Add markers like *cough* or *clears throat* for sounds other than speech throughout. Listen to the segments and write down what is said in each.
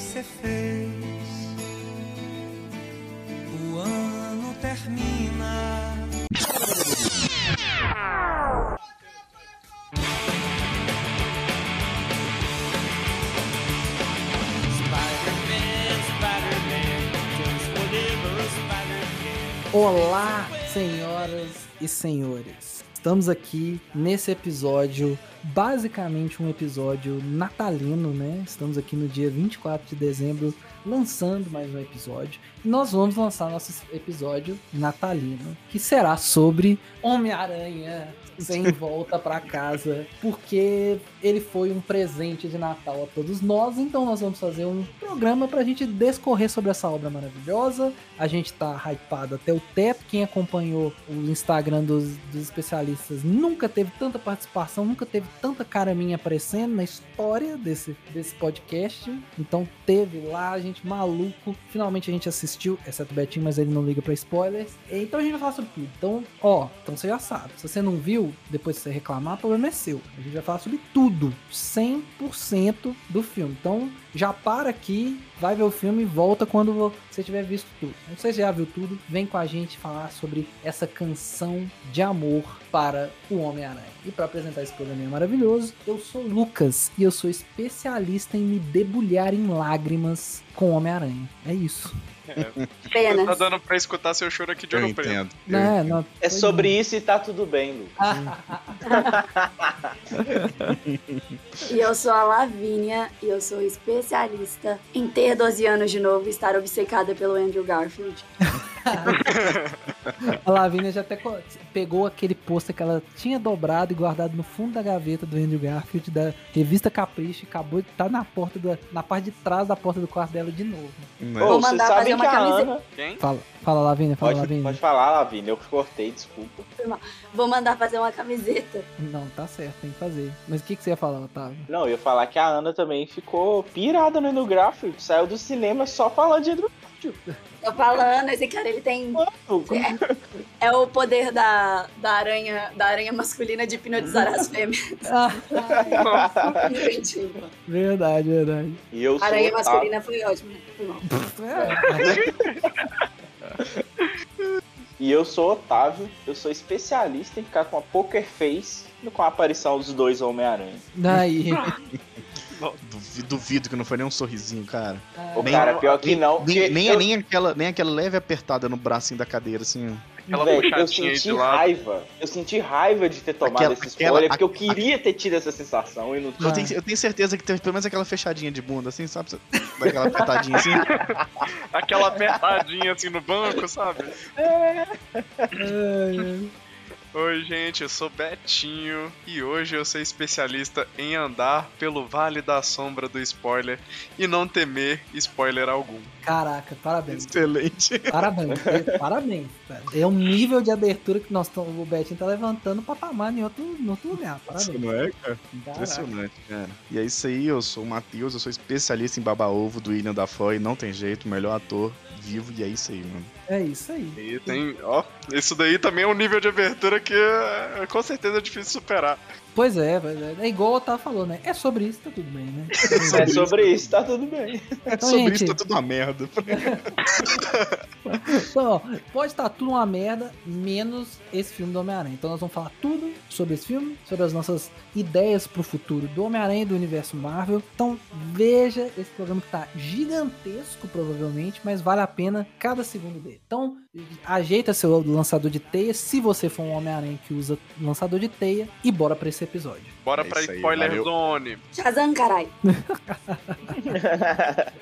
você fez. O ano termina. Olá, senhoras e senhores. Estamos aqui nesse episódio, basicamente um episódio natalino, né? Estamos aqui no dia 24 de dezembro lançando mais um episódio. E nós vamos lançar nosso episódio natalino, que será sobre Homem-Aranha sem volta pra casa, porque ele foi um presente de Natal a todos nós. Então nós vamos fazer um programa pra gente descorrer sobre essa obra maravilhosa. A gente tá hypado até o teto. Quem acompanhou o Instagram dos, dos especialistas nunca teve tanta participação, nunca teve tanta cara minha aparecendo na história desse, desse podcast. Então teve lá, a gente maluco. Finalmente a gente assistiu, exceto o Betinho, mas ele não liga pra spoilers. Então a gente vai falar sobre tudo. Então, ó, então você já sabe. Se você não viu, depois você reclamar, o problema é seu. A gente vai falar sobre tudo, 100% do filme. Então, já para aqui, vai ver o filme e volta quando você tiver visto tudo. Não sei se já viu tudo, vem com a gente falar sobre essa canção de amor para o Homem-Aranha. E para apresentar esse programa maravilhoso, eu sou Lucas e eu sou especialista em me debulhar em lágrimas com o Homem-Aranha. É isso. *laughs* Não Pena. tá dando pra escutar seu choro aqui de Eu preto. eu Não, entendo. não, É sobre isso e tá tudo bem, Lucas. *laughs* E eu sou a Lavínia e eu sou especialista em ter 12 anos de novo e estar obcecada pelo Andrew Garfield. *laughs* A Lavínia já até pegou aquele pôster que ela tinha dobrado e guardado no fundo da gaveta do Andrew Garfield da revista Capricho e acabou de estar na porta da, na parte de trás da porta do quarto dela de novo. Vou mandar fazer uma camiseta. Ana... Quem? Fala, fala Lavínia, fala Pode, Lavínia. pode falar, Lavínia, eu cortei, desculpa. Vou mandar fazer uma camiseta. Não, tá certo, tem que fazer. Mas o que, que você ia falar, Otávio? Não, eu ia falar que a Ana também ficou pirada no Garfield, saiu do cinema só falando de Andrew Tô falando, esse cara ele tem. Garfield. É o poder da, da aranha da aranha masculina de hipnotizar as fêmeas. *laughs* Ah, Divertido. verdade, verdade. E eu sou aranha Otávio. masculina foi ótimo, né? Foi. É, E eu sou Otávio, eu sou especialista em ficar com a poker face com a aparição dos dois Homem-Aranha. daí. *laughs* Duvido, duvido que não foi nem um sorrisinho, cara. Ô, Nem- cara, pior que não. Nem, nem, eu, nem aquela, nem aquela leve apertada no bracinho da cadeira, assim. Aquela velho, eu senti lado. raiva. Eu senti raiva de ter tomado Aquela- esse aquela- spoiler, porque eu queria ter tido essa sensação e não Eu, tenho, eu tenho certeza que teve pelo menos aquela fechadinha de bunda, assim, sabe? Daquela apertadinha assim. *laughs* Aquela apertadinha assim no banco, sabe? *laughs* Oi, gente, eu sou Betinho e hoje eu sou especialista em andar pelo Vale da Sombra do Spoiler e não temer spoiler algum. Caraca, parabéns. Excelente. *laughs* Parabéns, parabéns. cara. É um nível de abertura que nós tamo- o Betinho tá levantando o patamar em outro, em outro lugar. Isso Parabéns. não é, cara? Impressionante, cara. E é isso aí, eu sou o Matheus, eu sou especialista em baba-ovo do William Dafoe, não tem jeito, melhor ator vivo, e é isso aí, mano. É isso aí. E tem, ó, isso daí também é um nível de abertura que é, com certeza é difícil superar. Pois é, pois é. É igual o Otávio falou, né? É sobre isso, tá tudo bem, né? *laughs* É sobre isso, tá tudo bem. Então, Sobre gente, isso tá tudo uma merda. *laughs* então, ó, pode estar tudo uma merda, menos esse filme do Homem-Aranha. Então nós vamos falar tudo sobre esse filme, sobre as nossas ideias pro futuro do Homem-Aranha e do universo Marvel. Então veja esse programa que tá gigantesco, provavelmente, mas vale a pena cada segundo dele. Então, ajeita seu lançador de teia, se você for um Homem-Aranha que usa lançador de teia, e bora pra esse episódio. Bora É pra aí, spoiler valeu. zone. Shazam, carai. *laughs*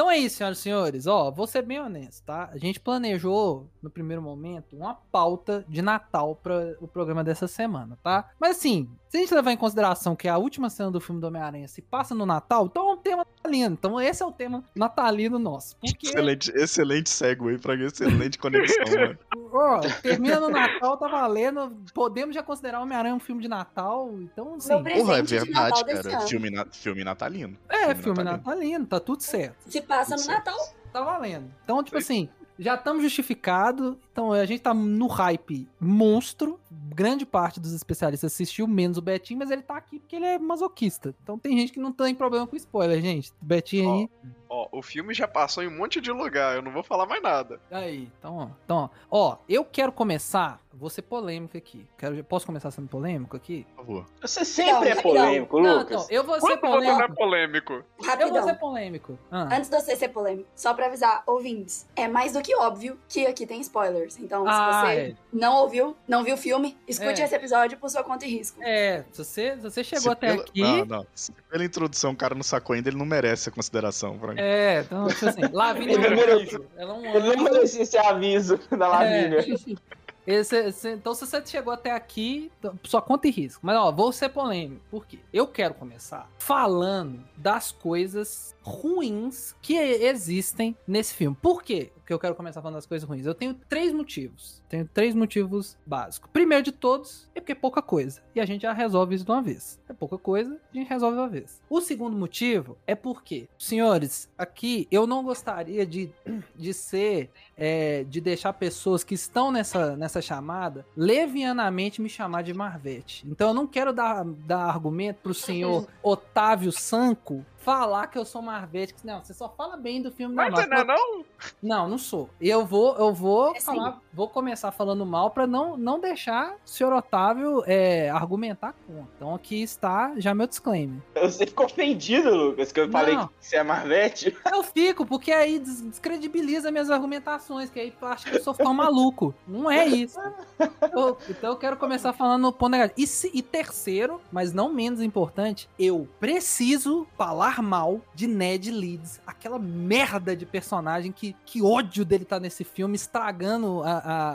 Então é isso, senhoras e senhores. Ó, vou ser bem honesto, tá? A gente planejou, no primeiro momento, uma pauta de Natal para o programa dessa semana, tá? Mas assim, se a gente levar em consideração que a última cena do filme do Homem-Aranha se passa no Natal, então é um tema natalino. Então esse é o tema natalino nosso. Porque, Excelente, excelente segue pra excelente conexão, *laughs* mano. ó, termina no Natal, tá valendo. Podemos já considerar o Homem-Aranha um filme de Natal. Então, assim, presente Porra, é de verdade, desse cara. Filme, na- filme natalino. é filme natalino. natalino, tá tudo certo. Se passa no. Natal. Tá valendo. Então, tipo assim, já estamos justificados. Então a gente tá no hype monstro. Grande parte dos especialistas assistiu, menos o Betinho, mas ele tá aqui porque ele é masoquista. Então tem gente que não tem problema com spoiler, gente. O Betinho aí. Ó, o filme já passou em um monte de lugar, eu não vou falar mais nada. Aí, então, ó. Então, ó. Ó, eu quero começar. Vou ser polêmico aqui. Quero, posso começar sendo polêmico aqui? Por favor. Você sempre Não, é não. polêmico, Não, Lucas. então, eu vou ser Quando você não é polêmico. polêmico? Eu vou Rapidão. ser polêmico. Ah. Antes de você ser polêmico, só pra avisar, ouvintes, é mais do que óbvio que aqui tem spoilers. Então, Ah, se você é. não ouviu, não viu o filme, escute É. esse episódio por sua conta e risco. É, se você, se você chegou Se até pela- aqui. Não, não. Se pela introdução o cara não sacou ainda, ele não merece a consideração, Frank. É, então, tipo assim, *laughs* Lavínia Ele é um. Ela é um Ele não merecia esse aviso *laughs* da Lavínia. *laughs* Esse- esse- então, se você chegou até aqui, sua conta e risco. Mas, ó, vou ser polêmico. Por quê? Eu quero começar falando das coisas ruins que existem nesse filme. Por quê que eu quero começar falando das coisas ruins? Eu tenho três motivos. Tenho três motivos básicos. Primeiro de todos, é porque é pouca coisa. E a gente já resolve isso de uma vez. É pouca coisa, a gente resolve de uma vez. O segundo motivo é porque, senhores, aqui eu não gostaria de, *clears throat* de ser é, de deixar pessoas que estão nessa, nessa chamada levianamente me chamar de Marvete. Então eu não quero dar, dar argumento pro senhor Otávio Sanco falar que eu sou Marvete. Não, você só fala bem do filme da Mas você não é Marvel. não? Não, não sou. Eu vou, eu vou É sim. falar, vou começar falando mal pra não, não deixar o senhor Otávio é, argumentar contra. Então aqui está já meu disclaimer. Você ficou ofendido, Lucas, que eu falei Não. que você é Marvete. Eu fico, porque aí des- descredibiliza minhas argumentações, que aí acha que eu sou tão maluco. Não é isso. Eu- então eu quero começar falando no ponto negativo. E, se- e terceiro, mas não menos importante, eu preciso falar mal de Ned Leeds. Aquela merda de personagem que, que ódio dele tá nesse filme, estragando a, a,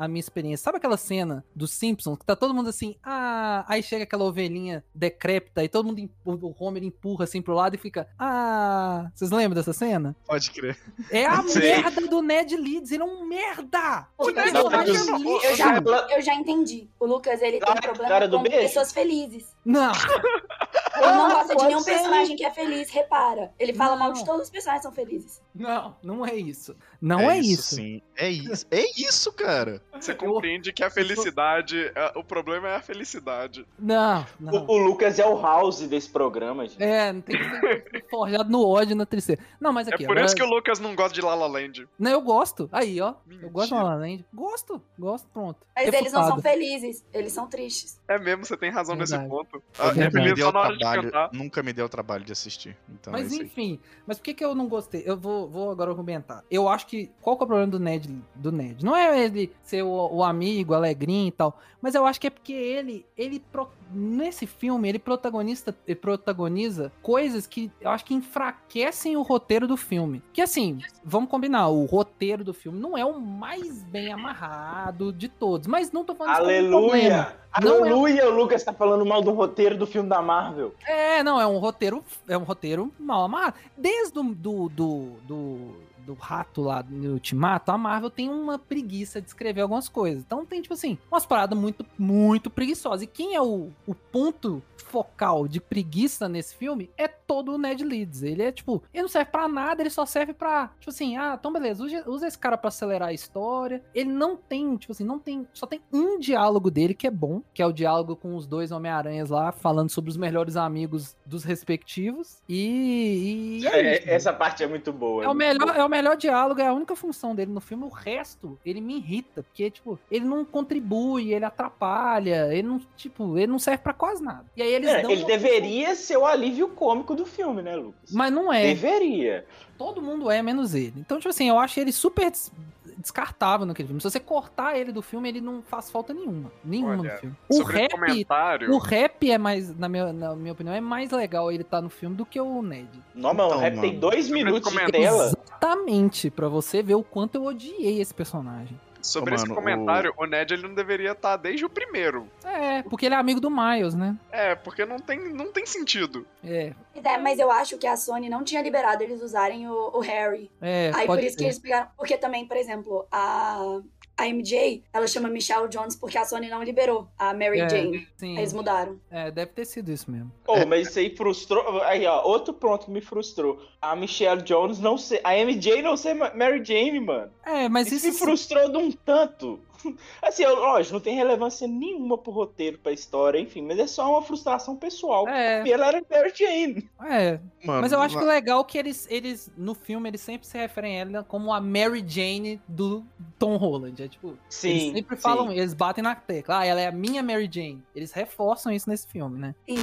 a, a minha experiência. Sabe aquela cena dos Simpsons, que tá todo mundo assim, ah, aí chega aquela ovelhinha decrépita e todo mundo, empurra, o Homer empurra assim pro lado e fica, ah, vocês lembram dessa cena? Pode crer. É a Sim. merda do Ned Leeds, ele é um merda! O Ned personagem Leeds- lixo. Eu já, eu já entendi. O Lucas, ele tem Cara, problema do com beijo? pessoas felizes. Não, *laughs* Ele não gosta de nenhum ser. personagem que é feliz, repara. Ele fala Não. mal de todos os personagens que são felizes. não, não é isso. Não é, isso. Sim. É isso. É isso, cara. Você compreende que a felicidade, é- o problema é a felicidade. Não, não. O, o Lucas é o House desse programa, gente. É, não tem que ser forjado no ódio e na tristeza. Não, mas aqui. é por agora- isso que o Lucas não gosta de La La Land. Não, eu gosto. Aí, ó. Eu Mentira. gosto de La La Land. Gosto, gosto, pronto. Mas eles não são Refutado. felizes, eles são tristes. É mesmo, você tem razão nesse Verdade. ponto. É Ah, é feliz só na hora de trabalho, nunca me deu trabalho de assistir. Então é Mas aí. enfim, mas por que, que eu não gostei? Eu vou, vou agora argumentar. Eu acho que. Qual que é o problema do Ned? Do Ned? Não é ele ser o, o amigo, alegrinho e tal. Mas eu acho que é porque ele. ele pro- nesse filme, ele protagonista, ele protagoniza coisas que eu acho que enfraquecem o roteiro do filme. Que assim, vamos combinar, o roteiro do filme não é o mais bem amarrado de todos. Mas não tô falando. Aleluia! Não é- Aleluia! O Lucas tá falando mal do roteiro do filme da Marvel. É, não, é um roteiro, é um roteiro mal amarrado. Desde o do, do, do, do rato lá no Ultimato, a Marvel tem uma preguiça de escrever algumas coisas. Então tem, tipo assim, umas paradas muito, muito preguiçosas. E quem é o, o ponto focal de preguiça nesse filme é todo o Ned Leeds. Ele é, tipo, ele não serve pra nada, ele só serve pra, tipo assim, ah, então beleza, usa, usa esse cara pra acelerar a história. Ele não tem, tipo assim, não tem, só tem um diálogo dele que é bom, que é o diálogo com os dois Homem-Aranhas lá, falando sobre os melhores amigos dos respectivos. E, e é É, isso. essa parte é muito boa. É o, melhor, é o melhor diálogo, é a única função dele no filme. O resto, ele me irrita. Porque, tipo, ele não contribui, ele atrapalha, ele não, tipo, ele não serve pra quase nada. E aí eles É, ele deveria ser o alívio cômico do filme, né, Lucas? Mas não é. Deveria. Todo mundo é, menos ele. Então, tipo assim, eu acho ele super des- descartável naquele filme. Se você cortar ele do filme, ele não faz falta nenhuma. Nenhuma Olha, no filme. O rap. comentário, O rap é mais, na minha, na minha opinião, é mais legal ele estar no filme do que o Ned. Não, mas o Então, rap tem mano. dois Sobre minutos de tela. Exatamente, pra você ver o quanto eu odiei esse personagem. Sobre esse mano, comentário, o... Ned ele não deveria estar desde o primeiro. É, porque ele é amigo do Miles, né? É, porque não tem, não tem sentido. É, É, mas eu acho que a Sony não tinha liberado eles usarem o, o Harry. é. Aí por isso que ser. eles pegaram. Porque também, por exemplo, a, a MJ, ela chama Michelle Jones porque a Sony não liberou a Mary É, Jane. Sim. Eles mudaram. É, deve ter sido isso mesmo. Pô, mas isso aí frustrou. Aí, ó, outro ponto que me frustrou. A Michelle Jones não ser. A MJ não ser Ma- Mary Jane, mano. É, mas Isso isso. me frustrou de um tanto. *laughs* Assim, eu- lógico, não tem relevância nenhuma pro roteiro, pra história, enfim, mas é só uma frustração pessoal. É. E ela era Mary Jane. É, Mano, mas eu acho que o legal é que eles, eles, no filme, eles sempre se referem a ela como a Mary Jane do Tom Holland. É tipo, Sim. eles sempre sim. falam, eles batem na tecla, ah, ela é a minha Mary Jane. Eles reforçam isso nesse filme, né? Sim,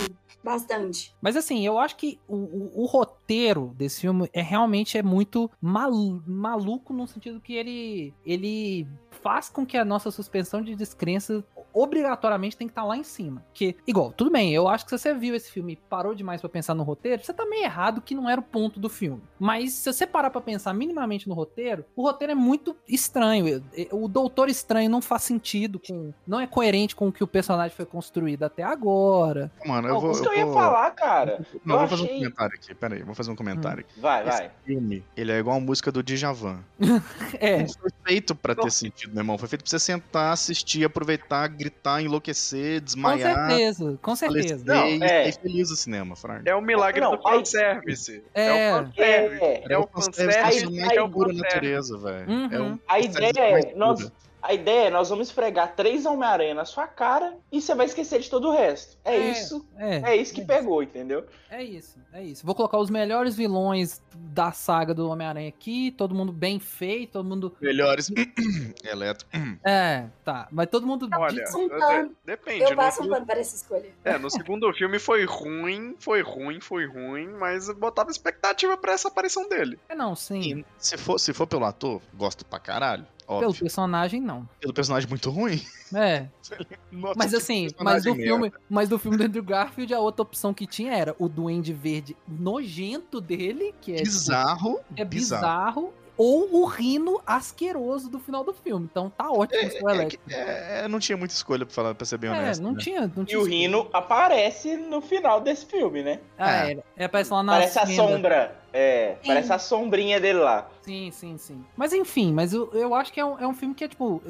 bastante. Mas assim, eu acho que o, o- o roteiro desse filme é realmente é muito malu- maluco no sentido que ele ele faz com que a nossa suspensão de descrença obrigatoriamente tem que estar lá em cima. Que, igual, tudo bem, eu acho que se você viu esse filme e parou demais pra pensar no roteiro, você tá meio errado que não era o ponto do filme. Mas se você parar pra pensar minimamente no roteiro, o roteiro é muito estranho. O Doutor Estranho não faz sentido com. não é coerente com o que o personagem foi construído até agora. Mano, eu Não, vou. isso que eu ia vou- falar, cara. Não, eu vou fazer um achei- comentário aqui. Pera aí, vou fazer um comentário aqui. Vai, Esse vai. filme, ele é igual a música do Djavan. *laughs* É, Não foi feito pra ter sentido, meu irmão. Foi feito pra você sentar, assistir, aproveitar, gritar, enlouquecer, com desmaiar. certeza, com certeza. Não, e é. feliz o cinema, Fraga. É o milagre Não, do fanservice. É. É o fanservice. É, É o fanservice fanservice. da aí- mais É o pura fanservice. natureza, velho. Uhum. É um a fanservice ideia mais é. Nós, pura. A ideia é nós vamos esfregar três Homem-Aranha na sua cara e você vai esquecer de todo o resto. É, É, isso. É, É isso que pegou, entendeu? É isso, é isso. Vou colocar os melhores vilões da saga do Homem-Aranha aqui, todo mundo bem feito, todo mundo. Melhores. *clears throat* Eletro. *clears throat* É, tá. Mas todo mundo. Olha, Um pano. de- depende. Eu no passo um segundo- pano para essa escolha. É, no segundo filme foi ruim, foi ruim, foi ruim, mas eu botava expectativa pra essa aparição dele. É, não, sim. E se for, se for pelo ator, gosto pra caralho. Pelo Óbvio. personagem, não. Pelo personagem muito ruim. É. *laughs* Nossa, Mas assim, mas do filme, mas do filme do Andrew Garfield, a outra opção que tinha era o Duende Verde nojento dele, que é tipo, Bizarro. é bizarro, ou o rino asqueroso do final do filme. Então tá ótimo o seu É, é, não tinha muita escolha pra, falar, pra ser bem É, honesto. não né? tinha, não E tinha. o escolha. Rino aparece no final desse filme, né? Ah, É. é, é, aparece lá na Parece a sombra. É, Sim. parece a sombrinha dele lá. Sim, sim, sim. Mas enfim, mas eu, eu acho que é um, é um filme que é, tipo,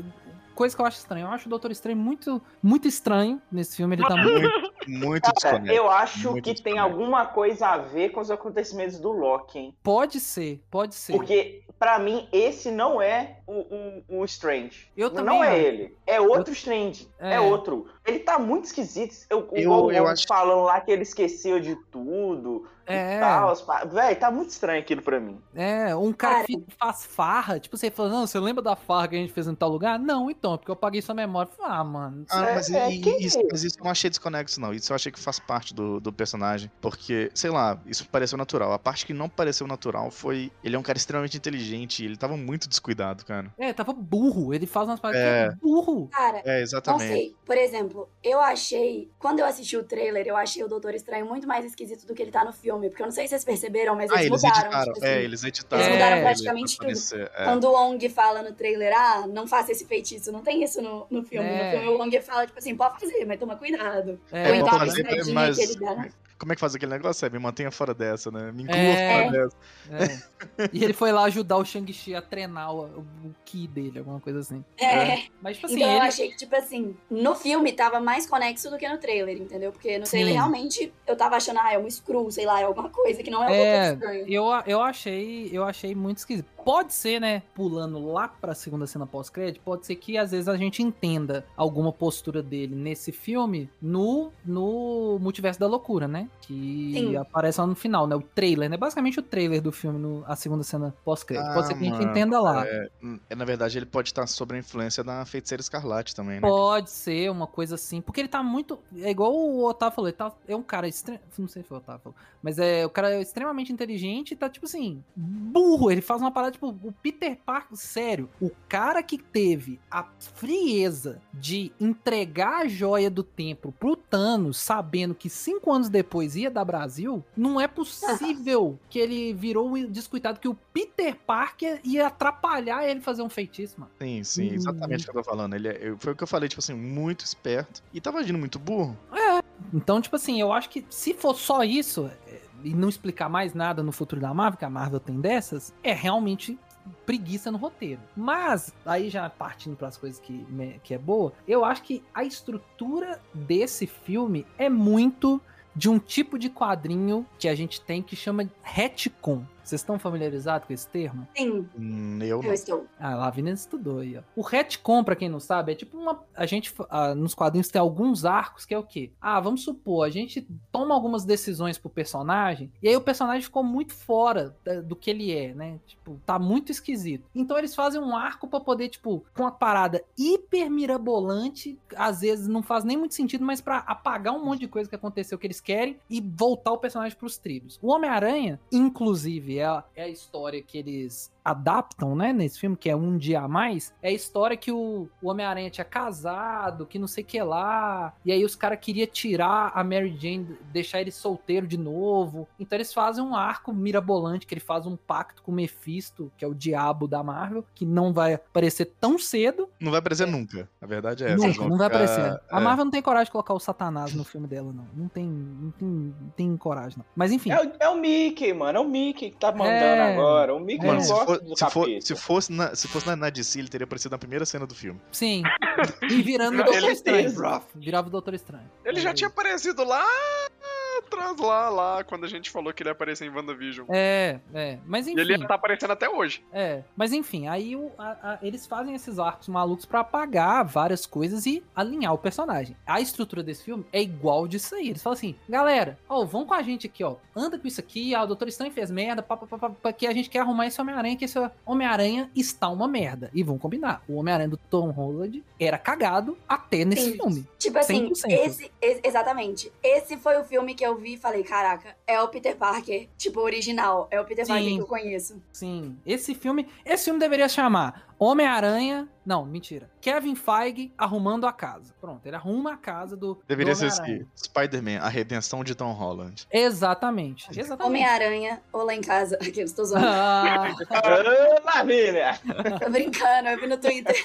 coisa que eu acho estranho. Eu acho o Doutor Estranho muito, muito estranho nesse filme. Ele tá *laughs* muito. Muito Cara, eu acho Muito que tem alguma coisa a ver com os acontecimentos do Loki, hein? Pode ser, pode ser. Porque, pra mim, esse não é o, o, o Strange. Eu também não é ele. É outro Strange. É. É. outro. Ele tá muito esquisito. Eu, Eu- o eu acho- falando lá que ele esqueceu de tudo. É. E tal. Véi, tá muito estranho aquilo pra mim. É, um cara que faz farra, tipo, você fala, não, você lembra da farra que a gente fez em tal lugar? Não, então, porque eu paguei sua memória. Eu Ah, mano. Ah, É, mas, é, e- quem isso, é? mas isso eu não achei desconexo, não. Isso eu achei que faz parte do, do personagem. Porque, sei lá, isso pareceu natural. A parte que não pareceu natural foi. Ele é um cara extremamente inteligente e ele tava muito descuidado, cara. É, tava burro. Ele faz umas paradas É. que é burro. Cara, É, não exatamente. sei. Por exemplo, eu achei. Quando eu assisti o trailer, eu achei o Doutor Estranho muito mais esquisito do que ele tá no filme. Porque eu não sei se vocês perceberam, mas Ah, eles, eles mudaram. editaram. tipo É, assim. eles editaram. Eles mudaram ele praticamente pra parecer, é. Quando o Wong fala no trailer, ah, não faça esse feitiço, não tem isso no, no filme. É. No filme o Wong fala, tipo assim, pode fazer, mas toma cuidado. É, Ou então fazer, mas- que ele dá. Como é que faz aquele negócio? É, me mantenha fora dessa, né? Me inclua É. fora dessa. é. E ele foi lá ajudar o Shang-Chi a treinar o, o Ki dele, alguma coisa assim. É. Mas, tipo assim, Então eu ele... achei que, tipo assim, no filme tava mais conexo do que no trailer, entendeu? Porque no trailer Sim. realmente eu tava achando, ah, é um screw, sei lá, é alguma coisa que não é o É, eu, eu achei eu achei muito esquisito. Pode ser, né, pulando lá pra segunda cena pós-crédito, pode ser que às vezes a gente entenda alguma postura dele nesse filme no, no Multiverso da Loucura, né? Que Sim. aparece lá no final, né? O trailer, né? Basicamente o trailer do filme, no, a segunda cena pós-crédito. pode Ah, ser que a gente mano, entenda lá. É, hum, é, na verdade, ele pode estar sob a influência da feiticeira escarlate também, né? Pode ser uma coisa assim, porque ele tá muito. É igual o Otávio falou, ele tá, é um cara. Extre... Não sei se foi o Otávio falou, mas é o cara é extremamente inteligente e tá, tipo assim, burro. Ele faz uma parada, tipo, o Peter Parker. Sério, o cara que teve a frieza de entregar a joia do templo pro Thanos, sabendo que cinco anos depois ia dar Brasil, não é possível que ele virou um descuidado, que o Peter Parker ia atrapalhar ele fazer um feitiço, mano. Sim, sim, Hum. exatamente o que eu tô falando. Ele é- foi o que eu falei, tipo assim, muito esperto. E tava agindo muito burro. Então, tipo assim, eu acho que se for só isso é, e não explicar mais nada no futuro da Marvel, que a Marvel tem dessas, é realmente preguiça no roteiro. Mas, aí já partindo para as coisas que, me- que é boa, eu acho que a estrutura desse filme é muito de um tipo de quadrinho que a gente tem que chama retcon. Vocês estão familiarizados com esse termo? Sim, Hum, eu não. eu estou. Ah, lá a Vina estudou aí, ó. O retcon, pra quem não sabe, é tipo uma. A gente, ah, nos quadrinhos, tem alguns arcos que é o quê? Ah, vamos supor, a gente toma algumas decisões pro personagem, e aí o personagem ficou muito fora da- do que ele é, né? Tipo, tá muito esquisito. Então eles fazem um arco pra poder, tipo, com uma parada hiper mirabolante, às vezes não faz nem muito sentido, mas pra apagar um monte de coisa que aconteceu que eles querem e voltar o personagem pros trilhos. O Homem-Aranha, inclusive, é a, é a história que eles adaptam, né, nesse filme, que é Um Dia a Mais, é a história que o, o Homem-Aranha tinha casado, que não sei o que lá, e aí os caras queriam tirar a Mary Jane, deixar ele solteiro de novo. Então eles fazem um arco mirabolante, que ele faz um pacto com o Mephisto, que é o diabo da Marvel, que não vai aparecer tão cedo. Não vai aparecer nunca. A verdade é essa. Nunca, não vai ficar- aparecer. A é. Marvel não tem coragem de colocar o Satanás no filme dela, não. Não tem, não tem, não tem coragem, não. Mas enfim. É, o- é o Mickey, mano. É o Mickey tá mandando É. agora. O Mickey Mano, não se, for- do se for- se fosse na, se fosse na, na DC, ele teria aparecido na primeira cena do filme. Sim. E virando o *laughs* Doutor Estranho. Virava o Doutor Estranho. Ele já É. tinha aparecido lá atrás, lá, lá, quando a gente falou que ele ia aparecer em WandaVision. É, é. Mas E enfim. ele tá aparecendo até hoje. É, mas enfim, aí o- a- a- eles fazem esses arcos malucos pra apagar várias coisas e alinhar o personagem. A estrutura desse filme é igual disso aí. Eles falam assim, galera, ó, vão com a gente aqui, ó. Anda com isso aqui, ah, o Doutor Estranho fez merda, pá, pá, pá, pá, pá, que a gente quer arrumar esse Homem-Aranha, que esse Homem-Aranha está uma merda. E vão combinar. O Homem-Aranha do Tom Holland era cagado até nesse Sim. filme. Tipo assim, 100%. esse, esse- exatamente. Esse foi o filme que eu vi e falei, caraca, é o Peter Parker, tipo, original. É o Peter Parker Sim. que eu conheço. Sim, esse filme, esse filme deveria chamar Homem-Aranha, não, mentira. Kevin Feige arrumando a casa. Pronto, ele arruma a casa do Deveria do ser assim: Spider-Man, a redenção de Tom Holland. Exatamente. Exatamente. Homem-Aranha ou lá em casa. *laughs* Aqui, eu estou zoando. Ah, *laughs* Ah! *laughs* Tô brincando, eu vi no Twitter.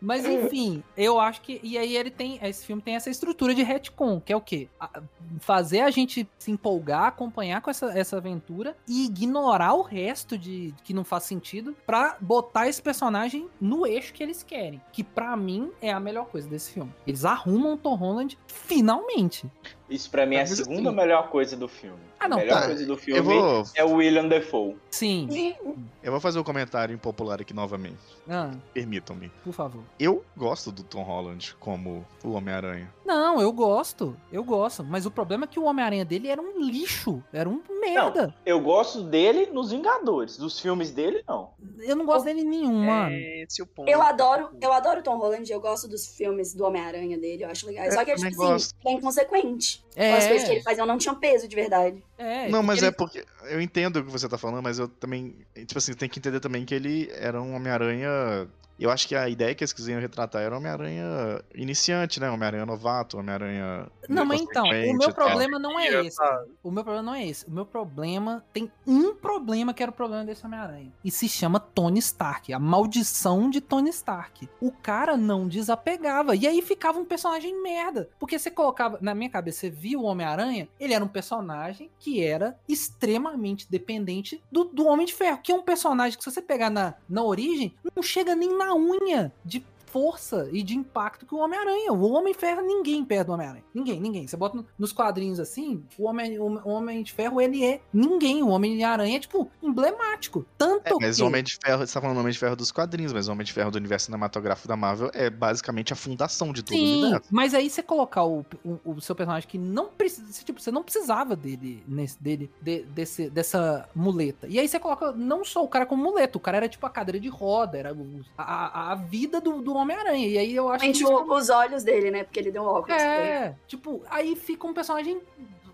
mas enfim, eu acho que. E aí ele tem. Esse filme tem essa estrutura de retcon, que é o quê? A- Fazer a gente se empolgar, acompanhar com essa, essa aventura e ignorar o resto de que não faz sentido pra botar esse personagem no eixo que eles querem. Que pra mim é a melhor coisa desse filme. Eles arrumam o Tom Holland finalmente. Isso pra mim é a segunda melhor coisa do filme. Ah, não, a melhor tá. coisa do filme vou, é o William Defoe. Sim. eu vou fazer um comentário impopular aqui novamente. Ah, Permitam-me. por favor. Eu gosto do Tom Holland como o Homem-Aranha. Não, eu gosto. Eu gosto. Mas o problema é que o Homem-Aranha dele era um lixo. Era um merda. Eu gosto dele nos Vingadores. Dos filmes dele, não. Eu não gosto dele em nenhum, mano. É esse o ponto. Eu adoro, eu adoro o Tom Holland, eu gosto dos filmes do Homem-Aranha dele, eu acho legal. Só que, também tipo assim, gosto. é inconsequente. É, As coisas que ele fazia não tinham peso de verdade. é, não, mas porque é porque. Eu entendo o que você tá falando, mas eu também. Tipo assim, tem que entender também que ele era um Homem-Aranha. Eu acho que a ideia que eles quisiam retratar era um Homem-Aranha iniciante, né? Homem-Aranha novato, Homem-Aranha. Não, mas então, o meu tal. problema não é esse. tá. O meu problema não é esse. O meu problema tem um problema que era o problema desse Homem-Aranha. E se chama Tony Stark. A maldição de Tony Stark. O cara não desapegava. E aí ficava um personagem merda. Porque você colocava, na minha cabeça, você via o Homem-Aranha, ele era um personagem que era extremamente dependente do, do Homem de Ferro. Que é um personagem que, se você pegar na, na origem, não chega nem na unha de força e de impacto que o Homem-Aranha. O Homem-Ferro, ninguém perto do Homem-Aranha. Ninguém, ninguém. Você bota no- nos quadrinhos assim, o Homem, o, o Homem de Ferro, ele é ninguém. O Homem-Aranha é, tipo, emblemático. Tanto É, mas que... o Homem de Ferro, você tá falando do Homem de Ferro dos quadrinhos, mas o Homem de Ferro do universo cinematográfico da Marvel é basicamente a fundação de todo o Sim, universo. mas aí você colocar o, o, o seu personagem que não precisa, tipo, você não precisava dele, nesse, dele de- desse, dessa muleta. E aí você coloca não só o cara como muleta, o cara era tipo a cadeira de roda, era o- a, a, a vida do, do Homem-Aranha. E aí eu acho que. Gente, isso- o- os olhos dele, né? Porque ele deu um óculos. É, tipo, aí fica um personagem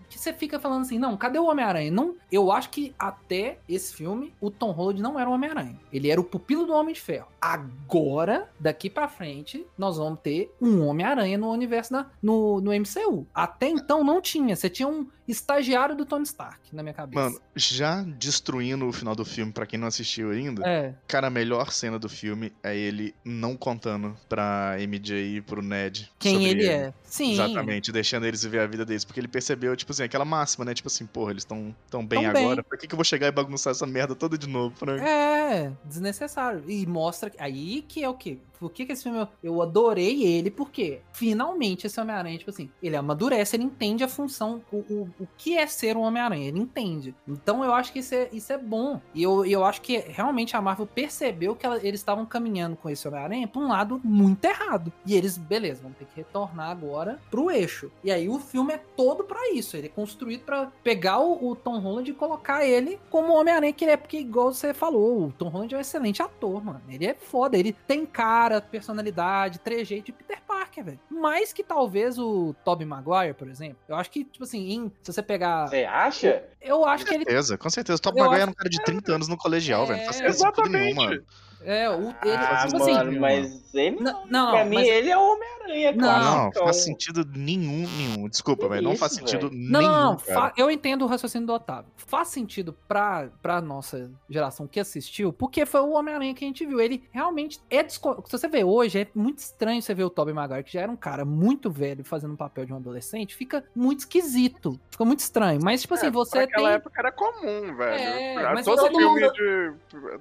que você fica falando assim, não, cadê o Homem-Aranha? Não, eu acho que até esse filme, o Tom Holland não era o Homem-Aranha. Ele era o pupilo do Homem de Ferro. Agora, daqui pra frente, nós vamos ter um Homem-Aranha no universo da, no, no MCU. Até então não tinha. Você tinha um. Estagiário do Tony Stark na minha cabeça. Mano, já destruindo o final do filme, pra quem não assistiu ainda, É, cara, a melhor cena do filme é ele não contando pra MJ e pro Ned. quem sobre ele é. Sim. Exatamente, deixando eles viver a vida deles. Porque ele percebeu, tipo assim, aquela máxima, né? Tipo assim, porra, eles estão tão bem Tão bem. agora. Por que, que eu vou chegar e bagunçar essa merda toda de novo, Frank? É, desnecessário. E mostra. Aí que é o quê? Por que, que esse filme eu, eu adorei ele? Porque finalmente esse Homem-Aranha, tipo assim, ele amadurece, ele entende a função, o, o, o que é ser um Homem-Aranha, ele entende. Então eu acho que isso é, isso é bom. E eu, eu acho que realmente a Marvel percebeu que ela- eles estavam caminhando com esse Homem-Aranha pra um lado muito errado. E eles, beleza, vão ter que retornar agora pro eixo. E aí o filme é todo pra isso. Ele é construído pra pegar o, o Tom Holland e colocar ele como Homem-Aranha que ele é, porque, igual você falou, o Tom Holland é um excelente ator, mano. Ele é foda, ele tem cara, personalidade, trejeito de Peter Parker, velho. Mais que talvez o Tobey Maguire, por exemplo. Eu acho que, tipo assim, em- se você pegar. Você acha? Eu acho que ele. certeza, com certeza. O Top Eu Maguire era um cara de 30 anos no colegial, É, velho. Não faz sentido nenhum, mano. É, o, ele. ah, tipo mano, assim. mas ele Não, não. não, pra mim, mas- ele é o Homem-Aranha, Não, cara. Não, Então, faz sentido nenhum, nenhum. Desculpa, velho. Não faz sentido? Não, nenhum. não, não. fa- eu entendo o raciocínio do Otávio. Faz sentido pra, pra nossa geração que assistiu, porque foi o Homem-Aranha que a gente viu. Ele realmente é. Desco... Se você vê hoje, é muito estranho você ver o Tobey Maguire, que já era um cara muito velho fazendo um papel de um adolescente. Fica muito esquisito. Fica muito estranho. Mas, tipo assim, É, você Naquela tem. época era comum, velho. É, Ah, todo filme mundo- de,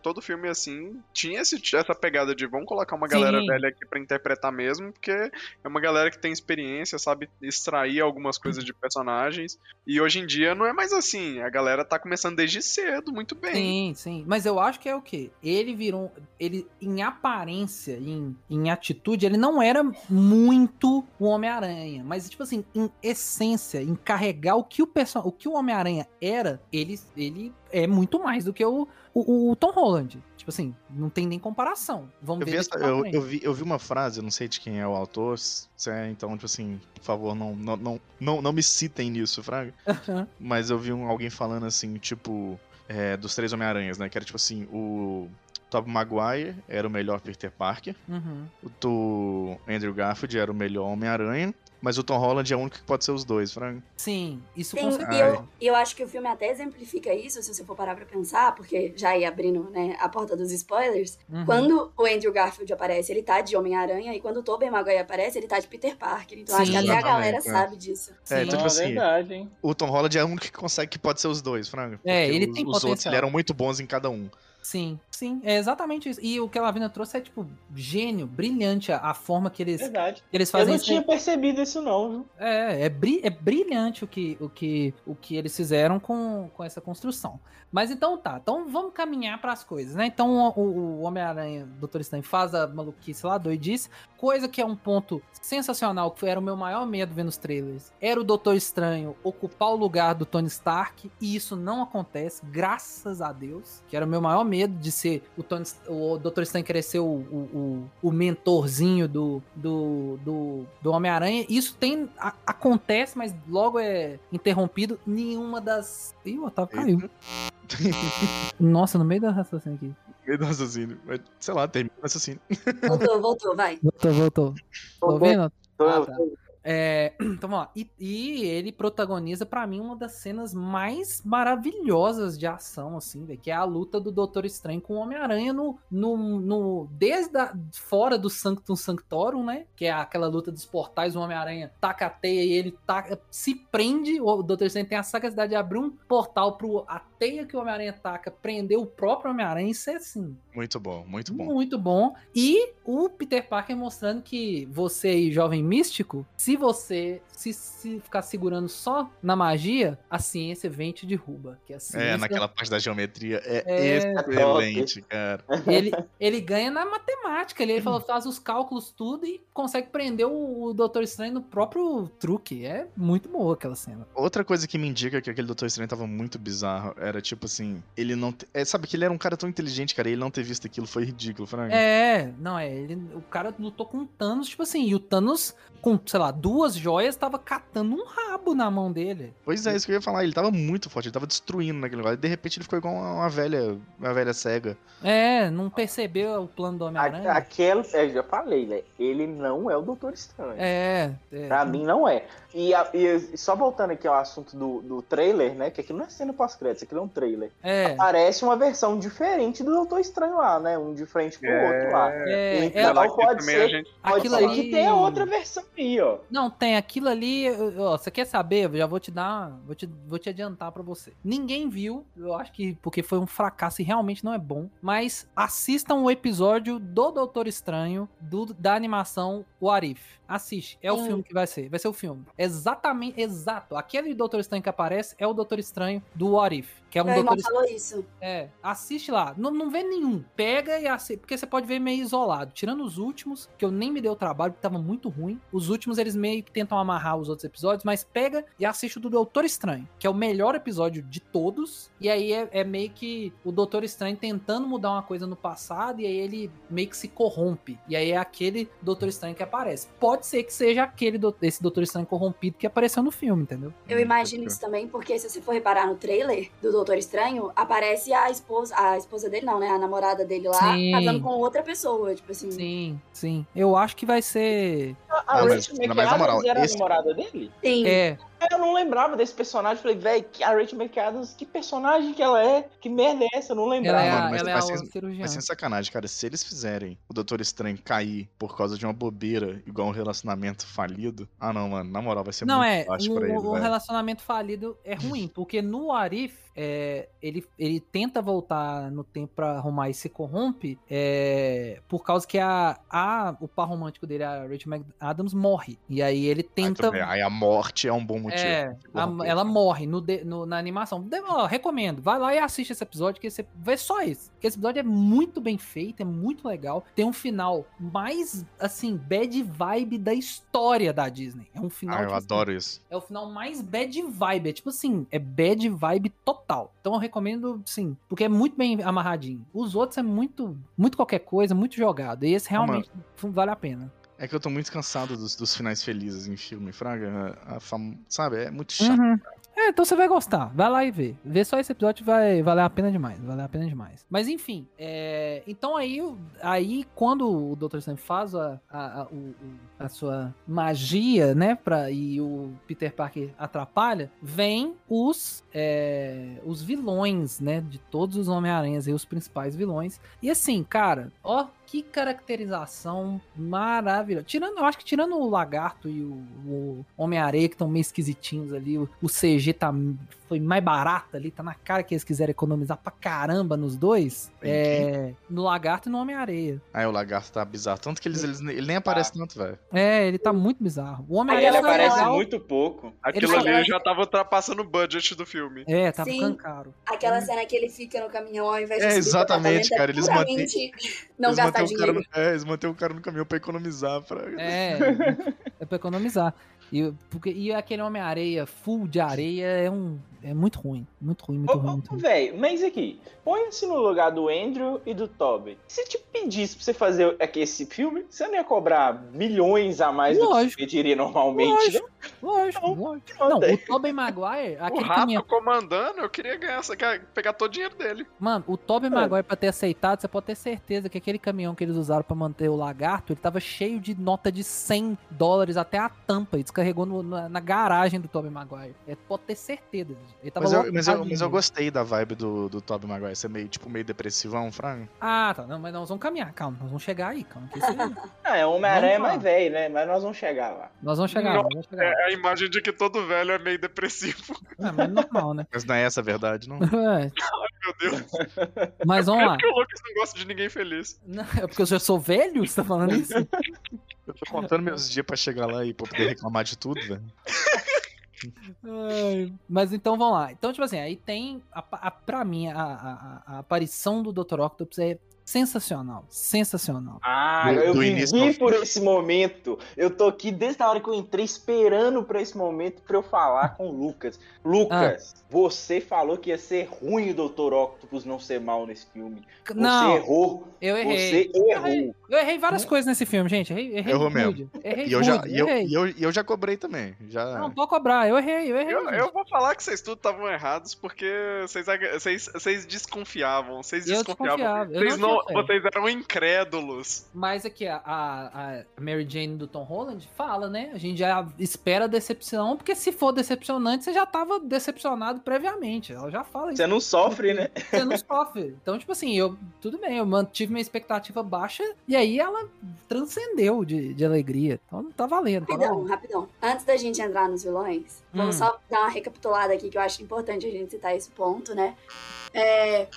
todo filme assim tinha esse- essa pegada de vamos colocar uma galera Sim. velha aqui pra interpretar mesmo, porque é uma galera que tem experiência, sabe extrair algumas coisas de personagens. E hoje em dia não é mais assim. A galera tá começando desde cedo, muito bem. Sim, sim. Mas eu acho que é o quê? Ele virou. Ele, em aparência, em, em atitude, ele não era muito o Homem-Aranha. Mas, tipo assim, em essência, em carregar o que o, perso o, que o Homem-Aranha era, ele, ele é muito mais do que o, o, o Tom Holland. Tipo assim, não tem nem comparação. Vamos Eu ver vi, essa- eu, eu vi, eu vi uma frase, não sei de quem é o autor, se é, então, tipo assim, por favor, não, não, não, não, não me citem nisso, Fraga. *laughs* Mas eu vi um- alguém falando assim, tipo, é, dos três Homem-Aranhas, né? Que era tipo assim, o Tobey Maguire era o melhor Peter Parker, Uhum. o do Andrew Garfield era o melhor Homem-Aranha, mas o Tom Holland é o único que pode ser os dois, Fraga. Sim, isso Sim, com e eu, eu acho que o filme até exemplifica isso, se você for parar pra pensar, porque já ia abrindo né, a porta dos spoilers. Uhum. Quando o Andrew Garfield aparece, ele tá de Homem-Aranha, e quando o Tobey Maguire aparece, ele tá de Peter Parker. Então acho Sim. que até a galera é. sabe disso. É, então, tipo assim, é verdade, hein? o Tom Holland é o único que consegue que pode ser os dois, Fraga. É, ele os, tem os outros potencial. ele eram muito bons em cada um. Sim, sim, é exatamente isso. E o que a Lavina trouxe é, tipo, gênio, brilhante a, a forma que eles, Verdade. eles Eu fazem não isso. tinha percebido isso, não, viu? É, é, bri- é brilhante o que, o, que, o que eles fizeram com, com essa construção. Mas então tá, então vamos caminhar para as coisas, né? Então o, o- o Homem-Aranha, Dr. Stan, faz a maluquice lá, doidice, coisa que é um ponto sensacional, que era o meu maior medo vendo os trailers. Era o Doutor Estranho ocupar o lugar do Tony Stark, e isso não acontece, graças a Deus, que era o meu maior medo de ser o, Tony, o Dr. Stan querer ser o, o, o, o mentorzinho do, do, do, do Homem-Aranha. Isso tem. a- acontece, mas logo é interrompido. Nenhuma das. Ih, o Otávio caiu. *laughs* Nossa, no meio da raciocínio aqui. Meio do raciocínio. Mas, sei lá, termina o raciocínio. Voltou, voltou, vai. Voltou, voltou. Tá ouvindo? Tô- Ah, tá. É, *clears throat* então vamos lá. E, e ele protagoniza pra mim uma das cenas mais maravilhosas de ação, assim, velho, que é a luta do Doutor Estranho com o Homem-Aranha no, no, no desde a, fora do Sanctum Sanctorum, né? Que é aquela luta dos portais, o Homem-Aranha taca a teia e ele taca, se prende. O Doutor Estranho tem a sagacidade de abrir um portal pro a teia que o Homem-Aranha taca, prender o próprio Homem-Aranha. Isso é assim, Muito bom, muito bom. muito bom. E o Peter Parker mostrando que você aí, jovem místico, se você se, se ficar segurando só na magia, a ciência vem e te derruba. Que a É, naquela parte da geometria é, É. excelente, cara. ele, ele ganha na matemática. Ele, ele falou, faz os cálculos tudo e consegue prender o, o Doutor Estranho no próprio truque. É muito boa aquela cena. Outra coisa que me indica que aquele Doutor Estranho tava muito bizarro era tipo assim, ele não. te- É, sabe que ele era um cara tão inteligente, cara, e ele não ter visto aquilo foi ridículo, Frank. É, não, é. Ele, o cara lutou com o Thanos, tipo assim, e o Thanos, com, sei lá, duas joias tava catando um rabo na mão dele. Pois é, isso que eu ia falar. Ele tava muito forte, ele tava destruindo naquele negócio. E de repente ele ficou igual uma, uma velha, uma velha cega. É, não percebeu o plano do Homem-Aranha. Aquela, eu já falei, né? Ele não é o Doutor Estranho. É, é. Pra mim não é. E, a- e só voltando aqui ao assunto do, do trailer, né? Que aquilo não é cena pós-crédito, aquilo é um trailer. É, Parece uma versão diferente do Doutor Estranho lá, né? Um de frente pro É. outro lá. é, Então, é, pode ser- a gente Pode aquilo ser ali- que tenha outra versão aí, ó. Não, tem aquilo ali. Ó, você quer saber? Eu já vou te dar. Vou te, vou te adiantar pra você. Ninguém viu, eu acho que porque foi um fracasso e realmente não é bom. Mas assistam o episódio do Doutor Estranho do, da animação What If. Assiste. É o Sim. filme que vai ser. Vai ser o filme. Exatamente, exato. Aquele Doutor Estranho que aparece é o Doutor Estranho do What If. Que é um Meu irmão Doutor falou isso. É, assiste lá. Não, não vê nenhum. Pega e assiste. Porque você pode ver meio isolado. Tirando os últimos, que eu nem me dei o trabalho, porque tava muito ruim. Os últimos, eles meio que tentam amarrar os outros episódios, mas pega e assiste o do Doutor Estranho, que é o melhor episódio de todos. E aí é, é meio que o Doutor Estranho tentando mudar uma coisa no passado, e aí ele meio que se corrompe. E aí é aquele Doutor Estranho que aparece. Pode ser que seja aquele do- esse Doutor Estranho corrompido que apareceu no filme, entendeu? Eu imagino isso também, porque se você for reparar no trailer do Doutor Estranho, aparece a esposa, a esposa dele não, né? A namorada dele lá, Sim. casando com outra pessoa, tipo assim. Sim, sim. Eu acho que vai ser. A Ah, mas- Rachel mas, na moral, McAdams era a namorada dele? Sim. É, Eu não lembrava desse personagem. Falei, velho, a Rachel McAdams, que personagem que ela é? Que merda é essa? Eu não ela lembrava. é, mano, mas ela é vai a ser- sem sacanagem, cara, se eles fizerem o Doutor Estranho cair por causa de uma bobeira, igual um relacionamento falido, ah não, mano, na moral, vai ser Não, muito é, fácil um, pra ele, um velho. relacionamento falido é ruim, porque no Arif, é, ele, ele tenta voltar no tempo pra arrumar e se corrompe, é, por causa que a, a, o par romântico dele, a Rachel McAdams, morre. E aí ele tenta. aí a morte é um bom motivo. É, a- ela morre no, de- no- na animação. De- ó, recomendo. Vai lá e assiste esse episódio, que você vê só isso. Porque esse episódio é muito bem feito, é muito legal. Tem um final mais, assim, bad vibe da história da Disney. É um final. Ah, eu tipo assim, adoro isso. é o final mais bad vibe. É tipo assim, é bad vibe total. Então eu recomendo, sim, porque é muito bem amarradinho. Os outros é muito, muito qualquer coisa, muito jogado. E esse realmente vale a pena. É que eu tô muito cansado dos, dos finais felizes em filme, Fraga. A, a fam- Sabe, é muito chato. Uhum. É, então você vai gostar. Vai lá e vê. Vê só esse episódio vai valer a pena demais. Valer a pena demais. Mas enfim, é, então aí, aí quando o Dr. Strange faz a, a, a- a sua magia, né, pra, e o Peter Parker atrapalha, vem os, é, os vilões, né, de todos os Homem-Aranhas e os principais vilões. E assim, cara, ó, que caracterização maravilhosa. Tirando, eu acho que tirando o Lagarto e o, o Homem-Areia, que estão meio esquisitinhos ali, o, o CG tá, foi mais barato ali, tá na cara que eles quiseram economizar pra caramba nos dois. É, no Lagarto e no Homem-Areia. Aí o lagarto tá bizarro. Tanto que eles, eles- ele nem aparece tanto, velho. É, ele tá muito bizarro. O Homem-Areia foi aparece legal. muito pouco. Aquilo Ele ali já tava ultrapassando o budget do filme. É, tá Sim. ficando caro. Aquela cena que ele fica no caminhão ao invés de É, exatamente, apartamento, cara, eles puramente não eles gastar mantêm o cara dinheiro. no, é, eles mantêm o cara no caminhão pra economizar. Fraga. É, é pra economizar. E, porque, e aquele Homem-Areia full de areia é um. É muito ruim. Muito ruim, muito Ô, ruim, ô, muito ruim. Mas aqui, põe-se no lugar do Andrew e do Toby. Se te pedisse pra você fazer aqui esse filme, você não ia cobrar milhões a mais do que Lógico. você pediria normalmente, Lógico. não? Lógico, Não, lógico. não, o Tobey Maguire, *laughs* O aquele Rafa caminhão. comandando, eu queria ganhar, essa- pegar todo o dinheiro dele. Mano, o Tobey É. Maguire, pra ter aceitado, você pode ter certeza que aquele caminhão que eles usaram pra manter o lagarto, ele tava cheio de nota de 100 dólares até a tampa. E descarregou no- na, na garagem do Tobey Maguire. É, pode ter certeza. Ele tava Mas eu, mas, eu, mas eu gostei da vibe do, do Tobey Maguire. Ser meio, tipo, meio depressivão, Fraga. Ah, tá. Não, mas nós vamos caminhar. Calma, nós vamos chegar aí. Calma. que Ah, *laughs* é Homem-Aranha Vamos lá. mais velho, né? Mas nós vamos chegar lá. nós vamos chegar, lá, nós vamos chegar. lá. É a imagem de que todo velho é meio depressivo. *laughs* É, mas é normal, né? Mas não é essa a verdade, não. *laughs* É, Meu Deus. mas vamos É lá. porque o Lucas não gosta de ninguém feliz. Não, é porque eu já sou velho? Você tá falando isso? Eu tô contando meus dias pra chegar lá e pra poder reclamar de tudo, velho. Ai, mas então vamos lá. Então, tipo assim, aí tem. A, a, pra mim, a, a, a aparição do Dr. Octopus é sensacional, sensacional. Ah, Do- eu do vivi por esse momento. Eu tô aqui desde a hora que eu entrei esperando pra esse momento pra eu falar com o Lucas. Lucas, Ah. você falou que ia ser ruim o Dr. Octopus não ser mal nesse filme. Você Não, errou. eu errei. Você errou. Eu errei várias coisas nesse filme, gente. Errei, errei Errou rude. Errei E eu, já, e eu, errei. e eu, e eu já cobrei também. Já... Não, pode cobrar. Eu errei, eu errei. Eu, eu vou falar que vocês tudo estavam errados porque vocês, vocês, vocês desconfiavam. Vocês Eu desconfiavam. desconfiava, eu Vocês não não, vocês eram incrédulos. Mas aqui, a, a, Mary Jane do Tom Holland fala, né? A gente já espera decepção, porque se for decepcionante, você já tava decepcionado previamente. Ela já fala isso. Você não sofre, né? Você não sofre. Então, tipo assim, eu. Tudo bem, eu mantive minha expectativa baixa e aí ela transcendeu de, de alegria. Então tá valendo. Tá Rapidão, valendo. rapidão. Antes da gente entrar nos vilões, vamos Hum. só dar uma recapitulada aqui, que eu acho importante a gente citar esse ponto, né? É,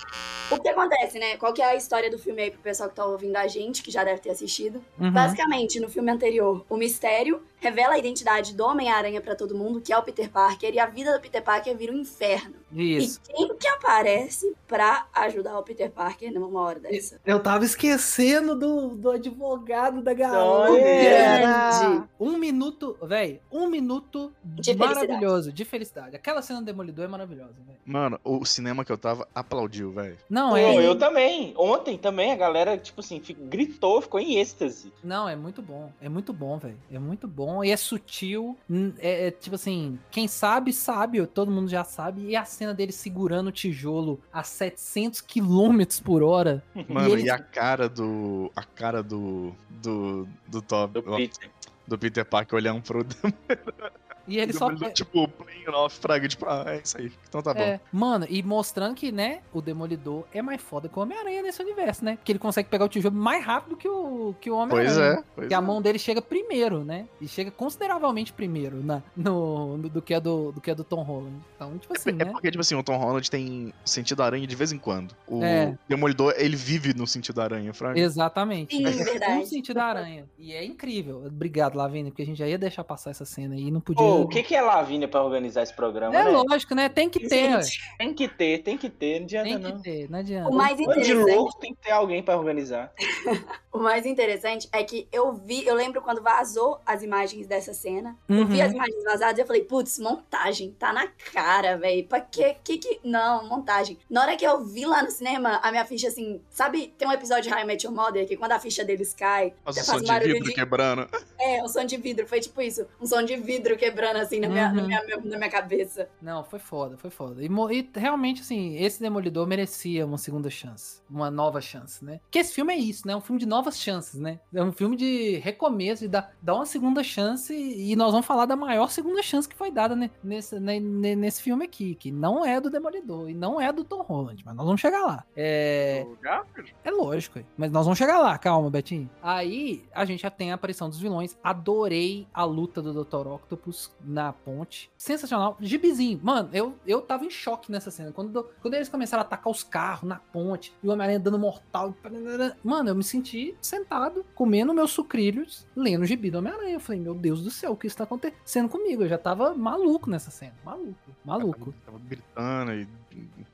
o que acontece, né? Qual que é a história do filme aí pro pessoal que tá ouvindo a gente, que já deve ter assistido? Uhum. Basicamente, no filme anterior, o mistério revela a identidade do Homem-Aranha pra todo mundo, que é o Peter Parker, e a vida do Peter Parker vira um inferno. Isso. E quem que aparece pra ajudar o Peter Parker numa hora dessa? Eu tava esquecendo do, do advogado da galera. Grande. Um minuto, velho, um minuto De maravilhoso, de felicidade. Aquela cena do Demolidor é maravilhosa, velho. Mano, o cinema que eu tava aplaudiu, velho. Não, Pô, é. eu também. Ontem também a galera, tipo assim, gritou, ficou em êxtase. Não, é muito bom. É muito bom, velho. É muito bom e é sutil. É, é tipo assim, quem sabe, sabe. Todo mundo já sabe. E a cena dele segurando o tijolo a 700 km por hora. Mano, e, ele- a cara do. A cara do. Do. Do Toby. Do Peter. do Peter Parker olhando pro *laughs* E ele só. Demolidor, tipo, playing off, fraga, tipo, ah, é isso aí. Então tá bom. É, mano, e mostrando que, né, o Demolidor é mais foda que o Homem-Aranha nesse universo, né? Porque ele consegue pegar o tijolo mais rápido que o, que o Homem-Aranha. pois é, pois Que é. a mão dele chega primeiro, né? E chega consideravelmente primeiro na, no, no- do, que a do, do que a do Tom Holland. Então, tipo assim, É né? porque, tipo assim, o Tom Holland tem sentido aranha de vez em quando. O É. Demolidor, ele vive no sentido aranha, fraga. Exatamente. Sim, É verdade. Um sentido aranha. E é incrível. Obrigado, Lavínia, porque a gente já ia deixar passar essa cena aí. Não podia. Pô, o que, que é Lavínia pra organizar esse programa, É né? lógico, né? Tem que ter. Gente, Tem que ter, tem que ter, não adianta Tem que não. ter, não adianta. o mais De interessante louco tem que ter alguém pra organizar. *laughs* O mais interessante é que eu vi, eu lembro quando vazou as imagens dessa cena. Eu Uhum. vi as imagens vazadas e eu falei, putz, montagem, tá na cara, velho. Pra quê? Que que. Não, montagem. Na hora que eu vi lá no cinema, a minha ficha assim. Sabe, tem um episódio de High I Met Your Mother que quando a ficha deles cai, Faz você o som de vidro de. quebrando. É, um som de vidro. Foi tipo isso. Um som de vidro quebrando assim na minha, na Uhum. minha, na minha cabeça. Não, foi foda, foi foda. E, e realmente, assim, esse Demolidor merecia uma segunda chance. Uma nova chance, né? Porque esse filme é isso, né? É um filme de novas chances, né? É um filme de recomeço, de dar, dar uma segunda chance. E nós vamos falar da maior segunda chance que foi dada né, nesse, né, ne- nesse filme aqui. Que não é do Demolidor e não é do Tom Holland. Mas nós vamos chegar lá. É. Garfield? É lógico, mas nós vamos chegar lá, calma, Betinho. Aí a gente já tem a aparição dos vilões. Adorei a luta do Dr. Octopus na ponte. Sensacional. Gibizinho. Mano, eu, eu tava em choque nessa cena. Quando, quando eles começaram a atacar os carros na ponte e o Homem-Aranha dando mortal. Mano, eu me senti sentado, comendo meus sucrilhos, lendo o gibi do Homem-Aranha. Eu falei, meu Deus do céu, o que está acontecendo comigo? Eu já tava maluco nessa cena. Maluco, maluco. Tava gritando e,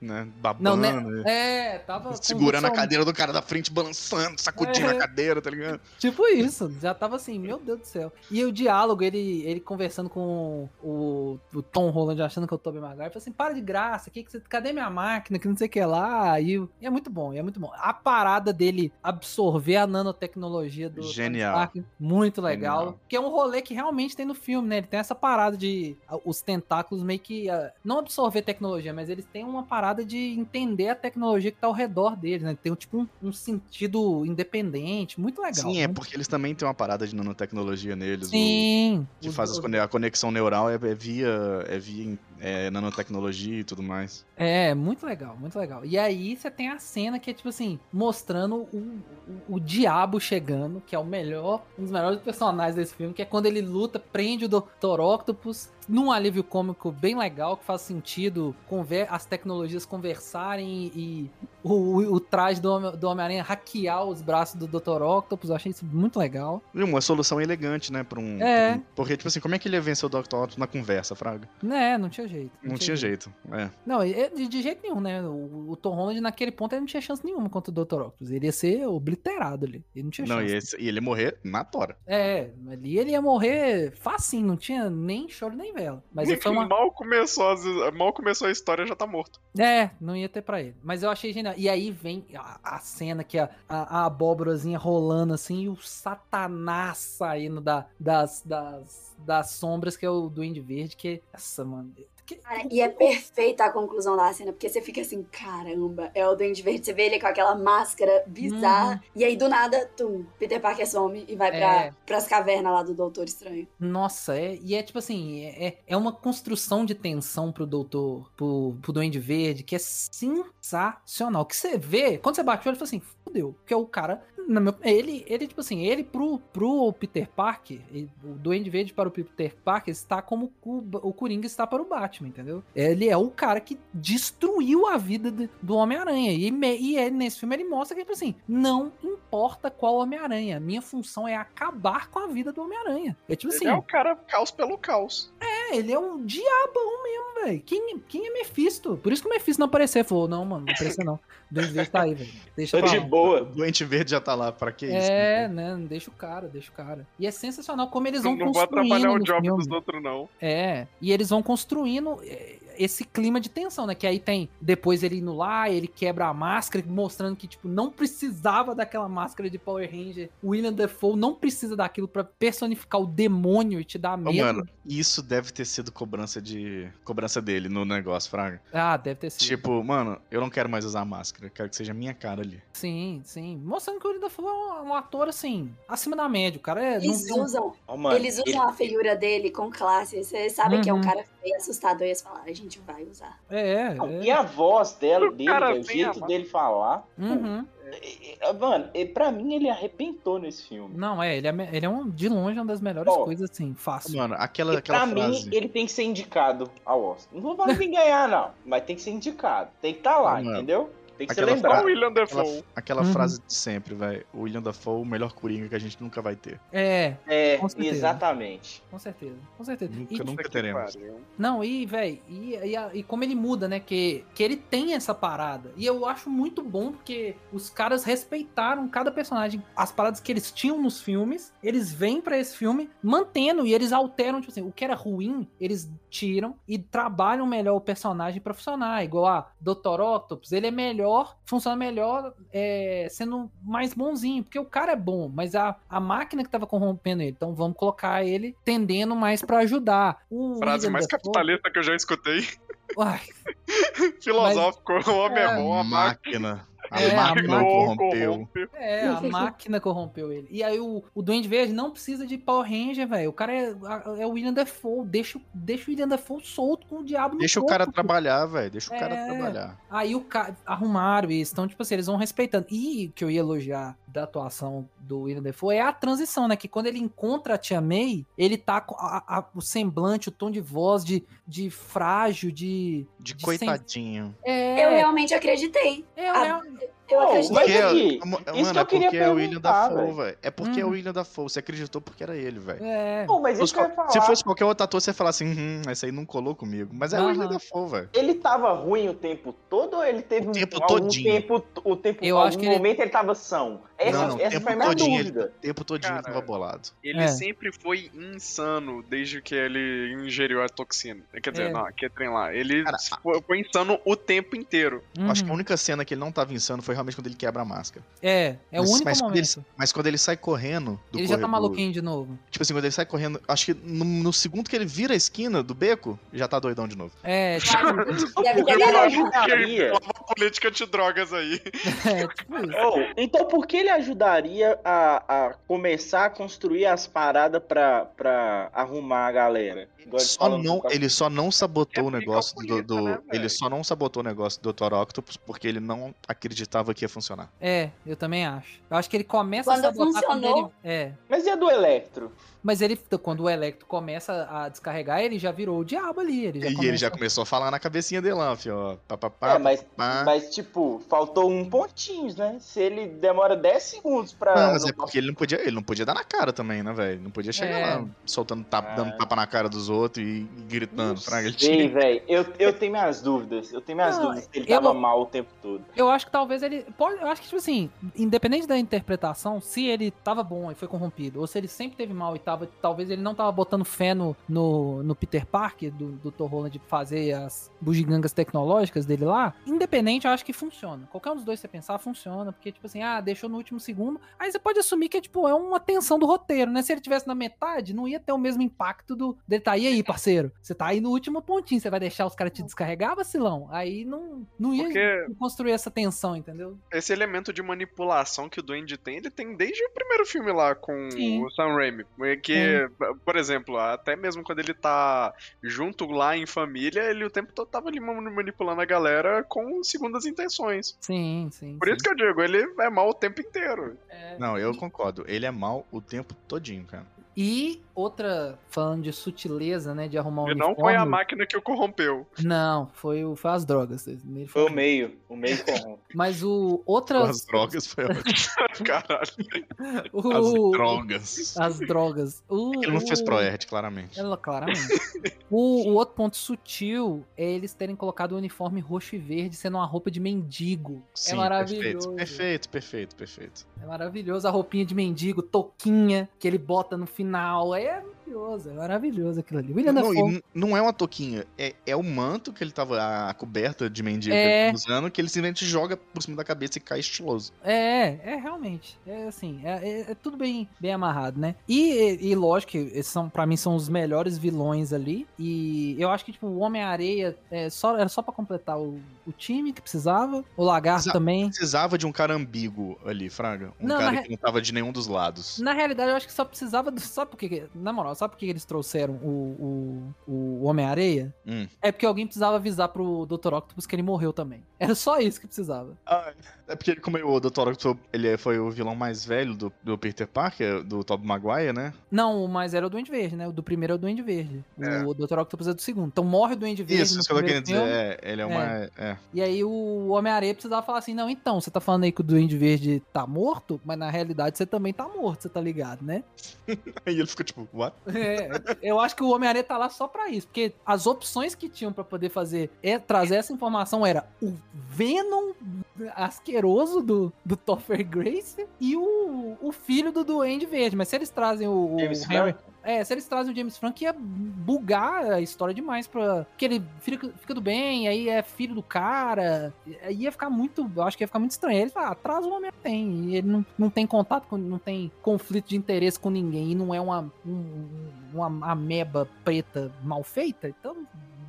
né, Não, babando. né? e É, tava. Segurando a cadeira do cara da frente, balançando, sacudindo É. a cadeira, tá ligado? Tipo isso, já tava assim, meu Deus do céu. E o diálogo, ele, ele conversando com o, o Tom Holland, achando que é o Tobey Maguire, falou assim, para de graça, que que você, cadê minha máquina, que não sei o que lá. E, e é muito bom, e é muito bom. A parada dele absorver a nanotecnologia do Genial. Stark, muito legal. Genial. Que é um rolê que realmente tem no filme, né? Ele tem essa parada de ah, os tentáculos meio que ah, não absorver tecnologia, mas eles têm uma parada de entender a tecnologia que tá ao redor deles, né? Tem tipo um, um sentido independente, muito legal. Sim, é muito porque eles também têm uma parada de nanotecnologia neles. o- Sim. que Os- faz os- a conexão neural é, é via, é via é, nanotecnologia e tudo mais. É, muito legal, muito legal. E aí você tem a cena que é tipo assim, mostrando o, o, o diabo chegando, que é o melhor, um dos melhores personagens desse filme, que é quando ele luta, prende o Dr. Octopus num alívio cômico bem legal, que faz sentido conver as tecnologias conversarem e, o, o, o traje do, Homem- do Homem-Aranha hackear os braços do Dr. Octopus. Eu achei isso muito legal. E uma solução elegante, né, pra um... É. um- Porque, tipo assim, como é que ele ia vencer o Dr. Octopus na conversa, Fraga? Né, não tinha jeito. Não tinha jeito, é. Não, de, de jeito nenhum, né? O, o Tom Holland, naquele ponto, ele não tinha chance nenhuma contra o Dr. Octopus. Ele ia ser obliterado ali. Ele não tinha Não, chance. esse- e ele ia morrer na tora. É, ali ele ia morrer facinho, não tinha nem choro nem vela. Mas foi uma. mal, começou, as- mal começou a história já tá morto. É, não ia ter pra ele. Mas eu achei genial. E aí vem a, a cena que a, a, a abóborazinha rolando assim e o satanás saindo da, das, das, das sombras, que é o Duende Verde, que. Essa, mano. Que- Cara, e é perfeita a conclusão da cena, porque você fica assim, caramba, é o Duende Verde, você vê ele com aquela máscara bizarra, e aí do nada, tum, Peter Parker some e vai pra, É. pras cavernas lá do Doutor Estranho. Nossa, é, e é tipo assim, é, é- é uma construção de tensão pro doutor, pro, pro Duende Verde, que é sensacional. Que você vê, quando você bate o olho, você fala assim, fudeu. Porque o cara, meu- ele, ele, tipo assim, ele pro, pro Peter Parker, ele- o Duende Verde para o Peter Parker está como o, o Coringa está para o Batman, entendeu? Ele é o cara que destruiu a vida de- do Homem-Aranha. E, me- e é- nesse filme ele mostra que, tipo assim, não importa qual Homem-Aranha, minha função é acabar com a vida do Homem-Aranha. É tipo assim, Ele é o cara caos pelo caos. é, ele é um diabão mesmo, velho. Quem, quem é Mephisto? Por isso que o Mephisto não apareceu. Falou, não, mano, não apareceu não. O Duende Verde tá aí, velho. Deixa Tô de lá. Boa. doente verde já tá lá, pra que isso? É, né? Deixa o cara, deixa o cara. E é sensacional como eles vão Não vou construindo atrapalhar o job filme. dos outros, não. É, e eles vão construindo é, esse clima de tensão, né? Que aí tem, depois ele indo lá, ele quebra a máscara, mostrando que, tipo, não precisava daquela máscara de Power Ranger. O William Defoe não precisa daquilo pra personificar o demônio e te dar medo. mano, isso deve ter sido cobrança de. cobrança dele no negócio, Fraga. Ah, deve ter sido. Tipo, mano, eu não quero mais usar máscara, quero que seja a minha cara ali. Sim, sim. Mostrando que o William Dafoe é um, ator, assim, acima da média. O cara é... Eles não- usam, Ó, mano, eles usam ele- a feiura dele com classe, você sabe que é um Uhum. cara feio, assustador, e eles falam, a gente vai usar. É, Não, é. E a voz dela, O dele, o jeito a- dele falar. Uhum. E- e- Mano, e pra mim ele arrebentou nesse filme. Não, é, ele é, ele é um, de longe uma das melhores Ó, coisas, assim, fácil. Mano, aquela, E pra aquela mim, frase. ele tem que ser indicado ao Oscar. Não vou falar quem ganhar, não. Mas tem que ser indicado. Tem que estar lá, Mano, entendeu? Tem que aquela ser lembrado. Aquela, aquela Uhum. frase de sempre, velho. O William Dafoe, o melhor coringa que a gente nunca vai ter. É, É, Com exatamente. com certeza, com certeza. Nunca, E, nunca teremos. Não, e, velho, e, e, e como ele muda, né? Que, que ele tem essa parada. E eu acho muito bom porque os caras respeitaram cada personagem. As paradas que eles tinham nos filmes, eles vêm pra esse filme mantendo e eles alteram, tipo assim, o que era ruim, eles tiram e trabalham melhor o personagem pra funcionar. Igual a Dr. Octopus, ele é melhor, funciona melhor é, sendo mais bonzinho, porque o cara é bom, mas a, a máquina que tava corrompendo ele. Então vamos colocar ele tendendo mais pra ajudar. O Frase William mais Dafoe- capitalista que eu já escutei. Uai, *laughs* Filosófico, o homem é, É. bom, a máquina máquina. A É, a máquina máquina corrompeu. corrompe. É, a máquina corrompeu ele. E aí o, o Duende Verde não precisa de Power Ranger, velho. O cara é, é o William Defoe. Deixa, o- deixa o William Defoe solto com o diabo no Deixa o corpo, cara pô. trabalhar, velho. Deixa o cara É. trabalhar. Aí o cara arrumaram isso. Então, tipo assim, eles vão respeitando. E o que eu ia elogiar da atuação do William Defoe é a transição, né? Que quando ele encontra a Tia May, ele tá com a- a- o semblante, o tom de voz de, de frágil, de. De De coitadinho. É, Eu realmente acreditei. é, Ah, é- Eu Não, acreditei. Mas aqui, mano, isso que é eu queria porque é o William perguntar, Dafoe, velho. É porque é o Uhum. William Dafoe. Você acreditou porque era ele, velho. é. Pô, mas Se isso que eu ia fosse- falar. Se fosse qualquer outro ator, você ia falar assim, hum, esse aí não colou comigo. Mas é o Aham. William Dafoe, velho. Ele tava ruim o tempo todo ou ele teve O um, tempo algum todinho. tempo, o tempo, Eu algum acho que ele- momento ele... tava são? Essa, Não, não, o essa tempo foi a minha todinho ele- dúvida. O tempo todinho ele Cara, tava bolado. Ele É. sempre foi insano desde que ele ingeriu a toxina. Quer dizer, É. não, que trem lá. Ele Cara, foi, foi insano o tempo inteiro. Eu Acho que a Uhum. única cena que ele não tava insano foi realmente quando ele quebra a máscara. É, é o Mas- único mas quando momento. ele- Mas quando ele sai correndo do Ele já tá corredor- maluquinho de novo. Tipo assim, quando ele sai correndo, acho que no, no segundo que ele vira a esquina do beco, já tá doidão de novo. É, *laughs* tipo, Porque ter ele. Uma política de drogas aí. *laughs* é, tipo isso. Oh, então por que ele ajudaria a, a começar a construir as paradas pra, pra arrumar a galera? Ele Só não, ele só não sabotou É o negócio do, bonita, do- né, ele só não sabotou o negócio do Dr. Octopus porque ele não acreditava que ia funcionar. É, eu também acho. Eu acho que ele começa Quando a funcionou- ele. É. Mas e a do Electro? Mas ele, quando o Electro começa a descarregar, ele já virou o diabo ali. Ele já e começa... ele já começou a falar na cabecinha dele ó. Pá, pá, pá, é, mas, pá. Mas, tipo, faltou um pontinho, né? Se ele demora 10 segundos pra. Não, mas é porque ele não podia, ele não podia dar na cara também, né, velho? Não podia chegar É. lá soltando tapa, Ah. dando tapa na cara dos outros e, e gritando. Fraga, ele Ei, tinha... velho, eu, eu tenho minhas dúvidas. Eu tenho minhas Não, dúvidas se ele eu- tava mal o tempo todo. Eu acho que talvez ele. Pode, eu acho que, tipo assim, independente da interpretação, se ele tava bom e foi corrompido, ou se ele sempre teve mal e tava. Talvez ele não tava botando fé no, no, no Peter Parker, do, do Tom Holland, de fazer as bugigangas tecnológicas dele lá. Independente, eu acho que funciona. Qualquer um dos dois você pensar, funciona. Porque, tipo assim, ah, deixou no último segundo. Aí você pode assumir que, tipo, é uma tensão do roteiro, né? Se ele tivesse na metade, não ia ter o mesmo impacto do. dele tá e aí, parceiro. Você tá aí no último pontinho, você vai deixar os caras te descarregar, vacilão? Aí não, não ia Porque construir essa tensão, entendeu? esse elemento de manipulação que o Duende tem, ele tem desde o primeiro filme lá com Sim. o Sam Raimi. É Que, por exemplo, até mesmo quando ele tá junto lá em família, ele o tempo todo tava ali man- manipulando a galera com segundas intenções. Sim, sim. Por isso que eu digo, ele é mal o tempo inteiro. Não, eu concordo. Ele é mal o tempo todinho, cara. E outra, falando de sutileza, né, de arrumar um E não uniforme. foi a máquina que o corrompeu. Não, foi, o, foi as drogas. Ele Foi foi- o meio. O meio corrompe. *laughs* Mas o Com outras as drogas foi ótimo. *laughs* Caralho. o- As drogas. as drogas. O, Ele não fez o- Proerd, claramente. Ela, claramente. o, o outro ponto sutil é eles terem colocado o uniforme roxo e verde sendo uma roupa de mendigo. Sim, é maravilhoso. Perfeito, perfeito, perfeito, perfeito. É maravilhoso a roupinha de mendigo, toquinha que ele bota no final. É maravilhoso, é maravilhoso aquilo ali. William Não, Dafoe. não é uma touquinha, é, é o manto que ele tava, a coberta de mendigo É. usando, que ele simplesmente joga por cima da cabeça e cai estiloso. É, é realmente. É assim, é, é- é tudo bem, bem amarrado, né? E, e lógico que esses são, pra mim, são os melhores vilões ali. E eu acho que, tipo, o Homem-Areia é só, era só pra completar o, o time que precisava. O Lagarto Exa- também. Precisava de um cara ambíguo ali, Fraga. Um Não, cara que não tava de nenhum dos lados. Na realidade, eu acho que só precisava. Do, sabe por quê? Na moral, sabe por que eles trouxeram o, o, o Homem-Areia? Hum. É porque alguém precisava avisar pro Dr. Octopus que ele morreu também. Era só isso que precisava. É porque como o Dr. Octopus, ele foi o vilão mais velho do, do Peter Parker, do Tobey Maguire, né? Não, mas era o Duende Verde, né? O do primeiro é o Duende Verde. É. O Dr. Octopus é do segundo. Então morre o Duende Verde. Isso, isso que eu querendo dizer. É, ele é uma. É. E aí o Homem-Areia precisava falar assim: não, então, você tá falando aí que o Duende Verde tá morto, mas na realidade você também tá morto, você tá ligado, né? *laughs* E ele ficou tipo, what? *laughs* É, eu acho que o Homem-Aranha tá lá só pra isso, porque as opções que tinham pra poder fazer é trazer essa informação era o Venom asqueroso do, do Topher Grace e o, o filho do Duende Verde. Mas se eles trazem o, o James Harry, Franco? é, se eles trazem o James Franco, ia bugar a história demais pra. Porque ele fica, fica do bem, aí é filho do cara. Aí ia ficar muito. Eu acho que ia ficar muito estranho. Eles falam, ah, traz o homem tem. E ele não, não tem contato com. não tem conflito de interesse com ninguém. E não é uma, um- uma ameba preta mal feita. Então,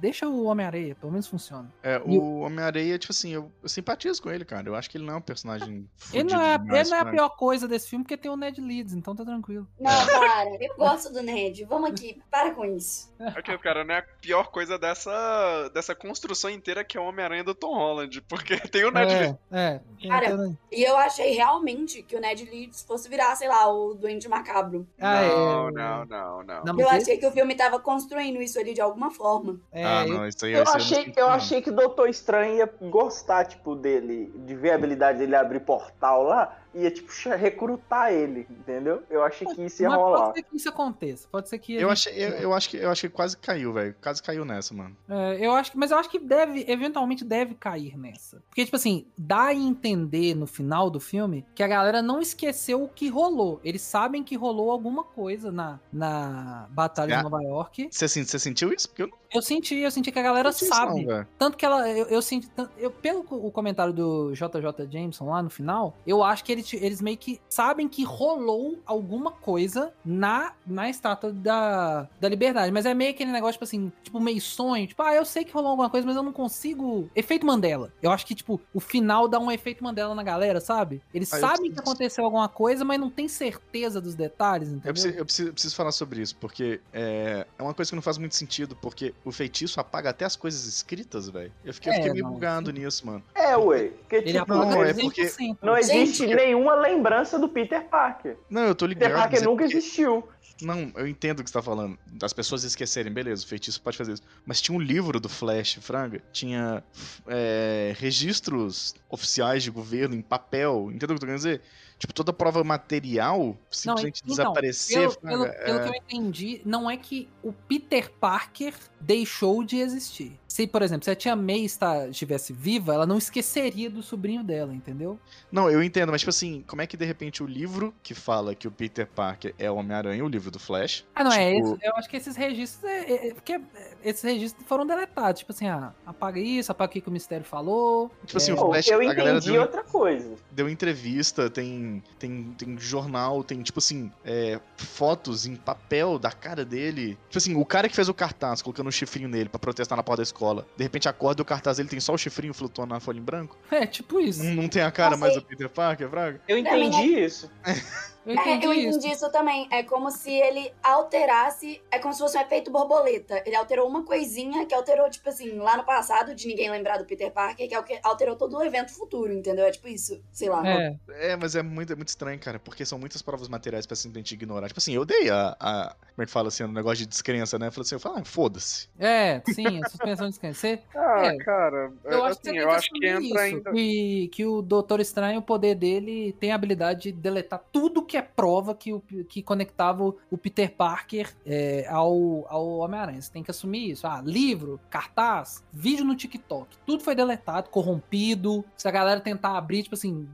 deixa o Homem-Areia, pelo menos funciona. É, E o Homem-Areia, tipo assim, eu, eu simpatizo com ele, cara. Eu acho que ele não é um personagem. Ele não, é, demais, ele não é a pior coisa desse filme, porque tem o Ned Leeds, então tá tranquilo. Não, para. Eu gosto do Ned. Vamos aqui. Para com isso. Aqui, cara, não é a pior coisa dessa, dessa construção inteira que é o Homem-Aranha do Tom Holland. Porque *laughs* tem o Ned Leeds. É, é. Tem- Cara, E eu achei realmente que o Ned Leeds fosse virar, sei lá, o Duende Macabro. Ah, é. não, não, não, não. Não, Eu achei que o filme tava construindo isso ali de alguma forma. é, ah, eu- não, isso aí Eu aí achei, eu achei que o Doutor Estranho ia gostar, tipo, dele, de ver a habilidade dele abrir portal lá, ia, tipo, recrutar ele, entendeu? Eu achei que isso ia mas rolar. pode ser que isso aconteça. Pode ser que. a Eu, gente- achei, eu, eu acho que eu acho que quase caiu, velho. Quase caiu nessa, mano. É, eu acho que, mas eu acho que deve, eventualmente deve cair nessa. Porque, tipo assim, dá a entender no final do filme que a galera não esqueceu o que rolou. Eles sabem que rolou alguma coisa na, na Batalha Ah. de Nova York. Você, sen- você sentiu isso? Porque eu não Eu senti, eu senti que a galera sabe. não. Tanto que ela, eu, eu senti, eu, pelo o comentário do JJ Jameson lá no final, eu acho que eles, eles meio que sabem que rolou alguma coisa na, na estátua da, da liberdade. Mas é meio aquele negócio, tipo assim, tipo meio sonho. Tipo, ah, eu sei que rolou alguma coisa, mas eu não consigo. Efeito Mandela. Eu acho que, tipo, o final dá um efeito Mandela na galera, sabe? Eles Ah, eu sabem que aconteceu alguma coisa, mas não tem certeza dos detalhes, entendeu? Eu preciso, eu, preciso, eu preciso falar sobre isso, porque é, é uma coisa que não faz muito sentido, porque o feitiço apaga até as coisas escritas, velho. Eu fiquei, eu É, fiquei meio não, bugado nisso, mano. É, ué. Porque, tipo, não, é existe, porque- 100%. não existe Gente, nenhuma lembrança do Peter Parker. Não, eu tô ligado. Peter Parker é nunca porque- existiu. Não, eu entendo o que você tá falando. Das pessoas esquecerem, beleza, o feitiço pode fazer isso. Mas tinha um livro do Flash, Franga. Tinha é, registros oficiais de governo em papel. Entendeu o que eu tô querendo dizer? Tipo, toda prova material simplesmente então, desaparecer. Pelo, pelo, Franga, pelo é- que eu entendi, não é que o Peter Parker deixou de existir. Se, por exemplo, se a tia May está, estivesse viva, ela não esqueceria do sobrinho dela, entendeu? Não, eu entendo, mas tipo assim, como é que de repente o livro que fala que o Peter Parker é o Homem-Aranha, o livro do Flash. Ah, não, é Tipo- esse, eu acho que esses registros. É, é- é porque é, esses registros foram deletados. Tipo assim, ah, apaga isso, apaga o que o mistério falou. Tipo assim, É, o Pô, Flash, eu a galera entendi deu, outra coisa. deu entrevista, tem, tem, tem jornal, tem, tipo assim, é, fotos em papel da cara dele. Tipo assim, o cara que fez o cartaz, colocando um chifrinho nele pra protestar na porta da escola, de repente acorda e o cartaz dele tem só o chifrinho flutuando na folha em branco. É, tipo isso. Não, não tem a cara Nossa, mais do Peter Parker, Fraga? Eu entendi isso. *laughs* Eu É, entendi eu isso. entendi isso também. É como se ele alterasse. É como se fosse um efeito borboleta. Ele alterou uma coisinha que alterou, tipo assim, lá no passado, de ninguém lembrar do Peter Parker, que é o que alterou todo o evento futuro, entendeu? É tipo isso. Sei lá. É, É, mas é muito, é muito estranho, cara, porque são muitas provas materiais pra simplesmente ignorar. Tipo assim, eu dei a. a como é que fala assim, o negócio de descrença, né? Eu falei assim, eu falo, ah, foda-se. é, sim, a suspensão de descanso. Você- *laughs* Ah, É. cara, Eu acho assim, que eu acho que assumir entra isso, ainda. que, que o Doutor Estranho, o poder dele tem a habilidade de deletar tudo que é prova que, o, que conectava o- Peter Parker é, ao, ao Homem-Aranha. Você tem que assumir isso. Ah, livro, cartaz, vídeo no TikTok. Tudo foi deletado, corrompido. Se a galera tentar abrir, tipo assim,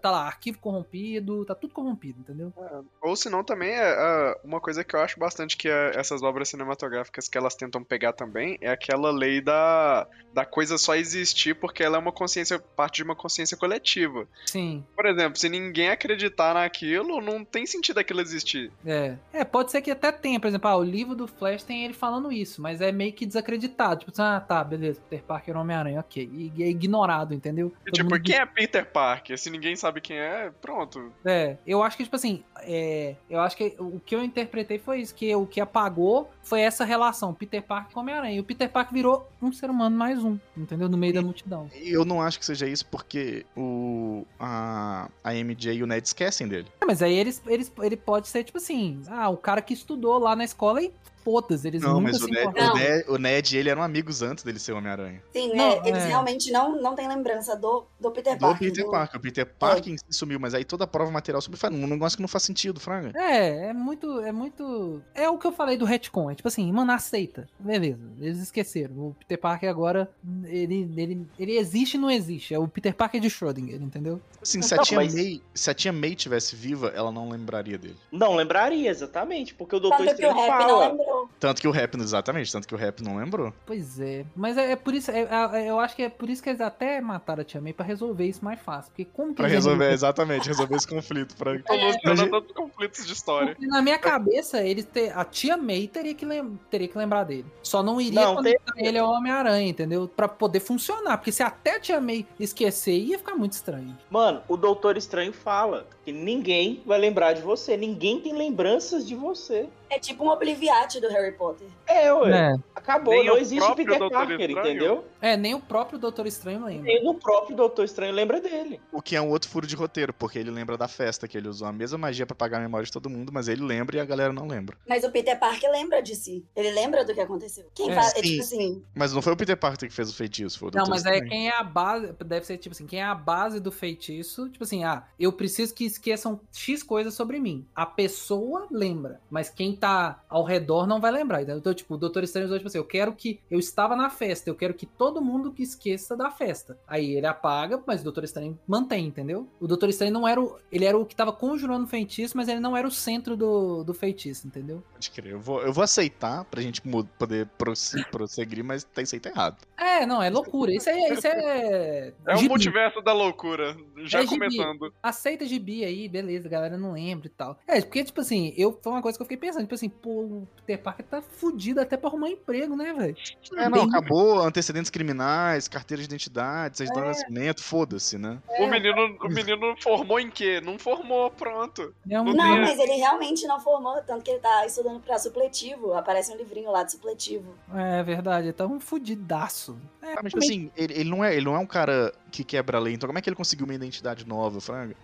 tá lá, arquivo corrompido, tá tudo corrompido, entendeu? Ou senão também é ah, uma coisa que eu acho bastante que é essas obras cinematográficas que elas tentam pegar também é aquela lei da, da coisa só existir porque ela é uma consciência, parte de uma consciência coletiva. Sim. Por exemplo, se ninguém acreditar naquilo, não tem sentido aquilo existir. É. é, pode ser que até tenha, por exemplo, ah, o livro do Flash tem ele falando isso, mas é meio que desacreditado. Tipo assim, ah, tá, beleza, Peter Parker é Homem-Aranha, ok. E é ignorado, entendeu? E, tipo, mundo quem é Peter Parker? Se ninguém sabe quem é, pronto. É, eu acho que, tipo assim, é, eu acho que o que eu interpretei foi isso, que o que apagou foi essa relação, Peter Parker com Homem-Aranha. E o Peter Parker virou um ser humano mais um, entendeu? No meio da multidão. E eu não acho que seja isso porque o, a, a MJ e o Ned esquecem dele. É, mas aí eles, eles, ele pode ser, tipo assim, ah, o cara que estudou lá na escola e foda-se, eles Não, nunca mas o se Ned, o, Ned, o Ned e ele eram amigos antes dele ser o Homem-Aranha. Sim, Não, é, eles é. realmente não, não têm lembrança do, do Peter Do Parker. Peter do- Parker. O Peter Parker si sumiu, mas aí toda a prova material sobre um negócio que não faz sentido, Fraga. É, é muito, é muito. É o que eu falei do retcon. É tipo assim, mano, aceita. Beleza, eles esqueceram. O Peter Parker agora, ele, ele, ele existe e não existe. É o Peter Parker de Schrödinger, entendeu? Assim, se a, tia mas- May, se a tia May tivesse viva, ela não lembraria dele. Não lembraria, exatamente, porque o Doutor Estranho rap não. Tanto que o rap, exatamente, tanto que o rap não lembrou. Pois é. Mas é, é por isso. é- é- eu acho que é por isso que eles até mataram a Tia May pra resolver isso mais fácil. Porque como que Pra resolver, exatamente, resolver esse conflito. Pra... Soluciona Mas- todos os conflitos de história. Porque na minha cabeça, ele ter, a tia May teria que, lem- teria que lembrar dele. Só não iria Não, conectar ele ao Homem-Aranha, entendeu? Pra poder funcionar. Porque se até a tia May esquecer, ia ficar muito estranho. Mano, o Doutor Estranho fala que ninguém vai lembrar de você, ninguém tem lembranças de você. É tipo um obliviate do Harry Potter. É, ué. É. Acabou, Nem não o existe Peter Doutor Parker, Estranho. entendeu? É, nem o próprio Doutor Estranho lembra. Nem o próprio Doutor Estranho lembra dele. O que é um outro furo de roteiro, porque ele lembra da festa, que ele usou a mesma magia pra apagar a memória de todo mundo, mas ele lembra e a galera não lembra. Mas o Peter Parker lembra de si. Ele lembra do que aconteceu. Quem É, faz. É tipo assim. Mas não foi o Peter Parker que fez o feitiço, foi o Não, mas é Estranho. quem é a base. Deve ser tipo assim: quem é a base do feitiço. Tipo assim, ah, eu preciso que esqueçam X coisas sobre mim. A pessoa lembra, mas quem tá ao redor não vai lembrar. Então, então, tipo, o Doutor Estranho usou, tipo assim: eu quero que. Eu estava na festa, eu quero que todo mundo que esqueça da festa. Aí ele apaga, mas o Doutor Estranho mantém, entendeu? O Doutor Estranho não era o. Ele era o que tava conjurando o feitiço, mas ele não era o centro do, do feitiço, entendeu? Pode crer. Eu vou, eu vou aceitar pra gente poder prosse- prosseguir, mas tá, tá errado. É, não, é loucura. Isso é. Isso é... É o gibi. multiverso da loucura. Já É gibi. começando. aceita gibi aí, beleza, a galera não lembra e tal. É, porque, tipo assim, eu foi uma coisa que eu fiquei pensando, tipo assim, pô, o Peter Parker tá fudido até pra arrumar emprego, né, velho? É, não, Bem- acabou antecedentes criminais, carteira de identidade, certidão de nascimento, foda-se, né? O, menino, o menino formou em quê? Não formou, pronto. É um... Não Não, mas ele realmente não formou, tanto que ele tá estudando pra supletivo. Aparece um livrinho lá de supletivo. É verdade, ele tá um fudidaço. É, Ah, mas, tipo assim, ele, ele não é, ele não é um cara que quebra a lei, então como é que ele conseguiu uma identidade nova, Franga?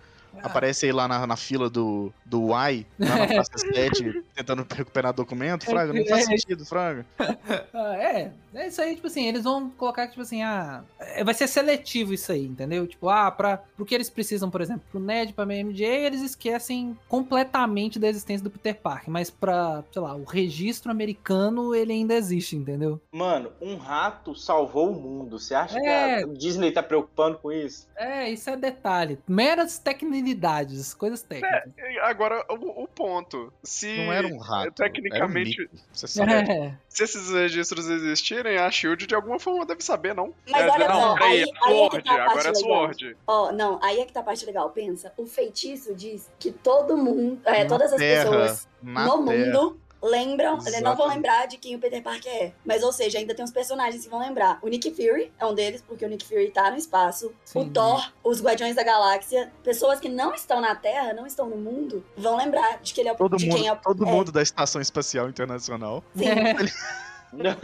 Aparece aí lá na, na fila do, do Y, lá na Praça *laughs* 7, tentando recuperar documento, Fraga, não faz É. sentido, Fraga. *laughs* Ah, é, é isso aí, tipo assim, eles vão colocar, tipo assim, ah, é, vai ser seletivo isso aí, entendeu? Tipo, ah, pra, pro que eles precisam, por exemplo, pro Ned, pra MJ, eles esquecem completamente da existência do Peter Parker, mas pra, sei lá, o registro americano, ele ainda existe, entendeu? Mano, um rato salvou o mundo. Você acha É. que a Disney tá preocupando com isso? É, isso é detalhe, meras tecnilidades, coisas técnicas. E Agora, o, o ponto. Se. Não era um rato. Tecnicamente- Era um você sabe. É, Se esses registros existirem, a Shield de alguma forma deve saber, não? Mas É, olha não, só, aí, é aí é que Sword, tá a agora é. Sword. Ó, não, aí é que tá a parte legal. Pensa, o feitiço diz que todo mundo, é, todas as Terra, pessoas no Terra. mundo lembram, eles não vão lembrar de quem o Peter Parker é. Mas, ou seja, ainda tem uns personagens que vão lembrar. O Nick Fury é um deles, porque o Nick Fury tá no espaço. Sim. O Thor, os Guardiões da Galáxia, pessoas que não estão na Terra, não estão no mundo, vão lembrar de que ele é o Todo, de mundo, quem é o todo é. mundo da Estação Espacial Internacional. Sim.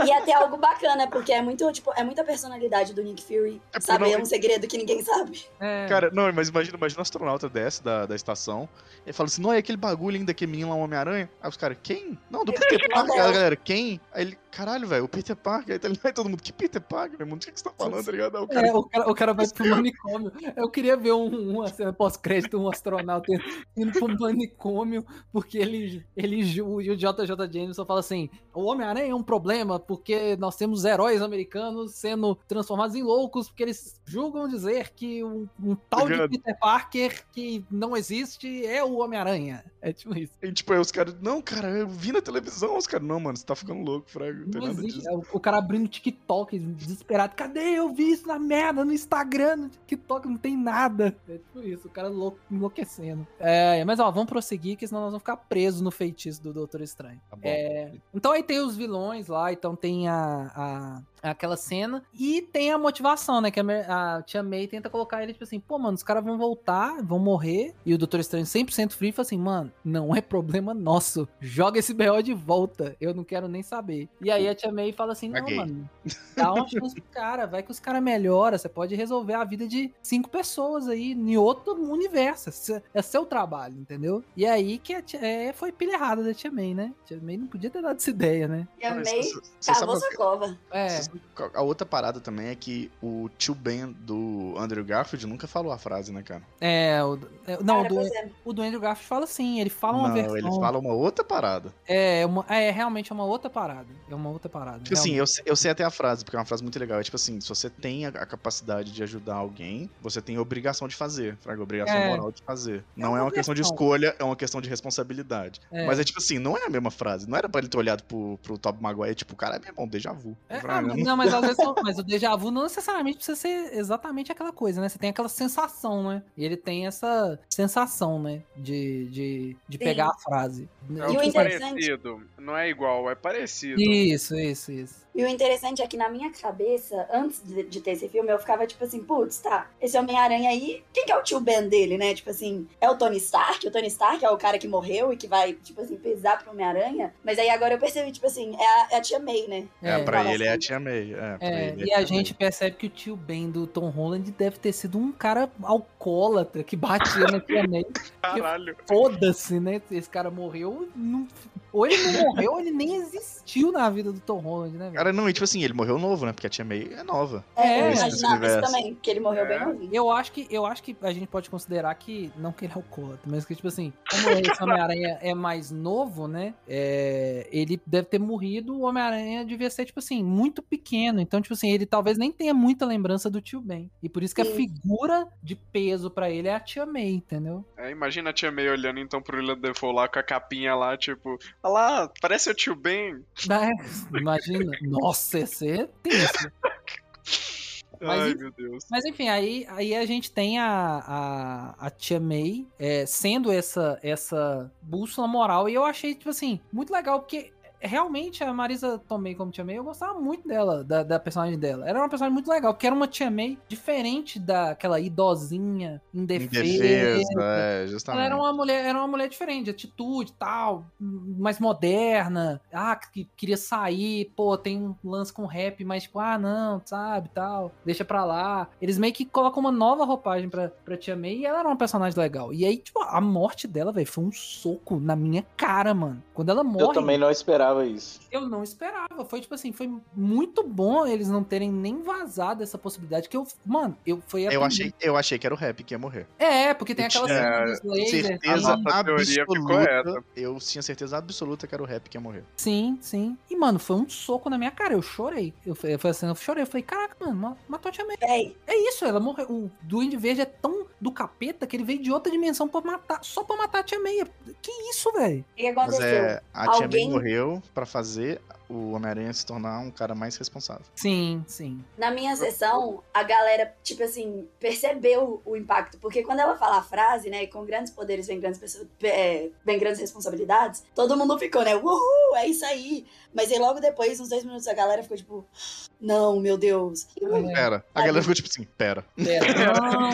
E é até algo bacana, porque é muito, tipo, é muita personalidade do Nick Fury. É saber não- um segredo que ninguém sabe. é. Cara, não, mas imagina, imagina o astronauta desce da, da estação e fala assim: não, é aquele bagulho ainda que menino lá, um Homem-Aranha. Aí os caras, quem? Não, do *laughs* Peter Parker. Aí a galera, quem? Aí ele, caralho, velho, o Peter Parker. Aí, tá, aí *laughs* todo mundo, que Peter Parker, meu mundo? O que que você tá falando, tá ligado? Aí o cara, É, o cara, o cara vai pro manicômio. Eu queria ver um, uma cena pós-crédito, um astronauta indo pro manicômio, porque ele, ele o JJ Jameson fala assim: o Homem-Aranha é um problema, porque nós temos heróis americanos sendo transformados em loucos, porque eles julgam dizer que um, um tal de Ligado. Peter Parker que não existe é o Homem-Aranha. É tipo isso. E, tipo, aí os caras, não, cara, eu vi na televisão. Os caras, não, mano, você tá ficando louco, Fraga. Não existe. É o, o cara abrindo TikTok, desesperado. Cadê? Eu vi isso na merda, no Instagram, no TikTok, não tem nada. É tipo isso, o cara louco, enlouquecendo. É, mas ó, vamos prosseguir, que senão nós vamos ficar presos no feitiço do Doutor Estranho. Tá bom. É, então aí tem os vilões lá, então tem a, a- aquela cena e tem a motivação, né? Que a, a tia May tenta colocar ele, tipo assim, pô, mano, os caras vão voltar, vão morrer, e o Doutor Estranho 100% frio fala assim, mano, não é problema nosso, joga esse BO de volta, eu não quero nem saber. E aí a tia May fala assim, não, mano, dá uma chance pro cara, vai que os caras melhoram, você pode resolver a vida de cinco pessoas aí, em outro universo, Esse é seu trabalho, entendeu? E aí que a tia, é, foi pilha errada da tia May, né? A tia May não podia ter dado essa ideia, né? E a Mas May cavou sua cova. É, você A outra parada também é que o tio Ben do Andrew Garfield nunca falou a frase, né, cara? É, o, é, não, Cara, o do, é. o do Andrew Garfield fala sim, ele fala uma não, versão. ele fala uma outra parada. É, uma, é, realmente é uma outra parada. É uma outra parada. Tipo assim, eu, sei- eu sei até a frase, porque é uma frase muito legal. É tipo assim, se você tem a, a capacidade de ajudar alguém, você tem a obrigação de fazer. Fraga, obrigação É. moral de fazer. Não uma é uma questão de escolha, é uma questão de responsabilidade. É. Mas é tipo assim, não é a mesma frase. Não era pra ele ter olhado pro, pro Top Maguire, tipo, cara, é meu irmão, déjà vu. É, Fraga, ah, *laughs* não, mas às vezes não- mas o déjà vu não necessariamente precisa ser exatamente aquela coisa, né? Você tem aquela sensação, né? E ele tem essa sensação, né? De, de, de Sim. pegar a frase. É E o que interessante- parecido. Não é igual, é parecido. Isso, isso, isso. E o interessante é que na minha cabeça, antes de, de ter esse filme, eu ficava tipo assim, putz, tá, esse Homem-Aranha aí, quem que é o tio Ben dele, né? Tipo assim, é o Tony Stark? O Tony Stark é o cara que morreu e que vai, tipo assim, pesar pro Homem-Aranha? Mas aí agora eu percebi, tipo assim, é a, é a tia May, né? É, pra Fala ele é a assim. tia May. É, pra É, ele e é a tia gente percebe que o tio Ben do Tom Holland deve ter sido um cara alcoólatra que batia na tia May. *laughs* Caralho. Foda-se, né? Esse cara morreu. não- Ou ele não morreu, ou ele nem existiu na vida do Tom Holland, né, velho? Cara, não, e tipo assim, ele morreu novo, né? Porque a tia May é nova. É, eu imaginava isso também, que ele morreu bem É. novinho. Eu acho que eu acho que a gente pode considerar que não que ele é alcoólatra, mas que tipo assim, como esse Homem-Aranha *laughs* é mais novo, né? é, ele deve ter morrido, o Homem-Aranha devia ser tipo assim, muito pequeno. Então, tipo assim, ele talvez nem tenha muita lembrança do tio Ben. E por isso que a Sim. figura de peso pra ele é a tia May, entendeu? É, imagina a tia May olhando então pro William Defoe lá com a capinha lá, tipo, olha lá, parece o tio Ben. *laughs* Né? Imagina. Nossa, esse é tenso. *laughs* Mas Ai, meu Deus. Mas enfim, aí, aí a gente tem a, a, a Tia May é, sendo essa, essa bússola moral. E eu achei, tipo assim, muito legal, porque realmente a Marisa Tomei como Tia May, eu gostava muito dela, da, da personagem dela. Era uma personagem muito legal, porque era uma Tia May diferente daquela idosinha, indefesa. Indefesa, é, Ela justamente. era uma mulher, era uma mulher diferente, de atitude e tal, mais moderna. Ah, que queria sair, pô, tem um lance com rap, mas tipo, ah, não, sabe, tal, deixa pra lá. Eles meio que colocam uma nova roupagem pra, pra Tia May e ela era uma personagem legal. E aí, tipo, a morte dela, velho, foi um soco na minha cara, mano. Quando ela morre, Eu também não esperava isso. eu não esperava. Foi tipo assim, foi muito bom eles não terem nem vazado essa possibilidade. Que eu, mano, eu foi a Eu achei, eu achei que era o rap que ia morrer. É, porque tem aquela tinha cena dos lasers. certeza a absoluta. Eu tinha certeza absoluta que era o rap que ia morrer. Sim, sim. E, mano, foi um soco na minha cara. Eu chorei. Eu, foi foi assim, eu chorei. Eu falei, caraca, mano, ma- matou a Tia May. É isso, ela morreu. O Duende Verde é tão do capeta que ele veio de outra dimensão pra matar, só pra matar a Tia May. Que isso, velho? o que Mas é, a Tia Alguém- morreu pra fazer o Homem-Aranha se tornar um cara mais responsável. Sim, sim. Na minha sessão, a galera, tipo assim, percebeu o impacto. Porque quando ela fala a frase, né, com grandes poderes vem grandes, pessoas, é, vem grandes responsabilidades, todo mundo ficou, né, uhul, é isso aí. Mas aí logo depois, uns dois minutos, a galera ficou tipo, não, meu Deus. É. Pera. A galera ficou tipo assim, pera. Pera, *laughs* não,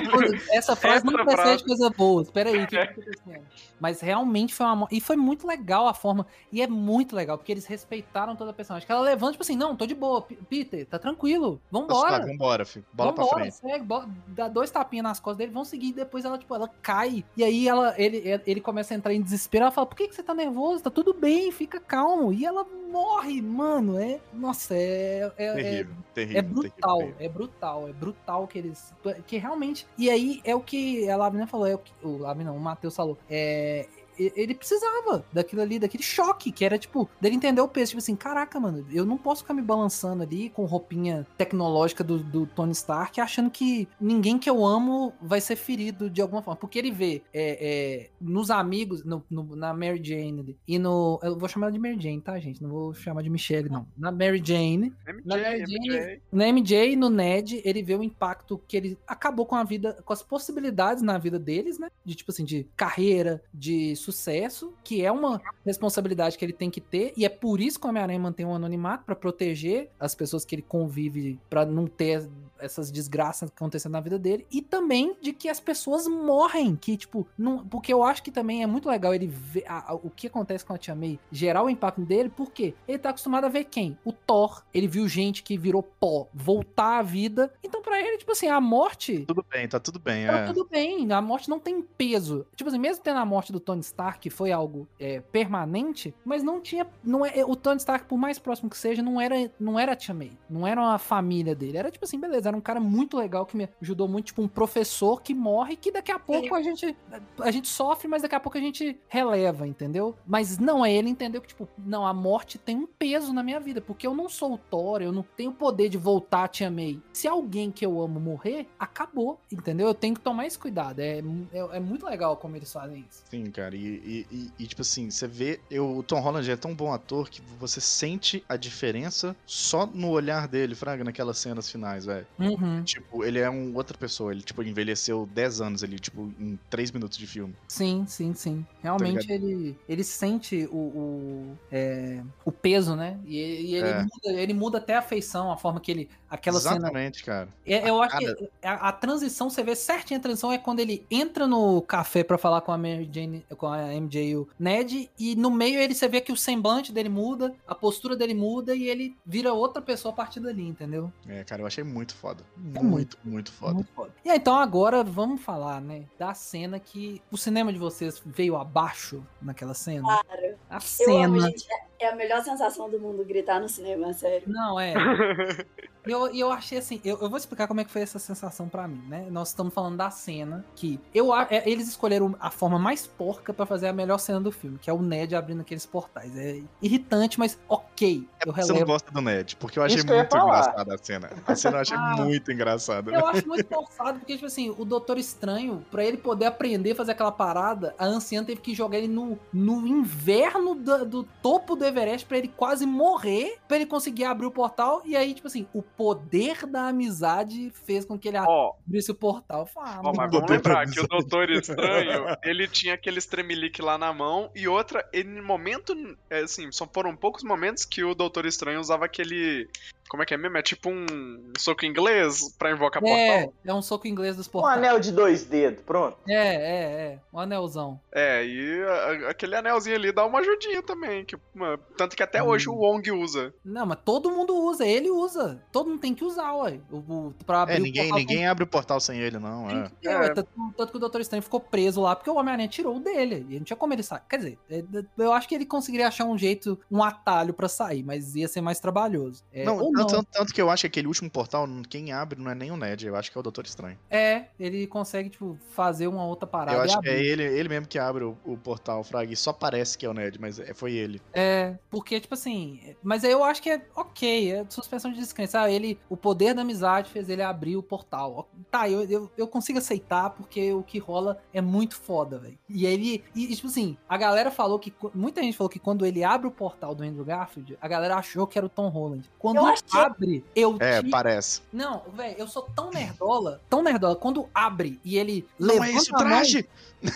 essa frase não Essa precisa frase- de coisa boa. Espera aí, o que tá acontecendo? Mas realmente foi uma. E foi muito legal a forma. E é muito legal, porque eles respeitaram toda a personagem. Que ela levanta, tipo assim, não, tô de boa, Peter, tá tranquilo. Tá Vambora. suave, vambora, filho. Bola pra Vambora, frente. segue, bo- dá dois tapinhas nas costas dele, vão seguir, depois ela, tipo, ela cai. E aí ela, ele, ele começa a entrar em desespero. Ela fala: Por que, que você tá nervoso? Tá tudo bem, fica calmo. E ela morre, mano. É. Nossa, é. é- é- Terrível, terrível. é brutal, terrível. é brutal, é brutal que eles. Que realmente. E aí é o que a Lavina falou, é o que. O Lavina não, o Matheus falou. É. Ele precisava daquilo ali, daquele choque, que era tipo, dele entender o peso. Tipo assim, caraca, mano, eu não posso ficar me balançando ali com roupinha tecnológica do, do Tony Stark, achando que ninguém que eu amo vai ser ferido de alguma forma. Porque ele vê é, é, nos amigos, no- no- na Mary Jane e no. Eu vou chamar ela de Mary Jane, tá, gente? Não vou chamar de Michelle, não. Na Mary Jane, Na MJ, verdade, MJ. no MJ no Ned, ele vê o impacto que ele acabou com a vida, com as possibilidades na vida deles, né? De tipo assim, de carreira, de sucesso, que é uma responsabilidade que ele tem que ter, e é por isso que o Homem-Aranha mantém um anonimato pra proteger as pessoas que ele convive, pra não ter essas desgraças acontecendo na vida dele, e também de que as pessoas morrem, que tipo, não, porque eu acho que também é muito legal ele ver a- a- o que acontece com a Tia May, gerar o impacto dele, porque ele tá acostumado a ver quem? O Thor, ele viu gente que virou pó, voltar à vida, então pra ele, tipo assim, a morte Tudo bem, tá tudo bem. Tá É. tudo bem, a morte não tem peso. Tipo assim, mesmo tendo a morte do Tony Stark, que foi algo é, permanente, mas não tinha. Não é, o Tony Stark, por mais próximo que seja, não era, não era a Tia May. Não era uma família dele. Era tipo assim, beleza, era um cara muito legal que me ajudou muito, tipo um professor que morre, que daqui a pouco a gente, a gente sofre, mas daqui a pouco a gente releva, entendeu? Mas não, é ele entendeu que, tipo, não, a morte tem um peso na minha vida, porque eu não sou o Thor, eu não tenho o poder de voltar a Tia May. Se alguém que eu amo morrer, acabou, entendeu? Eu tenho que tomar esse cuidado. É, é, é muito legal como eles fazem isso. Sim, cara, e, e- e- e, tipo assim, você vê, eu, o Tom Holland é tão bom ator que você sente a diferença só no olhar dele, Fraga, naquelas cenas finais, velho. Uhum. Tipo, ele é uma outra pessoa, ele, tipo, envelheceu 10 anos ali, tipo, em 3 minutos de filme. Sim, sim, sim. Realmente ele, ele sente o, o, é, o peso, né? E, e ele, É. muda, ele muda até a feição, a forma que ele. Aquela cena. Exatamente, cara. É, eu acho Cara. que a, a transição, você vê certinho a transição, é quando ele entra no café pra falar com a Mary Jane, com a MJ e o Ned, e no meio ele você vê que o semblante dele muda, a postura dele muda e ele vira outra pessoa a partir dali, entendeu? É, cara, eu achei muito foda. É muito, muito foda. Muito foda. E aí, então agora vamos falar, né, da cena que o cinema de vocês veio abaixo naquela cena. Claro. A Eu amo, cena. gente. É- É a melhor sensação do mundo gritar no cinema, sério. Não, é. *laughs* E eu, eu achei assim, eu, eu vou explicar como é que foi essa sensação pra mim, né? Nós estamos falando da cena que eu a- é, eles escolheram a forma mais porca pra fazer a melhor cena do filme, que é o Ned abrindo aqueles portais. É irritante, mas ok. É eu você não gosta do Ned, porque eu achei Isso eu muito engraçada a cena. A cena eu achei *laughs* Ah. muito engraçada. Eu acho muito forçado, porque, tipo assim, o Doutor Estranho, pra ele poder aprender a fazer aquela parada, a anciã teve que jogar ele no, no inverno da- do topo do Everest pra ele quase morrer, pra ele conseguir abrir o portal. E aí, tipo assim, o poder da amizade fez com que ele Ó, abrisse o portal. Falei, ah, mano, mas vamos lembrar que o Doutor *laughs* Estranho, ele tinha aquele tremelique lá na mão, e outra, ele no momento, é, assim, só foram poucos momentos que o Doutor Estranho usava aquele, como é que é mesmo? É tipo um soco inglês pra invocar é, portal? é um soco inglês dos Um portais. anel de dois dedos, pronto. É, é, é. Um anelzão. É, e a- aquele anelzinho ali dá uma ajudinha também, que, mano, tanto que até hoje o Wong usa. Não, mas todo mundo usa, ele usa. Todo mundo tem que usar, ué. O, o, pra abrir É, o ninguém, portal ninguém abre o portal sem ele, não. É. que ter, ué. É. Tanto, tanto que o Doutor Estranho ficou preso lá porque o Homem-Aranha tirou o dele. E não tinha como ele sair. Quer dizer, é, eu acho que ele conseguiria achar um jeito, um atalho pra sair, mas ia ser mais trabalhoso. É, não, não. tanto- tanto que eu acho que aquele último portal, quem abre não é nem o Ned, eu acho que é o Doutor Estranho. É, ele consegue, tipo, fazer uma outra parada. eu e acho que é ele, ele mesmo que abre o, o portal, Frag, e só parece que é o Ned, mas é- foi ele. É, porque, tipo assim. Mas eu acho que é ok, é suspensão de descrença. Ah, ele, o poder da amizade fez ele abrir o portal. Tá, eu, eu, eu consigo aceitar porque o que rola é muito foda, velho. E ele. E, e, tipo assim, a galera falou que. Muita gente falou que quando ele abre o portal do Andrew Garfield, a galera achou que era o Tom Holland. Quando Eu acho abre, eu É, parece. Não, velho, eu sou tão nerdola, tão nerdola. Quando abre e ele Não levanta é esse o a mão, traje!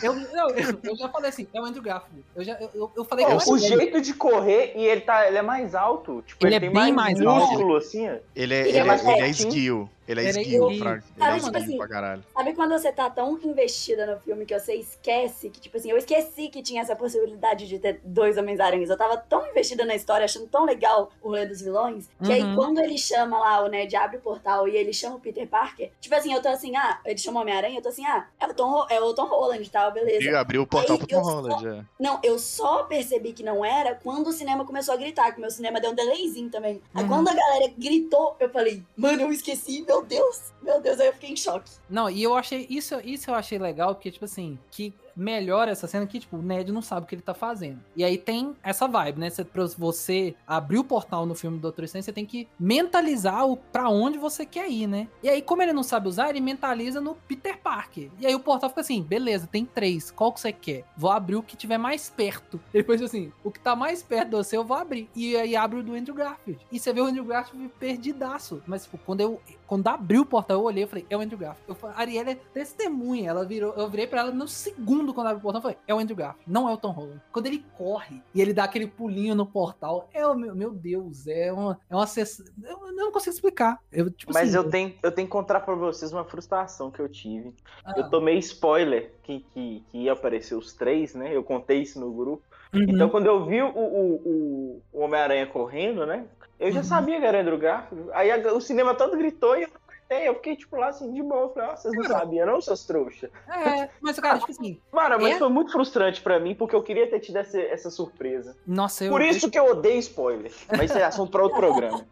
eu, não, eu, eu já falei assim, é o Andrew Garfield. Eu, já, eu, eu, falei o jeito de correr, e ele tá. Ele é mais alto. Tipo, Ele ele, é tem bem mais, mais alto. músculo, assim, ó. Ele é, Ele ele, é é, mais ele é esguio. Ele é Ele esguio. Ele Sabe, é tipo esguio assim, pra caralho. Sabe quando você tá tão investida no filme que você esquece que, tipo assim, eu esqueci que tinha essa possibilidade de ter dois Homens-Aranhas. Eu tava tão investida na história, achando tão legal o rolê dos vilões, que aí Uhum. quando ele chama lá, o Ned abre o portal e ele chama o Peter Parker, tipo assim, eu tô assim, ah, ele chama o Homem-Aranha, eu tô assim, ah, é o Tom, é o Tom Holland e tal, beleza. E abriu o portal Aí pro Tom eu só- Holland, é. Não, eu só percebi que não era quando o cinema começou a gritar, que meu cinema deu um delayzinho também. Aí Uhum. quando a galera gritou, eu falei, mano, eu esqueci, meu Deus, meu Deus, aí eu fiquei em choque. Não, e eu achei isso, isso eu achei legal, porque, tipo assim, que melhora essa cena que, tipo, o Ned não sabe o que ele tá fazendo. E aí tem essa vibe, né? Você, pra você abrir o portal no filme do Doutor Estranho, você tem que mentalizar o pra onde você quer ir, né? E aí, como ele não sabe usar, ele mentaliza no Peter Parker. E aí o portal fica assim, beleza, tem três, qual que você quer? Vou abrir o que tiver mais perto. *laughs* Depois, assim, o que tá mais perto de você, eu vou abrir. E aí abre o do Andrew Garfield. E você vê o Andrew Garfield perdidaço. Mas, tipo, quando eu quando abriu o portal, eu olhei e falei, é o Andrew Garfield. Eu falei, Ariela é testemunha. Ela virou, eu virei pra ela no segundo quando abriu o portal, eu falei, é o Andrew Garfield, não é o Tom Holland. Quando ele corre e ele dá aquele pulinho no portal, é o meu, meu Deus, é uma, é uma sessão. Eu, eu não consigo explicar. Eu, tipo Mas assim, eu, tenho, eu tenho que contar pra vocês uma frustração que eu tive. ah, Eu tomei spoiler que, que, que ia aparecer os três, né? Eu contei isso no grupo. uhum. Então, quando eu vi o, o, o, o Homem-Aranha correndo, né? Eu já Uhum. sabia que era Andrew Garfield. Aí a- o cinema todo gritou e eu gritei. Eu fiquei, tipo, lá assim, de boa. Falei, ó, vocês não sabiam, não, seus trouxas? É, mas, cara, tipo assim, Mano, mas É? foi muito frustrante pra mim, porque eu queria ter tido essa, essa surpresa. nossa, eu. Por isso que eu odeio spoiler. Mas isso é assunto pra outro *laughs* programa.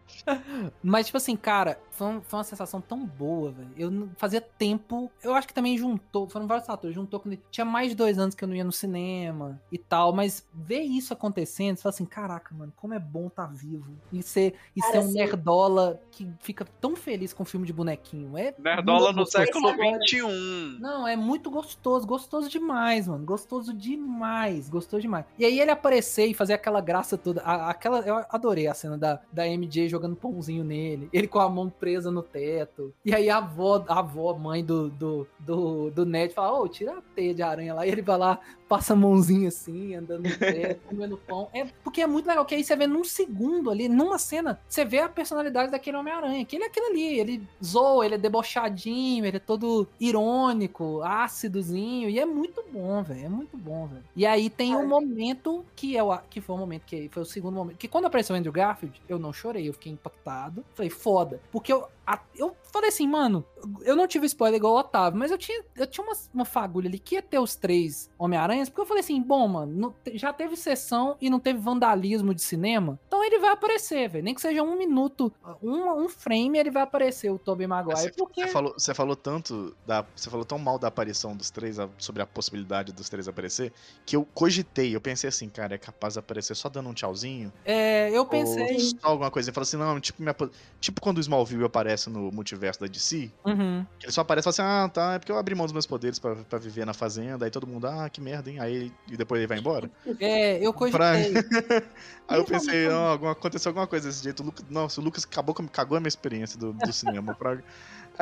Mas, tipo assim, cara, foi, um- foi uma sensação tão boa, velho. Eu não- fazia tempo. Eu acho que também juntou. Foram vários fatores. Juntou quando. Tinha mais de dois anos que eu não ia no cinema e tal. Mas ver isso acontecendo, você fala assim: caraca, mano, como é bom tá vivo. E ser, e Cara, ser um sim. nerdola que fica tão feliz com filme de bonequinho. É Nerdola no século XXI. Não, é muito gostoso, gostoso demais, mano. Gostoso demais, gostoso demais. E aí ele aparecer e fazer aquela graça toda. a- aquela, eu adorei a cena da, da MJ jogando pãozinho nele. Ele com a mão presa no teto. E aí a avó, a avó, mãe do, do, do, do Ned, fala: Ô, tira a teia de aranha lá. E ele vai lá, passa a mãozinha assim, andando no teto, *laughs* comendo pão. É, porque é muito legal, que aí você vê num segundo ali, numa cena, você vê a personalidade daquele Homem-Aranha. Que ele é aquilo ali, ele zoa, ele é debochadinho, ele é todo irônico, ácidozinho, e é muito bom, velho. É muito bom, velho. E aí tem um momento que é o que foi o momento que foi o segundo momento. Que quando apareceu o Andrew Garfield, eu não chorei, eu fiquei impactado. Falei, foda. Porque eu, eu falei assim, mano, eu não tive spoiler igual o Otávio, mas eu tinha, eu tinha uma, uma fagulha ali que ia ter os três Homem-Aranhas, porque eu falei assim, bom, mano, não já teve sessão e não teve vandalismo de cinema, então ele vai aparecer, velho. Nem que seja um minuto, um, um frame, ele vai aparecer, o Tobey Maguire. Você, Porque... falou, você falou tanto da, você falou tão mal da aparição dos três a- sobre a possibilidade dos três aparecer que eu cogitei, eu pensei assim, cara, é capaz de aparecer só dando um tchauzinho É, eu ou pensei. só alguma coisa. Eu falei assim, não, tipo, minha po- tipo quando o Smallville aparece aparece no multiverso da DC, Uhum. que ele só aparece e fala assim, ah, tá, é porque eu abri mão dos meus poderes pra, pra viver na fazenda, aí todo mundo, ah, que merda, hein? Aí e depois ele vai embora. *laughs* É, eu Pra- cogitei. *laughs* Aí eu pensei, não, alguma, aconteceu alguma coisa desse jeito. O Lucas, nossa, o Lucas acabou cagou a minha experiência do, do cinema. Pra...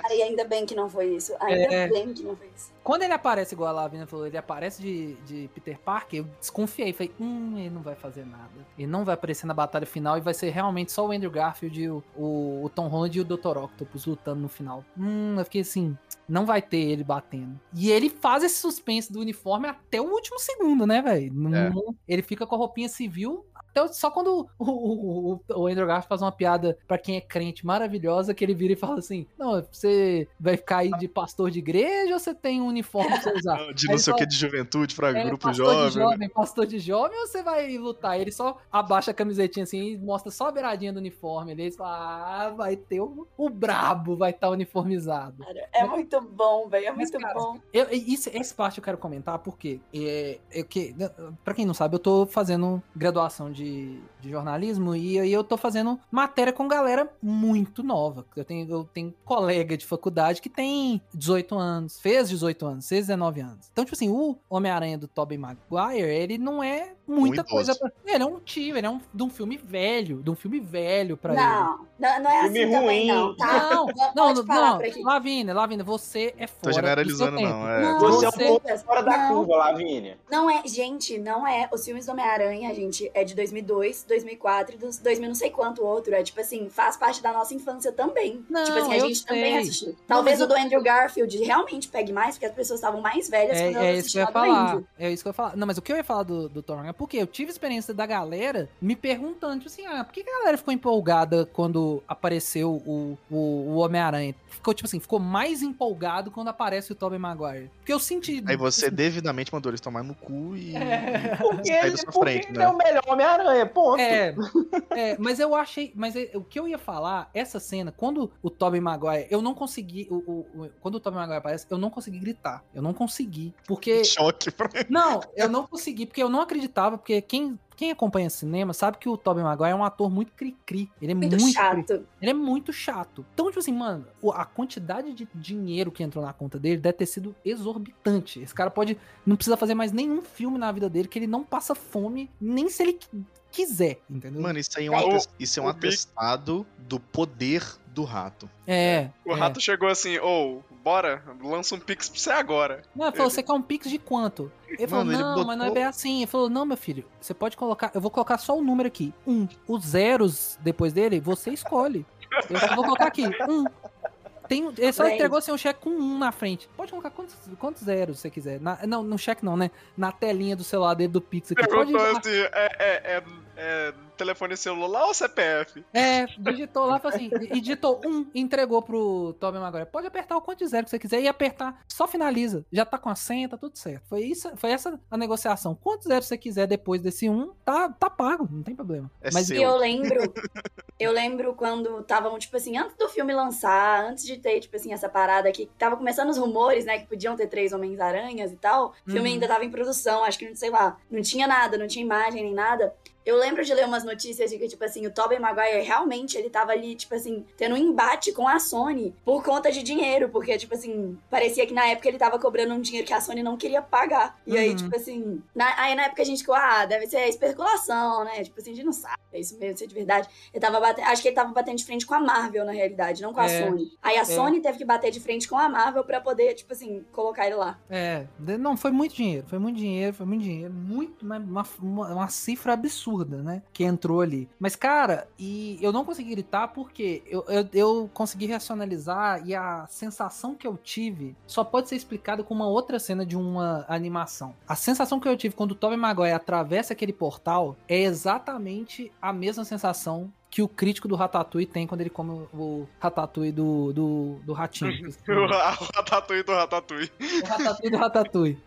Aí ainda bem que não foi isso. Ainda É. bem que não foi isso. Quando ele aparece, igual a Lavina falou, ele aparece de, de Peter Parker, eu desconfiei. Falei, hum, ele não vai fazer nada. Ele não vai aparecer na batalha final e vai ser realmente só o Andrew Garfield, e o, o, o Tom Holland e o Dr. Octopus lutando no final. Hum, eu fiquei assim, não vai ter ele batendo. E ele faz esse suspense do uniforme até o último segundo, né, velho? É. Ele fica com a roupinha civil até o- só quando o, o, o- o Andrew Garfield faz uma piada pra quem é crente maravilhosa, que ele vira e fala assim: Não, você vai ficar aí de pastor de igreja ou você tem um uniforme pra você usar? *laughs* De Aí não sei o que de juventude, pra é, grupo pastor jovem. de né? jovem, pastor de jovem, ou você vai lutar? Ele só abaixa a camisetinha assim e mostra só a beiradinha do uniforme. Ele fala, ah, vai ter o, o brabo, vai estar uniformizado. Cara, é muito bom, velho. É Mas, muito cara, bom. Eu, isso, essa parte eu quero comentar porque, é, é que, pra quem não sabe, eu tô fazendo graduação de, de jornalismo e aí eu tô fazendo matéria com galera muito nova. Eu tenho, eu tenho colega de faculdade que tem 18 anos, fez 18 anos, fez 19 anos. Então, tipo assim, o Homem-Aranha do Tobey Maguire, ele não é muita Um coisa pra... Ele é um tio, ele é um, de um filme velho, de um filme velho pra ele. Não, não, não é Filme assim também, ruim. não, tá? Não, Pode não, não, não. Lavina, Lavina, você é fora. do seu generalizando, tempo. não, é. Não, Você é um pouco fora da Não. curva, Lavínia. Não é, gente, não é. Os filmes do Homem-Aranha, gente, é de 2002, 2004 e dos 2000 não sei quanto outro. É tipo assim, faz parte da nossa infância também. Não, tipo assim, a eu gente também sei. assistiu. Talvez o do Andrew Garfield realmente pegue mais, porque as pessoas estavam mais velhas É, quando é elas isso que eu assistiam ia falar. É isso que eu ia falar. Não, mas o que eu ia falar do, do Thor é porque eu tive experiência da galera me perguntando, tipo assim, ah, por que a galera ficou empolgada quando apareceu o, o, o Homem-Aranha? Ficou, tipo assim, ficou mais empolgado quando aparece o Tobey Maguire. Porque eu senti. Aí você assim, devidamente mandou eles tomar no cu e. É. Porque ele, porque frente, ele né? é o melhor Homem-Aranha, ponto. É, é, mas eu achei. Mas é- o que eu ia falar, essa cena, quando o Tobey Maguire, eu não consegui. O, o- o- quando o Tobey Maguire aparece, eu não consegui gritar. Eu não consegui. Porque. *laughs* Choque pra Não, eu não consegui, porque eu não acreditava, porque quem. Quem acompanha cinema sabe que o Tobey Maguire é um ator muito cri-cri. Ele é muito, Muito cri- chato. Ele é muito chato. Então, tipo assim, mano, a quantidade de dinheiro que entrou na conta dele deve ter sido exorbitante. Esse cara pode. Não precisa fazer mais nenhum filme na vida dele, que ele não passa fome, nem se ele qui- quiser, entendeu? Mano, isso aí é um, O- ates- isso é um atestado do poder do rato. é. O é. rato chegou assim, ô, bora, lança um pix pra você agora. Não, ele falou, você quer um pix de quanto? Ele falou, Mano, ele não, mas não é botou- bem assim. Ele falou, não, meu filho, você pode colocar, eu vou colocar só o número aqui, um. Os zeros depois dele, você escolhe. Eu só vou colocar aqui, um. Tem, ele só Bem. entregou assim, um cheque com um na frente. Pode colocar quantos, quantos zeros você quiser. Na- não, no cheque não, né? Na telinha do celular dele do Pix aqui. Pode assim, é, é, é, é telefone celular ou CPF? É, digitou lá, falou assim, e digitou um e entregou pro Tobey Maguire. Pode apertar o quanto de zero que você quiser e apertar, só finaliza. Já tá com a senha, tá tudo certo. Foi isso, foi essa a negociação. Quantos zeros você quiser depois desse um, tá, tá pago, não tem problema. É Mas seu. E eu lembro, eu lembro quando estavam, tipo assim, antes do filme lançar, antes de ter, tipo assim, essa parada aqui, que tava começando os rumores, né, que podiam ter três Homens-Aranhas e tal. O filme Uhum. ainda tava em produção, acho que, não sei lá, não tinha nada, não tinha imagem nem nada. Eu lembro de ler umas notícias de que, tipo assim, o Tobey Maguire realmente, ele tava ali, tipo assim, tendo um embate com a Sony por conta de dinheiro, porque, tipo assim, parecia que na época ele tava cobrando um dinheiro que a Sony não queria pagar. E aí, Uhum. tipo assim, na- aí na época a gente ficou, ah, deve ser especulação, né? Tipo assim, a gente não sabe, é isso mesmo, isso é de verdade. Ele tava batendo, acho que ele tava batendo de frente com a Marvel, na realidade, não com a É. Sony. Aí a Sony teve que bater de frente com a Marvel pra poder, tipo assim, colocar ele lá. É, não, foi muito dinheiro, foi muito dinheiro, foi muito dinheiro, muito, mas uma, uma, uma cifra absurda, né, que entrou ali. Mas, cara, e eu não consegui gritar porque eu, eu, eu consegui racionalizar e a sensação que eu tive só pode ser explicada com uma outra cena de uma animação. A sensação que eu tive quando o Tobey Maguire atravessa aquele portal é exatamente a mesma sensação que o crítico do Ratatouille tem quando ele come o, o Ratatouille do, do, do ratinho. *laughs* O Ratatouille do Ratatouille. O Ratatouille do Ratatouille.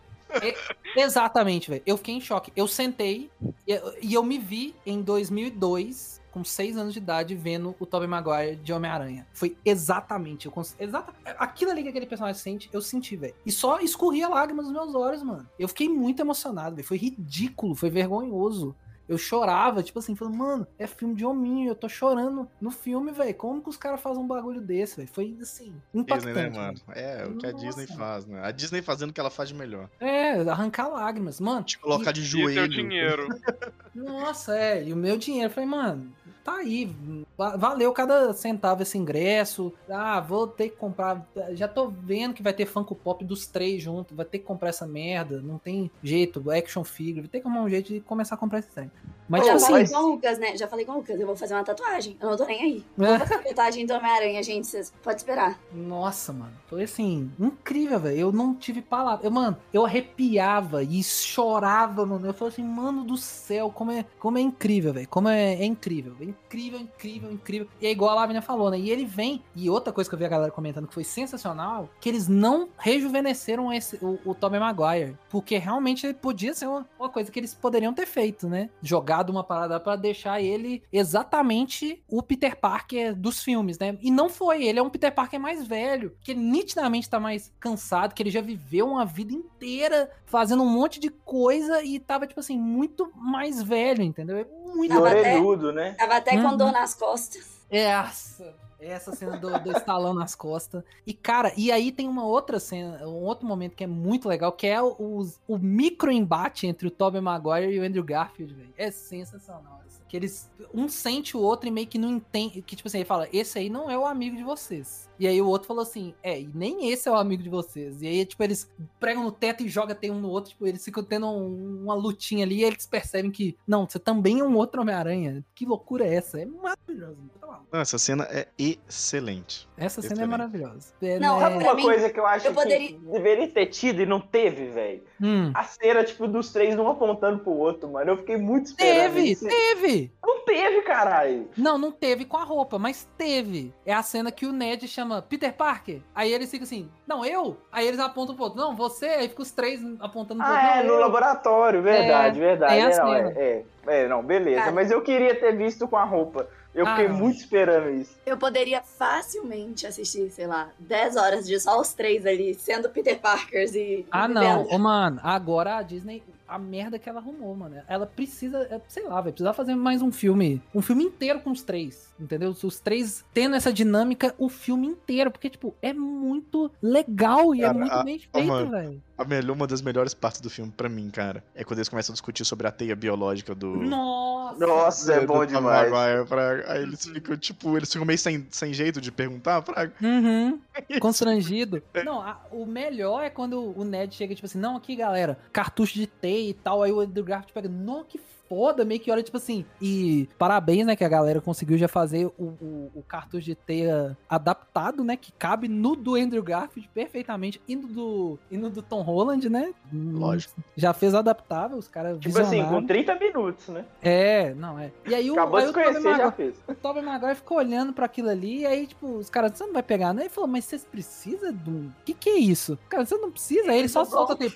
Exatamente, velho. Eu fiquei em choque. Eu sentei e, e eu me vi em 2002, com 6 anos de idade, vendo o Tobey Maguire de Homem-Aranha. Foi exatamente. Eu exata... Aquilo ali que aquele personagem sente, eu senti, velho. E só escorria lágrimas nos meus olhos, mano. Eu fiquei muito emocionado, velho. Foi ridículo, foi vergonhoso. Eu chorava, tipo assim, falando, mano, é filme de hominho, eu tô chorando no filme, velho. Como que os caras fazem um bagulho desse, velho? Foi, assim, impactante. Disney, né, mano? velho. É, o que a Nossa. Disney faz, né? A Disney fazendo o que ela faz de melhor. É, arrancar lágrimas, mano. Te colocar de E teu joelho. dinheiro. *laughs* Nossa, é, e o meu dinheiro, eu falei, mano, tá aí, va- valeu cada centavo esse ingresso. Ah, vou ter que comprar. Já tô vendo que vai ter Funko Pop dos três juntos, vai ter que comprar essa merda. Não tem jeito, action figure, vai ter que arrumar um jeito de começar a comprar esse trem. Mas, já tipo falei assim, com o Lucas, né? Já falei com o Lucas, eu vou fazer uma tatuagem. Eu não tô nem aí. É. Vou fazer uma tatuagem do Homem-Aranha, gente. Vocês podem esperar. Nossa, mano. Foi assim, incrível, velho. Eu não tive palavras. Eu, mano, eu arrepiava e chorava, mano. Eu falei assim, mano do céu, como é, como é incrível, velho. Como é, é incrível. É incrível, incrível, incrível. E é igual a Lavínia falou, né? E ele vem. E outra coisa que eu vi a galera comentando que foi sensacional, que eles não rejuvenesceram esse, o, o Tobey Maguire. Porque realmente podia ser uma, uma coisa que eles poderiam ter feito, né? Jogado uma parada pra deixar ele exatamente o Peter Parker dos filmes, né? E não foi, ele é um Peter Parker mais velho, que ele nitidamente tá mais cansado, que ele já viveu uma vida inteira fazendo um monte de coisa e tava, tipo assim, muito mais velho, entendeu? É muito Tava até- né? Tava até Uhum. com dor nas costas. Essa. Essa cena do, do estalão nas costas. E, cara, e aí tem uma outra cena, um outro momento que é muito legal, que é o, o, o micro embate entre o Tobey Maguire e o Andrew Garfield, velho. É sensacional. Que eles. Um sente o outro e meio que não entende. Que, tipo assim, ele fala: Esse aí não é o amigo de vocês. E aí o outro falou assim: É, e nem esse é o amigo de vocês. E aí, tipo, eles pregam no teto e jogam tem um no outro. Tipo, eles ficam tendo um- uma lutinha ali e eles percebem que, não, você também é um outro Homem-Aranha. Que loucura é essa? É maravilhoso. Tá. Não, essa cena é excelente. Essa cena é Excelente. maravilhosa. É, Não? Sabe pra uma coisa que eu acho eu poderia- que deveria ter tido e não teve, velho? Hum. A cena, tipo, dos três um apontando pro outro, mano. Eu fiquei muito esperando Teve, isso. teve! Não teve, caralho. Não, não teve com a roupa, mas teve. É a cena que o Ned chama Peter Parker. Aí eles ficam assim, não, eu? Aí eles apontam pro outro, não, você. Aí fica os três apontando pro outro. Ah, é, não, no eu. laboratório, verdade, verdade. tem a É, não, é, é, é, não, beleza. Cara. Mas eu queria ter visto com a roupa. Eu Ah, fiquei não. muito esperando isso. Eu poderia facilmente assistir, sei lá, 10 horas de só os três ali, sendo Peter Parkers e. Ah, e não. Ô, mano, agora a Disney, a merda que ela arrumou, mano. Ela precisa, é, sei lá, vai precisar fazer mais um filme. Um filme inteiro com os três. Entendeu? Os três tendo essa dinâmica o filme inteiro. Porque, tipo, é muito legal e é Cara, muito a- bem feito, velho. A melhor, uma das melhores partes do filme, pra mim, cara, é quando eles começam a discutir sobre a teia biológica do. Nossa! Nossa, é bom demais. Maguire, Fraga. Aí eles ficam, tipo, eles ficam meio sem, sem jeito de perguntar, Fraga. Uhum. *laughs* Constrangido. Não, a- o melhor é quando o Ned chega, tipo assim, não, aqui, galera, cartucho de teia e tal. Aí o Andrew Garfield pega, não, que foda, meio que olha, tipo assim. E parabéns, né, que a galera conseguiu já fazer o, o, o cartucho de teia adaptado, né, que cabe no do Andrew Garfield perfeitamente e no do, e no do Tom Holland, né? Lógico. Já fez adaptável, os caras Tipo assim, com 30 minutos, né? É, não, é. E aí o, Acabou aí de o Tobey Maguire- fez. o Tobey Maguire ficou olhando pra aquilo ali, e aí, tipo, os caras, você não vai pegar, né? Ele falou, mas vocês precisam um. O que, que é isso? Cara, você não precisa. Aí ele só solta tem.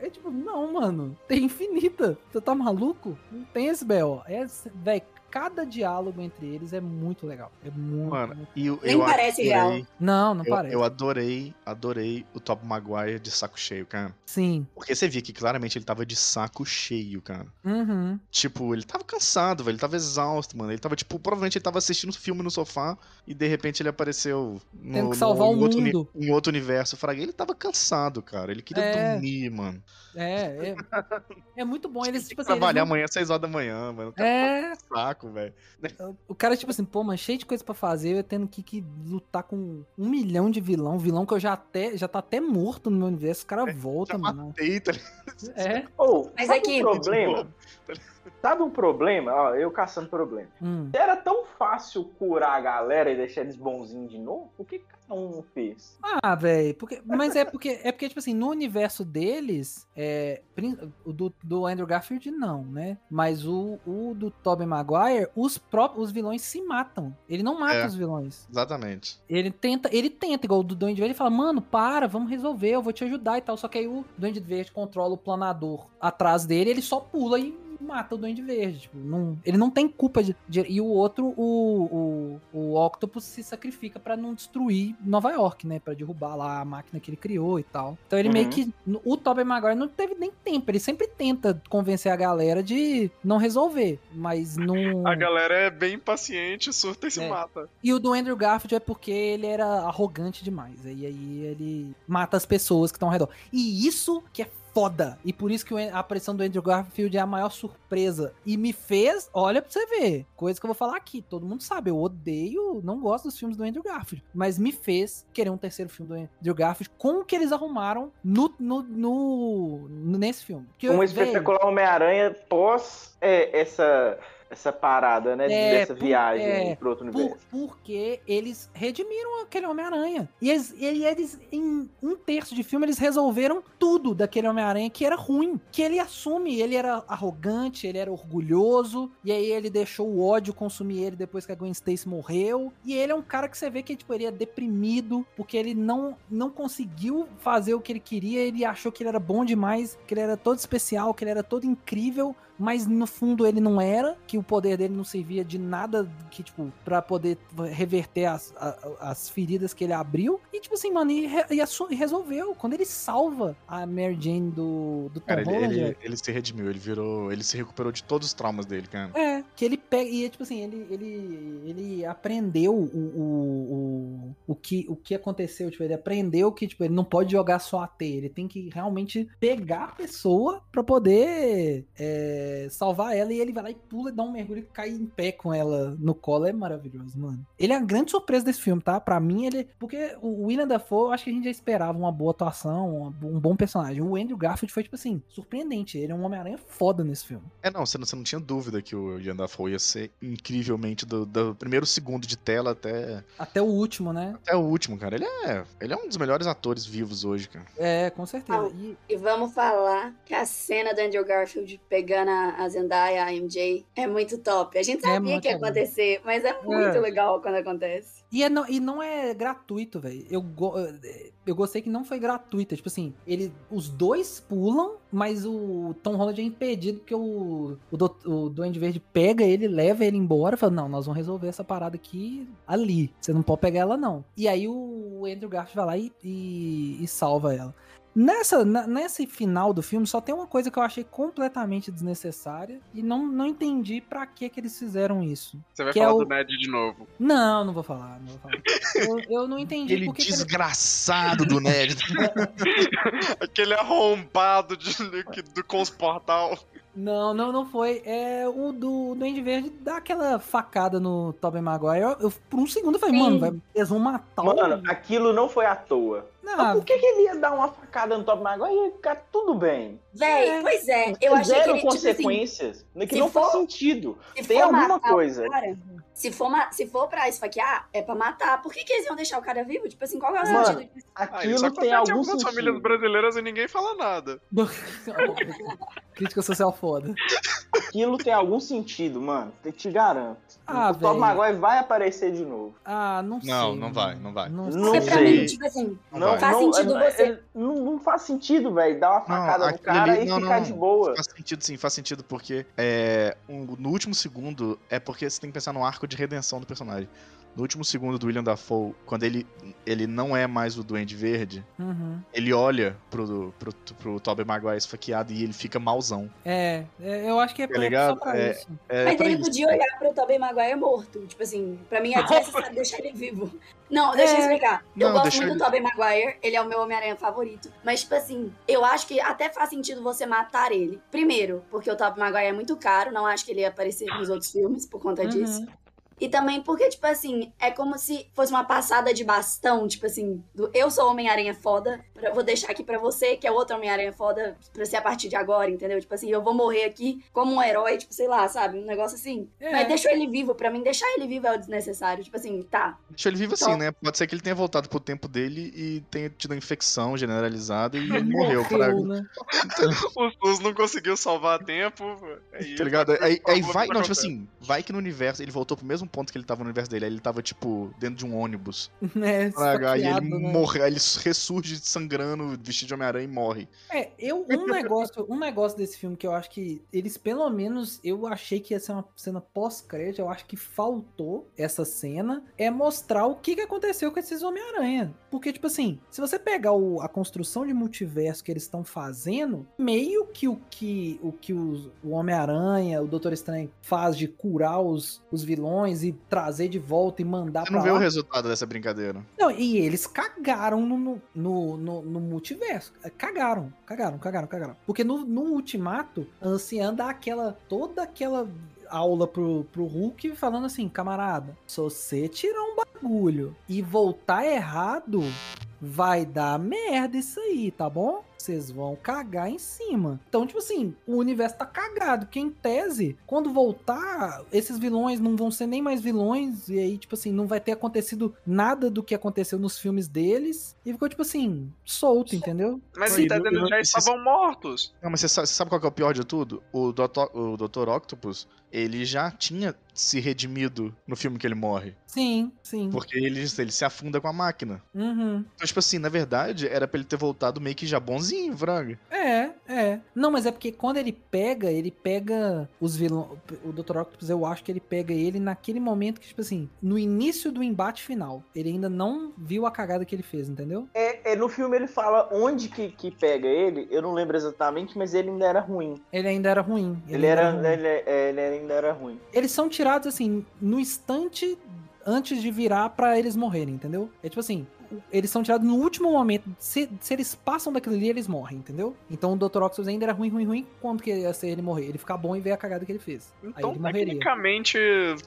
É tipo, não, mano, tem infinita. Você tá maluco? Não tem esse B.O. É, véi, cada diálogo entre eles é muito legal. É muito. Mano, muito- e eu, Nem eu parece real. adorei, Não, não eu, parece. eu adorei, adorei o Top Maguire de saco cheio, cara. Sim. Porque você via que claramente ele tava de saco cheio, cara. Uhum. Tipo, ele tava cansado, velho. Ele tava exausto, mano. Ele tava, tipo, provavelmente ele tava assistindo um filme no sofá e de repente ele apareceu no, Tendo que no- salvar em o outro, mundo. em outro universo. Fraga. Ele tava cansado, cara. Ele queria É. dormir, mano. É, é. *laughs* É muito bom. Eles, tipo assim. eles trabalhar não- amanhã às 6 horas da manhã, mano. Cara É, tá com saco, velho. O cara, tipo assim, pô, mas cheio de coisa pra fazer, eu tendo que, que lutar com um milhão de vilão, vilão que eu já até já tá até morto no meu universo, o cara volta, Já mano. matei, tá? É. Ou, Mas é que- um problema? *laughs* Sabe um problema? Ó, eu caçando problema. Hum. Era tão fácil curar a galera e deixar eles bonzinhos de novo, por que cada um fez? Ah, velho, porque, mas é porque, é porque, tipo assim, no universo deles, é, o do, do Andrew Garfield não, né? Mas o, o do Tobey Maguire, os próprios os vilões se matam. Ele não mata É. os vilões. Exatamente. Ele tenta, ele tenta, igual o do Duende Verde, ele fala, mano, para, vamos resolver, eu vou te ajudar e tal. Só que aí o Duende Verde controla o planador atrás dele, ele só pula e mata o Duende Verde. Tipo, não, ele não tem culpa de, de- E o outro, o, o, o Octopus se sacrifica pra não destruir Nova York, né? Pra derrubar lá a máquina que ele criou e tal. Então ele Uhum. meio que. O Tobey Maguire não teve nem tempo. Ele sempre tenta convencer a galera de não resolver. Mas *laughs* não. A galera é bem impaciente, surta e se É. mata. E o do Andrew Garfield é porque ele era arrogante demais. E aí ele mata as pessoas que estão ao redor. E isso que é foda. E por isso que a aparição do Andrew Garfield é a maior surpresa. E me fez, olha pra você ver, coisa que eu vou falar aqui. Todo mundo sabe, eu odeio, não gosto dos filmes do Andrew Garfield. Mas me fez querer um terceiro filme do Andrew Garfield com o que eles arrumaram no, no, no- nesse filme. Porque, Um velho, espetacular Homem-Aranha pós é, essa, essa parada, né? É, dessa por- viagem é, pro outro Por- universo. porque eles redimiram aquele Homem-Aranha. E eles, eles, em um terço de filme, eles resolveram tudo daquele Homem-Aranha que era ruim. Que ele assume, ele era arrogante, ele era orgulhoso, e aí ele deixou o ódio consumir ele depois que a Gwen Stacy morreu. E ele é um cara que você vê que tipo, ele é deprimido, porque ele não, não conseguiu fazer o que ele queria, ele achou que ele era bom demais, que ele era todo especial, que ele era todo incrível, mas no fundo ele não era, que o poder dele não servia de nada que, tipo, pra poder reverter as, a- as feridas que ele abriu. E, tipo assim, mano, e, re- e resolveu. Quando ele salva a Mary Jane do, do Tom Cara, ele, Holland, ele, ele se redimiu, ele virou. Ele se recuperou de todos os traumas dele, cara. é, que ele pega. E tipo assim, ele, ele, ele aprendeu o, o, o, o, que, o que aconteceu. Tipo, ele aprendeu que tipo, ele não pode jogar só a teia. Ele tem que realmente pegar a pessoa pra poder é, salvar ela. E ele vai lá e pula, dá um mergulho e cai em pé com ela no colo. É maravilhoso, mano. Ele é a grande surpresa desse filme, tá? Pra mim, ele. Porque o William Dafoe, eu acho que a gente já esperava uma boa atuação, um bom personagem. O Andrew Garfield foi, tipo assim, surpreendente. Ele é um Homem-Aranha foda nesse filme. É, não, você não, você não tinha dúvida que o Ian Dafoe ia ser incrivelmente do, do primeiro segundo de tela até, Até o último, né? até o último, cara. Ele é, ele é um dos melhores atores vivos hoje, cara. É, com certeza. Ah, E, E vamos falar que a cena do Andrew Garfield pegando a a Zendaya, a MJ, é muito top. A gente É sabia muito que ia acontecer, mas é muito É. legal quando acontece. e, é não, e não é gratuito, velho. Eu, go- eu gostei que não foi gratuito. Tipo assim, ele, os dois pulam, mas o Tom Holland é impedido porque o, o, do, o Duende Verde pega ele, leva ele embora e fala: Não, nós vamos resolver essa parada aqui ali. Você não pode pegar ela, não. E aí o Andrew Garfield vai lá e, e, e salva ela. Nessa, na- nesse final do filme, só tem uma coisa que eu achei completamente desnecessária e não, não entendi pra que que eles fizeram isso. Você vai Que é falar o- do Ned de novo. Não, não vou falar, não vou falar. Eu, eu não entendi Aquele por que que ele- desgraçado do Ned. *laughs* Aquele arrombado de, do Consportal. Não, não, não foi. É o do Duende Verde dá aquela facada no Tobey Maguire. Eu, eu- por um segundo eu falei, Sim. mano, vai- eles vão matar o... Mano, aquilo não foi à toa. Não, Mas por que, que ele ia dar uma facada no Top Maguire e ia ficar tudo bem? Véi, É. pois é, eu achei que Zero ele, tipo assim, consequências. que se não faz for- sentido. se Tem for alguma coisa. cara, se for, se for pra esfaquear, é pra matar. Por que, que eles iam deixar o cara vivo? Tipo assim, qual é o Mano, sentido disso? Ah, isso Aquilo acontece tem em algum algumas sentido. famílias brasileiras e ninguém fala nada. *laughs* Crítica social foda. Aquilo tem algum sentido, mano. Eu te garanto. Ah, o velho. Maguire vai aparecer de novo. Ah, não sei. Não, não vai, não vai. Não pra sei. mim, tipo assim, Não vai. faz sentido não, você- é- Não, não faz sentido, velho. Dar uma facada no cara ali- e não, ficar não, de boa. Faz sentido sim, faz sentido porque é, um- no último segundo é porque você tem que pensar no arco de redenção do personagem. No último segundo do William Dafoe, quando ele, ele não é mais o Duende Verde, Uhum. ele olha pro, pro, pro Tobey Maguire esfaqueado e ele fica mauzão. É, é, eu acho que é, Tá pra- ligado? só pra É. isso. É Mas pra ele isso. podia olhar pro Tobey Maguire morto. Tipo assim, pra mim é *laughs* desnecessário deixar ele vivo. Não, deixa eu É. explicar. Eu Não, gosto deixa muito ele- do Tobey Maguire, ele é o meu Homem-Aranha favorito. Mas, tipo assim, eu acho que até faz sentido você matar ele. Primeiro, porque o Tobey Maguire é muito caro, não acho que ele ia aparecer nos outros filmes por conta disso. E também porque, tipo assim, é como se fosse uma passada de bastão, tipo assim, do eu sou Homem-Aranha foda, pra- vou deixar aqui pra você, que é outro Homem-Aranha foda, pra ser a partir de agora, entendeu? Tipo assim, eu vou morrer aqui como um herói, tipo, sei lá, sabe? Um negócio assim. É. Mas deixou ele vivo, pra mim, deixar ele vivo é o desnecessário. Tipo assim, tá. Deixa ele vivo assim, Então- né? Pode ser que ele tenha voltado pro tempo dele e tenha tido uma infecção generalizada e *laughs* ele morreu. Pra... Né? O SUS *laughs* não conseguiu salvar a tempo. Aí, Tá ligado? Aí, aí vai. não tipo assim, vai que no universo ele voltou pro mesmo mesmo ponto que ele tava no universo dele. Aí ele tava, tipo, dentro de um ônibus. né? *laughs* Fraga, aí ele né? morre, aí ele ressurge sangrando, vestido de Homem-Aranha e morre. É, eu, um *laughs* negócio, um negócio desse filme que eu acho que eles, pelo menos, eu achei que ia ser uma cena pós-crédito, eu acho que faltou essa cena, é mostrar o que, que aconteceu com esses Homem-Aranha. Porque, tipo assim, se você pegar o- a construção de multiverso que eles estão fazendo, meio que o que o, que os- o Homem-Aranha, o Doutor Estranho faz de curar os, os vilões e trazer de volta e mandar Você pra não vê lá. o resultado dessa brincadeira. Não, e eles cagaram no, no, no, no- no multiverso. Cagaram, cagaram, cagaram, cagaram. Porque no, no Ultimato, a Anciã dá aquela. toda aquela aula pro, pro Hulk falando assim, camarada, se você tirar um bagulho e voltar errado, vai dar merda isso aí, tá bom? Vocês vão cagar em cima. Então, tipo assim, o universo tá cagado. Porque, em tese, quando voltar, esses vilões não vão ser nem mais vilões. E aí, tipo assim, não vai ter acontecido nada do que aconteceu nos filmes deles. E ficou, tipo assim, solto, entendeu? Mas não- eles não- já estavam mortos. Não, mas você sabe, você sabe qual que é o pior de tudo? O Dr. o Dr. Octopus, ele já tinha se redimido no filme que ele morre. Sim, sim. Porque ele, ele se afunda com a máquina. Uhum. Então, tipo assim, na verdade, era pra ele ter voltado meio que já Fraga. É, é. Não, mas é porque quando ele pega, ele pega os vilões. O Dr. Octopus, eu acho que ele pega ele naquele momento que, tipo assim, no início do embate final. Ele ainda não viu a cagada que ele fez, entendeu? É, é, no filme ele fala onde que, que pega ele, eu não lembro exatamente, mas ele ainda era ruim. Ele ainda era ruim. Ele, ainda era, ruim. ele, é, ele ainda era ruim. Eles são tirados, assim, no instante antes de virar pra eles morrerem, entendeu? É tipo assim. Eles são tirados no último momento. Se, se eles passam daquilo ali, eles morrem, entendeu? Então o Dr. Octopus ainda era ruim, ruim, ruim. Quando que ia ser ele morrer? Ele ficar bom e ver a cagada que ele fez. Então, ele tecnicamente,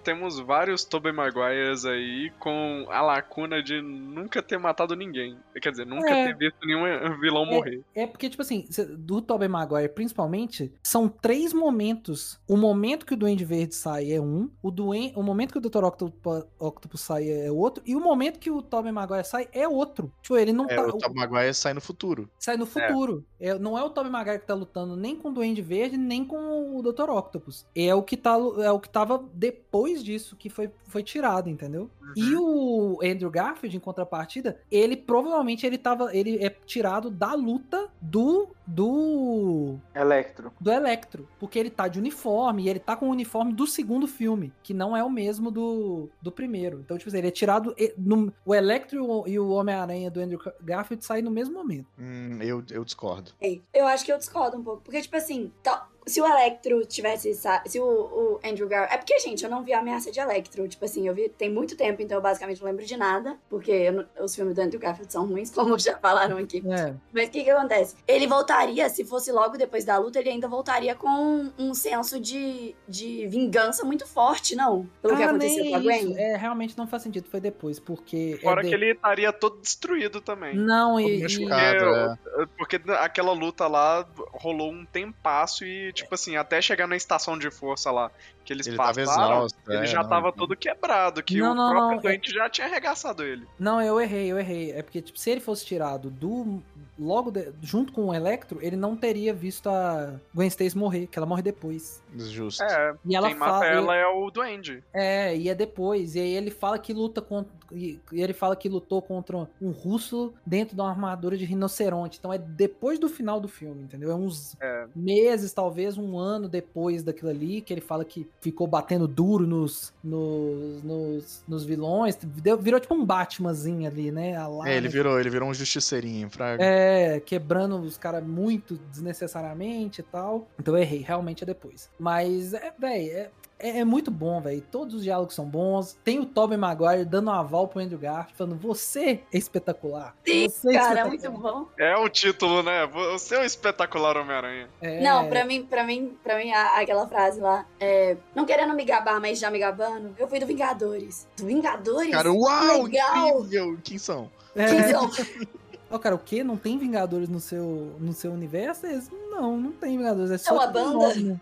temos vários Tobey Maguires aí com a lacuna de nunca ter matado ninguém. Quer dizer, nunca É. ter visto nenhum vilão morrer. É porque, tipo assim, do Tobey Maguire, principalmente, são três momentos. O momento que o Duende Verde sai é um, o, duen o momento que o Dr. Octopus, Octopus sai é outro, e o momento que o Tobey Maguire sai é outro. Tipo, ele não É, tá... o Tom Maguire sai no futuro. Sai no futuro. É, não é o Tobey Maguire que tá lutando nem com o Duende Verde, nem com o Dr. Octopus. É o que, tá, é o que tava depois disso, que foi, foi tirado, entendeu? E o Andrew Garfield, em contrapartida, ele provavelmente ele tava. Ele é tirado da luta do. Do. Electro. do Electro. Porque ele tá de uniforme e ele tá com o uniforme do segundo filme, que não é o mesmo do, do primeiro. Então, tipo assim, ele é tirado. e- no- o Electro e o- Homem-Aranha do Andrew Garfield saem no mesmo momento. Hum, eu, eu discordo. Ei, Eu acho que eu discordo um pouco. Porque, tipo assim, tá- se o Electro tivesse. Se o, o Andrew Garfield. É porque, gente, eu não vi a ameaça de Electro. Tipo assim, eu vi tem muito tempo, então eu basicamente não lembro de nada. Porque eu não- os filmes do Andrew Garfield são ruins, *laughs* como já falaram aqui. É. Mas o que que acontece? Ele voltaria, se fosse logo depois da luta, ele ainda voltaria com um senso de, de vingança muito forte, não? Pelo que Ah, aconteceu nem com a Gwen. isso. É, realmente não faz sentido. Foi depois, porque. Fora é de- que ele estaria todo destruído também. Não, e. e- machucado, é. Porque aquela luta lá rolou um tempasso e, tipo assim, até chegar na estação de força lá que eles Ele tava passaram, exausto. ele é, já não, tava então- todo quebrado, que Não, o não, próprio não, doente já tinha arregaçado ele. Não, eu errei, eu errei. É porque, tipo, se ele fosse tirado do. Logo de- junto com o Electro, ele não teria visto a Gwen Stacy morrer, que ela morre depois. Justo. É, E ela quem mata fala. ela é o duende. É, e é depois. E aí ele fala que luta contra. E ele fala que lutou contra um russo dentro de uma armadura de rinoceronte. Então é depois do final do filme, entendeu? É uns É. meses, talvez um ano depois daquilo ali, que ele fala que ficou batendo duro nos, nos, nos, nos vilões. Deu- virou tipo um Batmanzinho ali, né? Lá, É, ele virou, ele virou um justiceirinho, fraga. É, quebrando os caras muito desnecessariamente e tal. Então eu errei, realmente é depois. Mas, é, véi, é, é, é muito bom, velho. Todos os diálogos são bons. Tem o Tobey Maguire dando um aval pro Andrew Garfield, falando: Você é espetacular. Sim, Você é cara, é espetacular." muito bom. É o título, né? Você é o espetacular Homem-Aranha. É, Não, pra mim, pra mim, pra mim, aquela frase lá, é, não querendo me gabar, mas já me gabando, eu fui do Vingadores. Do Vingadores? Cara, uau, legal. incrível! Quem são? É. Quem são? *laughs* Ó, cara, o quê? Não tem Vingadores no seu, no seu universo? Eles, Não, não tem Vingadores. É só uma tipo um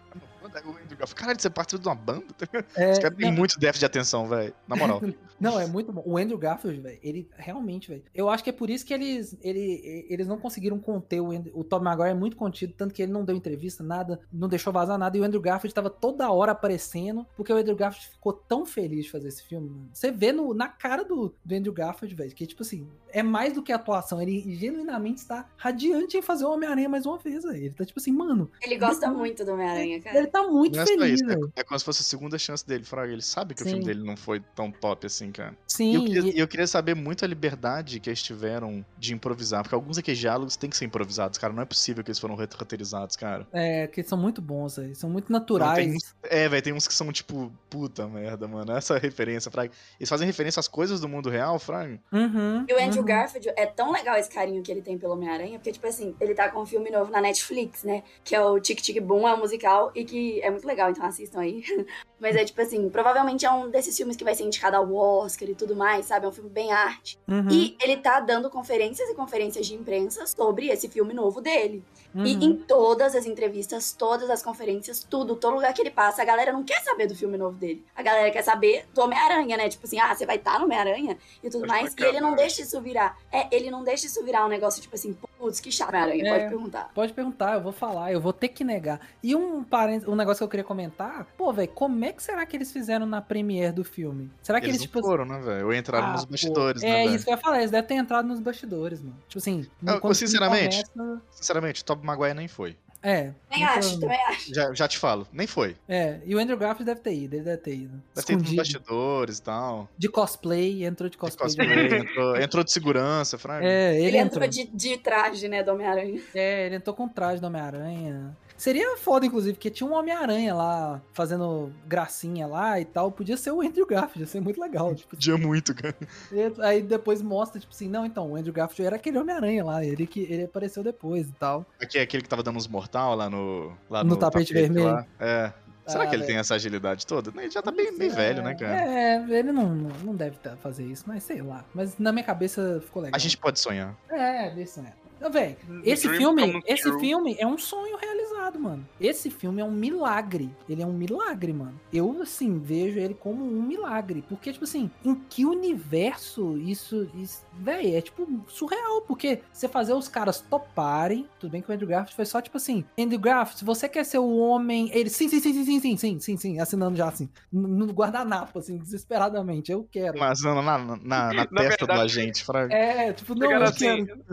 banda? O Andrew Garfield, caralho, você participa de uma banda? *laughs* É, Esse cara tem não, muito déficit de atenção, velho. Na moral. *laughs* Não, é muito bom. O Andrew Garfield, velho, ele realmente, velho. Eu acho que é por isso que eles, ele, eles não conseguiram conter o Andrew, O Tom Maguire é muito contido, tanto que ele não deu entrevista, nada, não deixou vazar nada. E o Andrew Garfield tava toda hora aparecendo, porque o Andrew Garfield ficou tão feliz de fazer esse filme, mano. Você vê no, na cara do, do Andrew Garfield, velho, que tipo assim, é mais do que atuação. Ele genuinamente está radiante em fazer o Homem-Aranha mais uma vez, velho. Ele tá tipo assim, mano, Ele gosta muito do Homem-Aranha, cara. ele tá muito Não é feliz, isso, é, é como se fosse a segunda chance dele, Fraga. Ele sabe que o Sim. filme dele não foi tão top assim, cara. E Sim, eu queria, e- e eu queria saber muito a liberdade que eles tiveram de improvisar, porque alguns daqueles diálogos têm que ser improvisados, cara. Não é possível que eles foram roteirizados, cara. é, que eles são muito bons, velho. São muito Não, naturais. tem uns- é, velho, tem uns que são tipo, puta merda, mano. Essa referência, Fraga. Eles fazem referência às coisas do mundo real, Fraga. Uhum, E o Andrew uhum. Garfield é tão legal esse carinho que ele tem pelo Homem-Aranha, porque, tipo assim, ele tá com um filme novo na Netflix, né? Que é o Tic Tic Boom, é um musical, e que é muito legal, então assistam aí. *laughs* Mas é tipo assim, provavelmente é um desses filmes que vai ser indicado ao Oscar e tudo mais, sabe? É um filme bem arte. Uhum, E ele tá dando conferências e conferências de imprensa sobre esse filme novo dele. Uhum. E em todas as entrevistas, todas as conferências, tudo, todo lugar que ele passa, a galera não quer saber do filme novo dele. A galera quer saber do Homem-Aranha, né? Tipo assim, ah, você vai estar no Homem-Aranha e tudo Pode mais. E ele não né? deixa isso virar. É, ele não deixa isso virar um negócio tipo assim, putz, que chato, Homem-Aranha, É. pode perguntar. Pode perguntar, eu vou falar, eu vou ter que negar. E um, um negócio que eu queria comentar, pô, velho, como é que será que eles fizeram na premiere do filme? Será que Eles eles, não tipo. foram, né, velho? Ou entraram ah, nos pô, bastidores, É né, velho? isso que eu ia falar, eles devem ter entrado nos bastidores, mano. Tipo assim, Eu- quando o filme sinceramente, começa- Sinceramente, Tobey Maguire nem foi. É. Muito acho, também acho. Já, já te falo, nem foi. É, e o Andrew Garfield deve ter ido, ele deve ter ido. Deve ter ido nos Escondido. bastidores e tal. De cosplay, entrou de De cosplay. cosplay, entrou, entrou de segurança, Fraga. É, ele, Ele, entrou. entrou de, de traje, né, do Homem-Aranha. É, ele entrou com traje do Homem-Aranha. Seria foda, inclusive, porque tinha um Homem-Aranha lá, fazendo gracinha lá e tal. Podia ser o Andrew Garfield, ia ser muito legal. Tipo, Podia muito, cara. E Aí depois mostra, tipo assim, não, então, o Andrew Garfield era aquele Homem-Aranha lá, ele que ele apareceu depois e tal. Aqui é aquele que tava dando uns mortal lá no. Lá No tapete vermelho. lá. É. Será Ah, que ele velho. tem essa agilidade toda? Ele já tá bem, bem velho, né, cara? É, ele não, não deve tá- fazer isso, mas sei lá. Mas na minha cabeça ficou legal. A gente pode sonhar. É, isso é. Véi, esse Dream filme, esse true. filme é um sonho realizado, mano. Esse filme é um milagre. Ele é um milagre, mano. Eu, assim, vejo ele como um milagre. Porque, tipo assim, em que universo isso. isso véi, é tipo surreal. Porque você fazer os caras toparem. Tudo bem que o Andrew Garfield foi só, tipo assim, Andrew se você quer ser o homem. Ele, sim, sim, sim, sim, sim, sim, sim, sim, sim, assinando já assim. No guardanapo, assim, desesperadamente. Eu quero. Mas na, na, na, *laughs* na testa do verdade- agente, Fraga. É, tipo, não, eu assim, quero.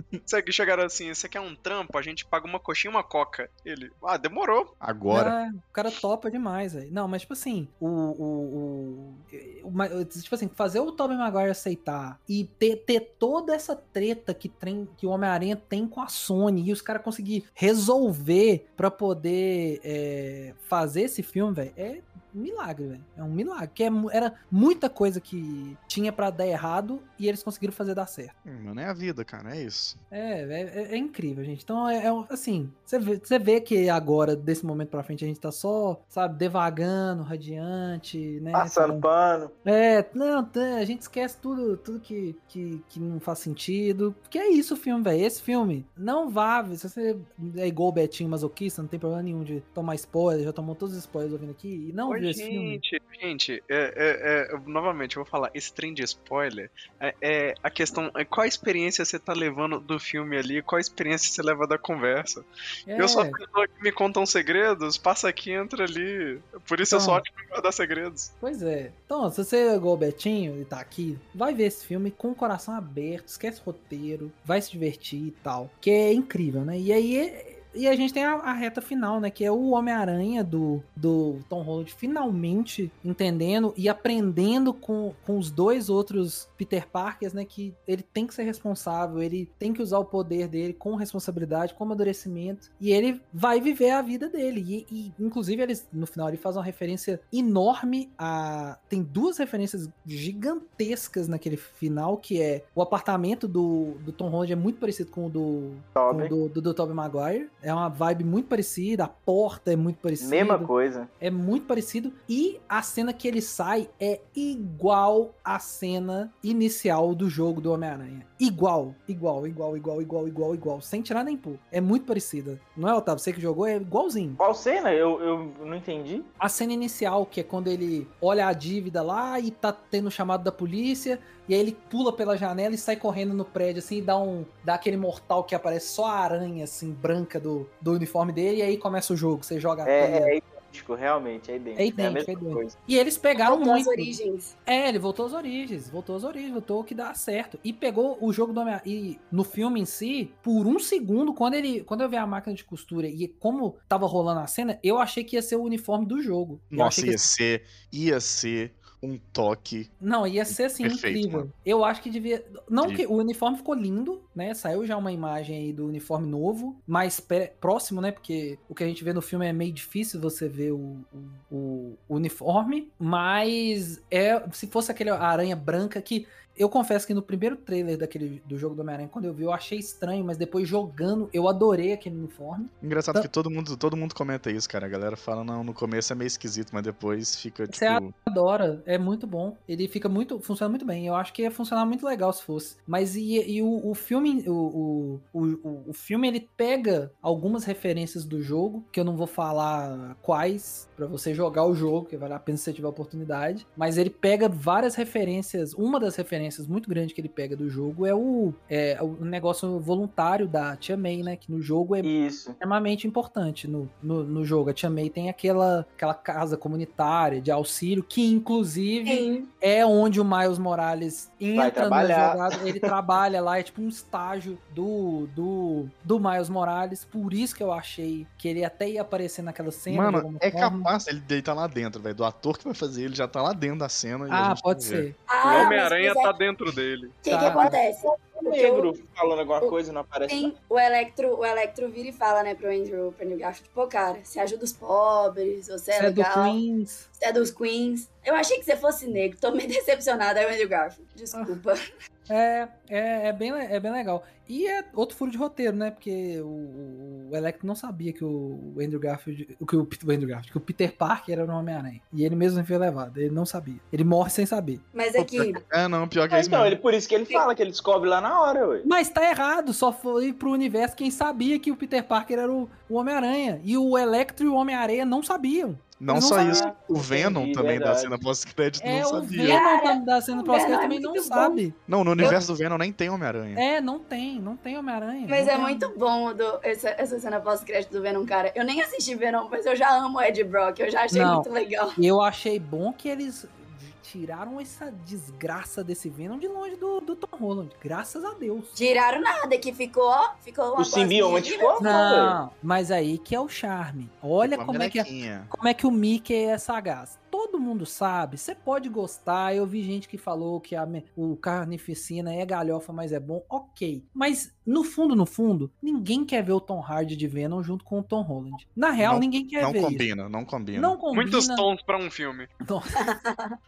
Chegaram assim, você quer um trampo? A gente paga uma coxinha e uma coca. Ele, ah, demorou. Agora. Ah, o cara topa demais, velho. Não, mas tipo assim, o, o, o, o- Tipo assim, fazer o Tobey Maguire aceitar e ter, ter toda essa treta que, trem, que o Homem-Aranha tem com a Sony e os caras conseguir resolver pra poder é, fazer esse filme, velho, é milagre, velho. É um milagre. Que é era muita coisa que tinha pra dar errado e eles conseguiram fazer dar certo. Hum, Mano, é a vida, cara. É isso. É, é, é- é incrível, gente. Então, é, é assim, você vê, você vê que agora, desse momento pra frente, a gente tá só, sabe, devagando, radiante, né? Passando Então, pano. é, não, a gente esquece tudo, tudo que, que, que não faz sentido. Porque é isso o filme, velho. Esse filme não vá. Se você é igual o Betinho masoquista, não tem problema nenhum de tomar spoiler, já tomou todos os spoilers ouvindo aqui, e não Oi, viu esse filme. gente, é, é, é, novamente, eu vou falar, esse trem de spoiler, é, é a questão, é qual a experiência você tá levando do filme ali, qual a experiência você leva da conversa. É, Eu sou a pessoa que me contam segredos, passa aqui, entra ali, por isso eu sou Então. ótimo em guardar segredos. Pois é. Então, se você é igual o Betinho e tá aqui, vai ver esse filme com o coração aberto, esquece o roteiro, vai se divertir e tal. Que é incrível, né? E aí. E a gente tem a, a reta final, né? Que é o Homem-Aranha do, do Tom Holland finalmente entendendo e aprendendo com, com os dois outros Peter Parkers, né? Que ele tem que ser responsável, ele tem que usar o poder dele com responsabilidade, com amadurecimento. E ele vai viver a vida dele. E, e, inclusive, eles, no final, ele faz uma referência enorme a. Tem duas referências gigantescas naquele final, que é o apartamento do, do Tom Holland é muito parecido com o do, com o do, do, do Tobey Maguire. É uma vibe muito parecida, a porta é muito parecida. Mesma coisa. É muito parecido. E a cena que ele sai é igual à cena inicial do jogo do Homem-Aranha. Igual, igual, igual, igual, igual, igual, igual. Sem tirar nem pôr. É muito parecida. Não é, Otávio? Você que jogou é igualzinho. Qual cena? Eu, eu não entendi. A cena inicial, que é quando ele olha a dívida lá e tá tendo o chamado da polícia, e aí ele pula pela janela e sai correndo no prédio, assim, e dá um. dá aquele mortal que aparece só a aranha, assim, branca do, do uniforme dele, e aí começa o jogo. Você joga a. É, é idêntico, realmente, é idêntico. É a idêntico, mesma é idêntico. coisa. E eles pegaram Voltou às muito. origens. É, ele voltou às origens, voltou às origens, voltou o que dá certo. E pegou o jogo do Homem E no filme em si, por um segundo, quando ele. Quando eu vi a máquina de costura e como tava rolando a cena, eu achei que ia ser o uniforme do jogo. Nossa, que ia ser, ia ser um toque. Não, ia ser assim, Perfeito, incrível. mano. Eu acho que devia. Não Incrível. que o uniforme ficou lindo, né? Saiu já uma imagem aí do uniforme novo, mais próximo, né? Porque o que a gente vê no filme é meio difícil você ver o, o- o uniforme. Mas é se fosse aquele aranha branca que. Eu confesso que no primeiro trailer daquele, do jogo do Homem-Aranha, quando eu vi, eu achei estranho, mas depois jogando, eu adorei aquele uniforme. Engraçado Tá. que todo mundo, todo mundo comenta isso, cara. A galera fala, não, no começo é meio esquisito, mas depois fica, Você tipo. adora, é muito bom. Ele fica muito. Funciona muito bem. Eu acho que ia funcionar muito legal se fosse. Mas e, e o, o filme. O, o, o, o filme ele pega algumas referências do jogo, que eu não vou falar quais, pra você jogar o jogo, que vale a pena se você tiver oportunidade. Mas ele pega várias referências. Uma das referências muito grandes que ele pega do jogo é o, é, o negócio voluntário da Tia May, né? Que no jogo é Isso. extremamente importante no, no, no jogo. A Tia May tem aquela, aquela casa comunitária de auxílio, que inclusive Sim. é onde o Miles Morales entra na trabalhar. jogada. Ele trabalha lá, é tipo um estágio do, do, do Miles Morales. Por isso que eu achei que ele até ia aparecer naquela cena. Mano, é forma. capaz ele tá lá dentro, velho. Do ator que vai fazer, ele já tá lá dentro da cena. e a Ah, gente pode ser. Ah, o Homem-Aranha é, tá dentro dele. O que, Tá. que acontece? O negro falando alguma coisa não aparece. Tem o Electro, o Electro vira e fala, né, pro Andrew, pro Andrew Garfield, pô, cara, você ajuda os pobres, você é Você é do legal, Queens. você é dos Queens. Eu achei que você fosse negro, tô meio *laughs* decepcionada, aí o Andrew Garfield, desculpa. É, é, é, bem, é bem legal. E é outro furo de roteiro, né? Porque o, o Electro não sabia que o Andrew Garfield. Que o, Peter- o Andrew Garfield, que o Peter Parker era o Homem-Aranha. E ele mesmo foi levado. Ele não sabia. Ele morre sem saber. Mas aqui, É, não, pior que é isso então, mesmo. ele, por isso que ele fala que ele descobre lá na hora, ué. Mas tá errado, só foi pro universo quem sabia que o Peter Parker era o, o Homem-Aranha. E o Electro e o Homem-Aranha não sabiam. Não só não isso, o Venom Entendi, também da verdade. cena pós-crédito É, não o sabia. Venom tá da cena o pós Venom é também não muito bom. sabe. Não, no universo do Venom nem tem Homem-Aranha. É, não tem, não tem Homem-Aranha. mas é tem. muito bom do, essa, essa cena pós-crédito do Venom, cara. Eu nem assisti Venom, mas eu já amo o Ed Brock, eu já achei Não. muito legal. Eu achei bom que eles tiraram essa desgraça desse Venom de longe do, do Tom Holland. Graças a Deus. Tiraram nada, que ficou, ó, ficou uma O simbionte ficou? Não, mas aí que é o charme. Olha como é, que é, como é que o Mickey é sagaz. Todo mundo sabe, você pode gostar. Eu vi gente que falou que a o Carnificina é galhofa, mas é bom. Ok. Mas no fundo, no fundo, ninguém quer ver o Tom Hardy de Venom junto com o Tom Holland. Na real, Não- ninguém quer Não ver isso. combina, não combina. Não combina. Muitos tons pra um filme. *laughs*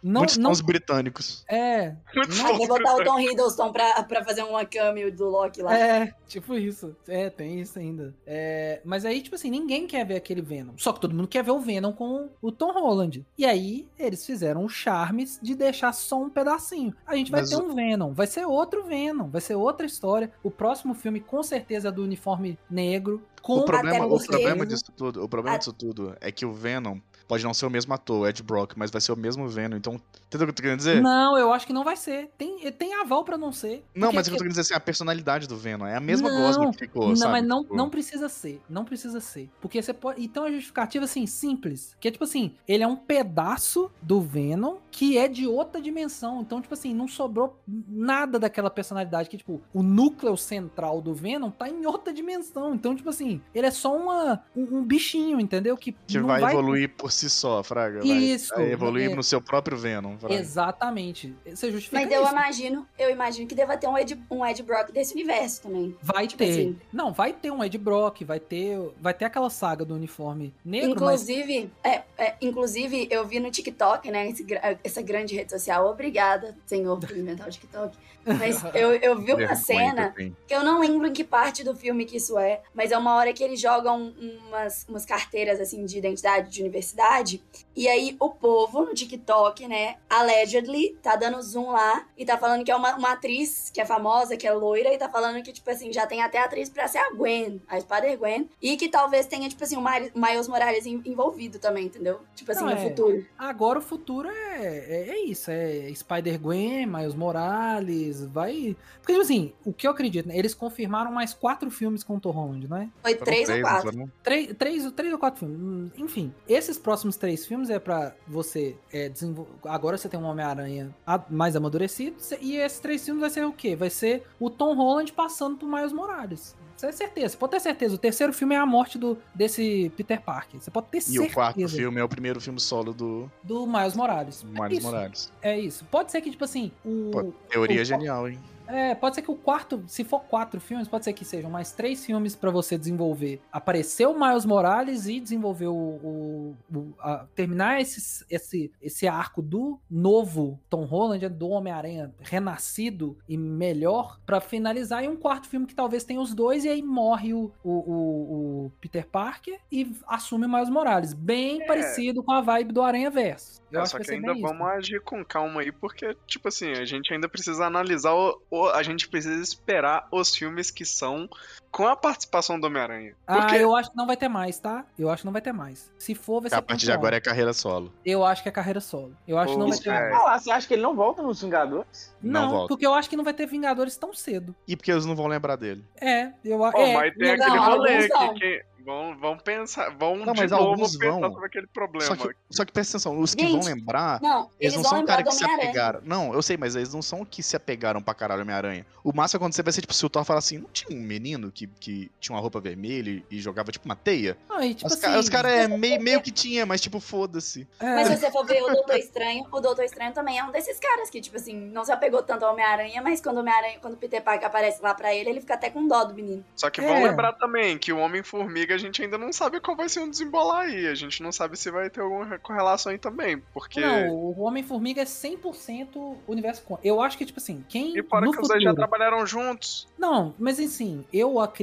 Não, Muitos não, tons britânicos. é, Muitos Não, tons Tem que botar o. Tom Hiddleston pra, pra fazer uma cameo do Loki lá. É, tipo isso. É, tem isso ainda. É, mas aí, tipo assim, ninguém quer ver aquele Venom. Só que todo mundo quer ver o Venom com o Tom Holland. E aí, eles fizeram os charmes de deixar só um pedacinho. A gente vai Mas ter o- um Venom. Vai ser outro Venom. Vai ser outra história. O próximo filme, com certeza, é do uniforme negro. Com O problema, o problema disso tudo, o problema A- disso tudo é que o Venom pode não ser o mesmo ator, Ed Brock, mas vai ser o mesmo Venom. Então, entendeu o que eu tô querendo dizer? Não, eu acho que não vai ser. Tem, tem aval pra não ser. Não, mas o que eu tô querendo dizer assim, a personalidade do Venom é a mesma Não, gosma que ficou, não, sabe? mas não, Tipo, não precisa ser. Não precisa ser. Porque você pode. Então a justificativa, assim, simples. Que é tipo assim: ele é um pedaço do Venom que é de outra dimensão. Então, tipo assim, não sobrou nada daquela personalidade. Que, tipo, o núcleo central do Venom tá em outra dimensão. Então, tipo assim, ele é só uma, um, um bichinho, entendeu? Que, Que não vai, evoluir por si só, Fraga. Isso, Vai evoluir é. no seu próprio Venom, Fraga. Exatamente. Você justifica Mas eu isso. imagino, eu imagino que deva ter um Ed, um Ed Brock desse universo também. Vai tipo ter. assim. Não, vai ter um Ed Brock, vai ter, vai ter aquela saga do uniforme negro, mas Inclusive, é, é, inclusive, eu vi no TikTok, né? esse essa grande rede social. Obrigada, senhor, por inventar o TikTok. Mas *laughs* eu, eu vi uma cena que eu tenho. que eu não lembro em que parte do filme que isso é, mas é uma hora que eles jogam umas, umas carteiras assim de identidade de universidade verdade, e aí o povo no TikTok, né, allegedly, tá dando zoom lá e tá falando que é uma, uma atriz que é famosa, que é loira, e tá falando que, tipo assim, já tem até atriz pra ser a Gwen, a Spider-Gwen, e que talvez tenha, tipo assim, o Miles- Morales en- envolvido também, entendeu? Tipo assim, Não, no é. futuro. agora o futuro é, é, é isso, é Spider-Gwen, Miles Morales, vai... Porque, tipo assim, o que eu acredito, né, eles confirmaram mais quatro filmes com o Tom Holland, não é? Foi Foram três ou quatro. foram? Três, três, três ou quatro filmes. Hum, Enfim, esses próximos três filmes é pra você é, desenvolver. Agora você tem um Homem-Aranha mais amadurecido. E esses três filmes vai ser o quê? Vai ser o Tom Holland passando por Miles Morales. Você é certeza, você pode ter certeza. O terceiro filme é a morte do, desse Peter Parker. Você pode ter E certeza o quarto filme é o primeiro filme solo do do Miles Morales. É Miles isso, Morales. É isso. Pode ser que, tipo assim, o. Teoria o- genial, hein? É, pode ser que o quarto, se for quatro filmes, pode ser que sejam mais três filmes pra você desenvolver. Aparecer o Miles Morales e desenvolver o. o- o- a- terminar esse, esse, esse arco do novo Tom Holland, né, do Homem-Aranha renascido e melhor, pra finalizar em um quarto filme que talvez tenha os dois, e aí morre o, o, o- o Peter Parker e assume o Miles Morales. Bem É. parecido com a vibe do Aranha Verso. Eu É, acho só que que ainda vamos isso. agir com calma aí, porque, tipo assim, a gente ainda precisa analisar o, A gente precisa esperar os filmes que são com a participação do Homem-Aranha. Porque Ah, eu acho que não vai ter mais, tá? Eu acho que não vai ter mais. Se for, vai ser A partir de agora é carreira solo. Eu acho que é carreira solo. Eu acho que não Pô, vai ter. Ah lá, você acha que ele não volta nos Vingadores? Não Não, volta. porque eu acho que não vai ter Vingadores tão cedo. E porque eles não vão lembrar dele. É, eu acho. Pô, é, mas tem aquele rolê que. Vão, vão pensar. Vão Não, de mas novo alguns pensar vão. sobre aquele problema. Só que, só que presta atenção, os que Gente, vão lembrar, Não, eles, não são lembrar cara do que se apegaram. Não, eu sei, mas eles não são que se apegaram pra caralho Homem-Aranha. O máximo que acontecer vai ser, tipo, se o Thor falar assim, não tinha um menino que, que tinha uma roupa vermelha e, jogava, tipo, uma teia? E, tipo os assim, caras é meio, meio que tinha, mas, tipo, foda-se. é, Mas se você for ver o Doutor Estranho, o Doutor Estranho também é um desses caras que, tipo assim, não se apegou tanto ao Homem-Aranha, mas quando o Homem-Aranha, quando o Peter Parker aparece lá pra ele, ele fica até com dó do menino. Só que É. vão lembrar também que o Homem-Formiga a gente ainda não sabe qual vai ser um desembolar aí. A gente não sabe se vai ter alguma correlação aí também. Porque. Não, o Homem-Formiga é 100% universo com. Eu acho que, tipo assim, quem. E fora no que os dois já futuro- trabalharam juntos. Não, mas assim, eu acredito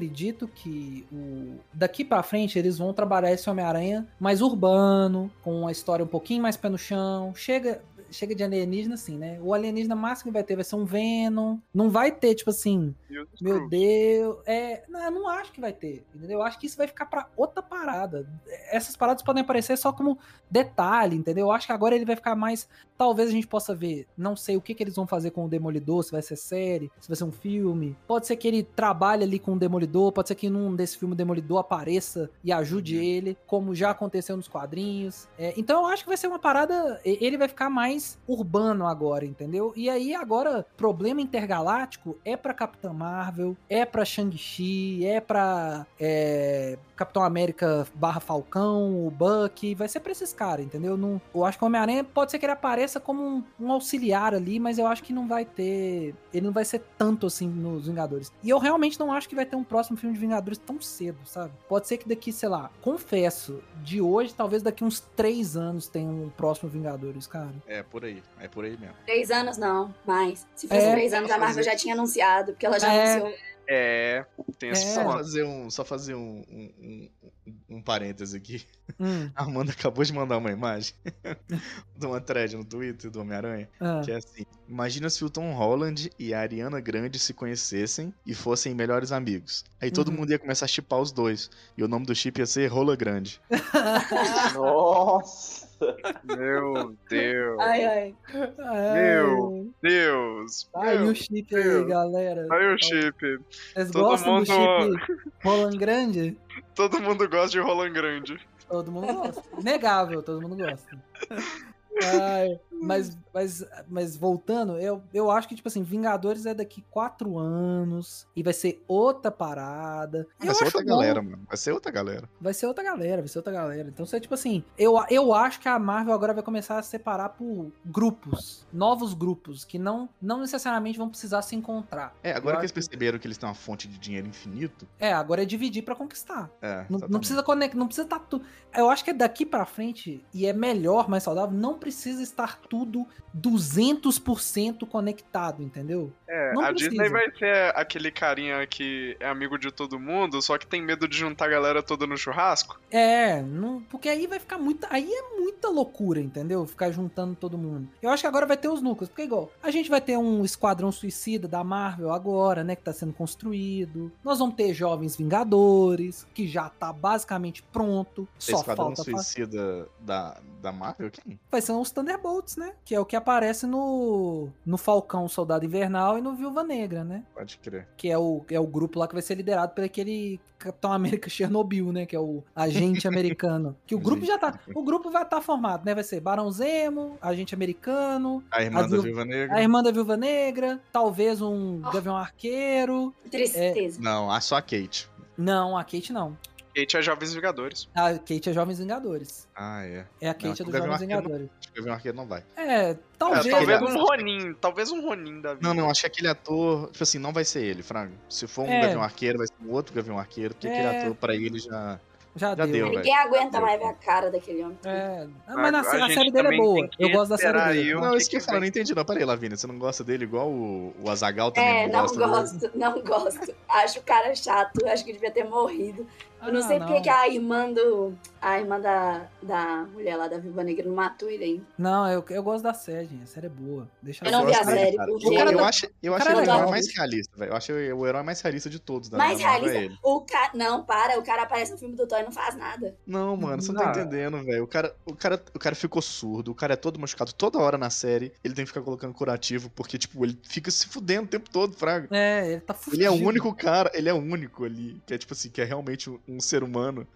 que o... daqui pra frente eles vão trabalhar esse Homem-Aranha mais urbano, com uma história um pouquinho mais pé no chão. Chega, chega de alienígena, assim, né? O alienígena máximo que vai ter vai ser um Venom. Não vai ter, tipo assim, os meu. Deus. É, não, eu não acho que vai ter, entendeu? Eu acho que isso vai ficar pra outra parada. Essas paradas podem aparecer só como detalhe, entendeu? Eu acho que agora ele vai ficar mais. Talvez a gente possa ver, não sei o que, que eles vão fazer com o Demolidor, se vai ser série, se vai ser um filme. Pode ser que ele trabalhe ali com o Demolidor, pode ser que num desse filme o Demolidor apareça e ajude ele, como já aconteceu nos quadrinhos. É, então eu acho que vai ser uma parada. Ele vai ficar mais urbano agora, entendeu? E aí agora, problema intergaláctico é pra Capitã Marvel, é pra Shang-Chi, é pra é, Capitão América barra Falcão, o Bucky, vai ser pra esses caras, entendeu? Não, eu acho que o Homem-Aranha pode ser que ele apareça como um, um auxiliar ali, mas eu acho que não vai ter. Ele não vai ser tanto assim nos Vingadores. E eu realmente não acho que vai ter um próximo filme de Vingadores tão cedo, sabe? Pode ser que daqui, sei lá, confesso, de hoje, talvez daqui uns três anos tenha um próximo Vingadores, cara. É, por aí. É por aí mesmo. Três anos não, mais. Se fosse É. três anos, a Marvel já tinha anunciado, porque ela já É. anunciou. É, tem essa É. Só fazer um, só fazer um, um, um, um parêntese aqui. Hum, *laughs* A Amanda acabou de mandar uma imagem *laughs* de uma thread no Twitter do Homem-Aranha. ah. Que é assim: Imagina se o Tom Holland e a Ariana Grande se conhecessem e fossem melhores amigos. Aí todo Uhum. mundo ia começar a chipar os dois. E o nome do chip ia ser Rola Grande. *laughs* Nossa! Meu Deus. Ai, ai. Meu Deus. Ai, meu o chip aí, Deus. galera. Aí o chip. Vocês Todo gostam mundo- do chip Roland Grande? Todo mundo gosta de Roland Grande. Todo mundo gosta. Inegável, todo mundo gosta. Ai, Mas, mas, mas voltando, eu, eu acho que, tipo assim, Vingadores é daqui quatro anos e vai ser outra parada. Vai Eu ser outra bom. galera, mano. Vai ser outra galera. Vai ser outra galera, vai ser outra galera. Então, você, tipo assim, eu, eu acho que a Marvel agora vai começar a separar por grupos, novos grupos, que não, não necessariamente vão precisar se encontrar. É, agora Eu que eles perceberam que eles têm uma fonte de dinheiro infinito. É, agora é dividir pra conquistar. É, Não, não precisa conectar, não precisa estar tudo. Eu acho que é daqui pra frente, e é melhor, mais saudável, não precisa estar tudo 200% conectado, entendeu? É, Não a precisa. Disney vai ser aquele carinha que é amigo de todo mundo, só que tem medo de juntar a galera toda no churrasco. É, não, porque aí vai ficar muita. Aí é muita loucura, entendeu? Ficar juntando todo mundo. Eu acho que agora vai ter os núcleos. Porque, igual, a gente vai ter um Esquadrão Suicida da Marvel agora, né? Que tá sendo construído. Nós vamos ter Jovens Vingadores, que já tá basicamente pronto. Só Esquadrão falta. fa- Suicida da, da Marvel? Quem? Vai ser os Thunderbolts, né? Que é o que aparece no, no Falcão Soldado Invernal e no Viúva Negra, né? Pode crer. Que é o, é o grupo lá que vai ser liderado por aquele Capitão América *laughs* Chernobyl, né? Que é o agente americano. Que o grupo já tá. O grupo vai estar formado, né? Vai ser Barão Zemo, agente americano, A irmã A da Viúva- Negra. a irmã da Viúva Negra, talvez um Oh. Gavião Arqueiro. Tristeza. Não, a só a Kate. Não, a Kate não. Kate é Jovens Vingadores. A Kate é Jovens Vingadores. Ah, é. É a Kate Não, é dos Jovens Arqueiro não- Vingadores. Acho que o Gavião Arqueiro não vai. É, talvez. é, talvez um Ronin, talvez um Ronin da vida. Não, não, acho que aquele ator, tipo assim, não vai ser ele, Fraga. Se for um É. Gavião Arqueiro, vai ser um outro Gavião Arqueiro, porque aquele É. ator pra ele já. Já, Já deu. deu. Ninguém aguenta mais ver a cara daquele homem. É, ah, mas na, A- a a série dele é boa. Eu gosto da série dele. Não, isso que eu que eu não entendi, não. Peraí, Lavínia, você não gosta dele igual o, o Azagal também É, não gosta dele? gosto, não gosto. Acho o cara chato, acho que devia ter morrido. Eu não Ah, sei porque não. que a irmã do. A irmã da, da mulher lá da Viúva Negra não matou ele ainda. Não, eu, eu gosto da série, gente. A série é boa. Deixa Eu não vi a série, cara. porque. O cara, eu tá- acho, eu acho cara ele é o herói legal. mais realista, velho. Eu acho o o herói mais realista de todos. Da Mais é realista. O cara. Não, para, o cara aparece no filme do e não faz nada. Não, mano, você não Não. tá entendendo, velho. O cara, o, cara, o cara ficou surdo, o cara é todo machucado toda hora na série. Ele tem que ficar colocando curativo, porque, tipo, ele fica se fudendo o tempo todo, Fraga. É, ele tá fudido. Ele é o único cara, ele é o único ali, que é tipo assim, que é realmente um, um ser humano.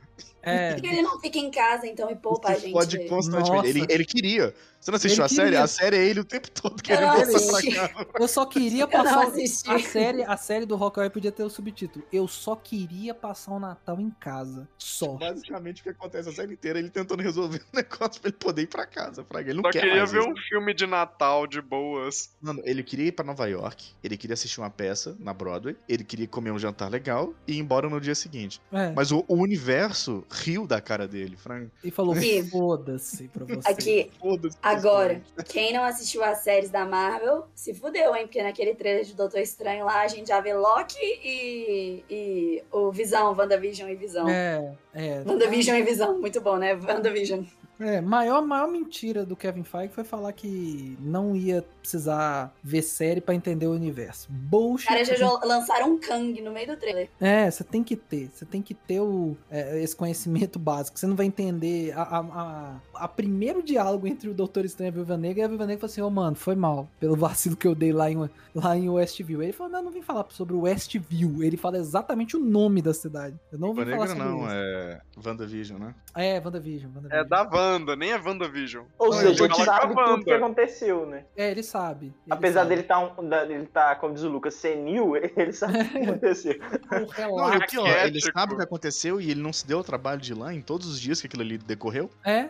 É, Porque ele não fica em casa, então, e poupa a que gente. pode constantemente. Ele, ele queria. Você não assistiu Ele a série? queria. A série é ele o tempo todo querendo assisti. pra cá. eu só queria passar. o- a série, a série do Hawkeye podia ter o subtítulo. Eu só queria passar o Natal em casa. Só. Basicamente o que acontece a série inteira, ele tentando resolver um *laughs* negócio pra ele poder ir pra casa, Fraga. Ele não Só quer queria mais ver isso. um filme de Natal de boas. Mano, ele queria ir pra Nova York, ele queria assistir uma peça na Broadway, ele queria comer um jantar legal e ir embora no dia seguinte. É, Mas o, o universo riu da cara dele, Frank. e falou: foda-se pra você. Aqui, Foda-se. Agora, quem não assistiu as séries da Marvel, se fudeu, hein? Porque naquele trailer de Doutor Estranho lá, a gente já vê Loki e, e o Visão, WandaVision e Visão. É, é. WandaVision e Visão, muito bom, né? WandaVision. É, maior, maior mentira do Kevin Feige foi falar que não ia precisar ver série pra entender o universo. Bullshit. Cara, já lançaram um Kang no meio do trailer. É, você tem que ter. Você tem que ter o, é, esse conhecimento *laughs* básico. Você não vai entender. A, a, a, a primeiro diálogo entre o Doutor Estranho e a Viúva Negra, e a Viúva Negra falou assim: Ô, mano, foi mal. Pelo *laughs* vacilo que eu dei lá em, lá em Westview. Ele falou: Não, não vim falar sobre o Westview. Ele fala exatamente o nome da cidade. Eu não vim Negra falar sobre não, isso. é WandaVision, né? É, WandaVision. É WandaVision. da Wanda, nem é WandaVision. Ou Não, seja, ele sabe tudo que Wanda. aconteceu, né? É, ele sabe. ele Apesar sabe. dele tá, um, ele tá, como diz o Lucas, senil, *laughs* ele sabe o que *laughs* aconteceu. O Não, e ele sabe o que aconteceu e ele não se deu o trabalho de ir lá em todos os dias que aquilo ali decorreu. É,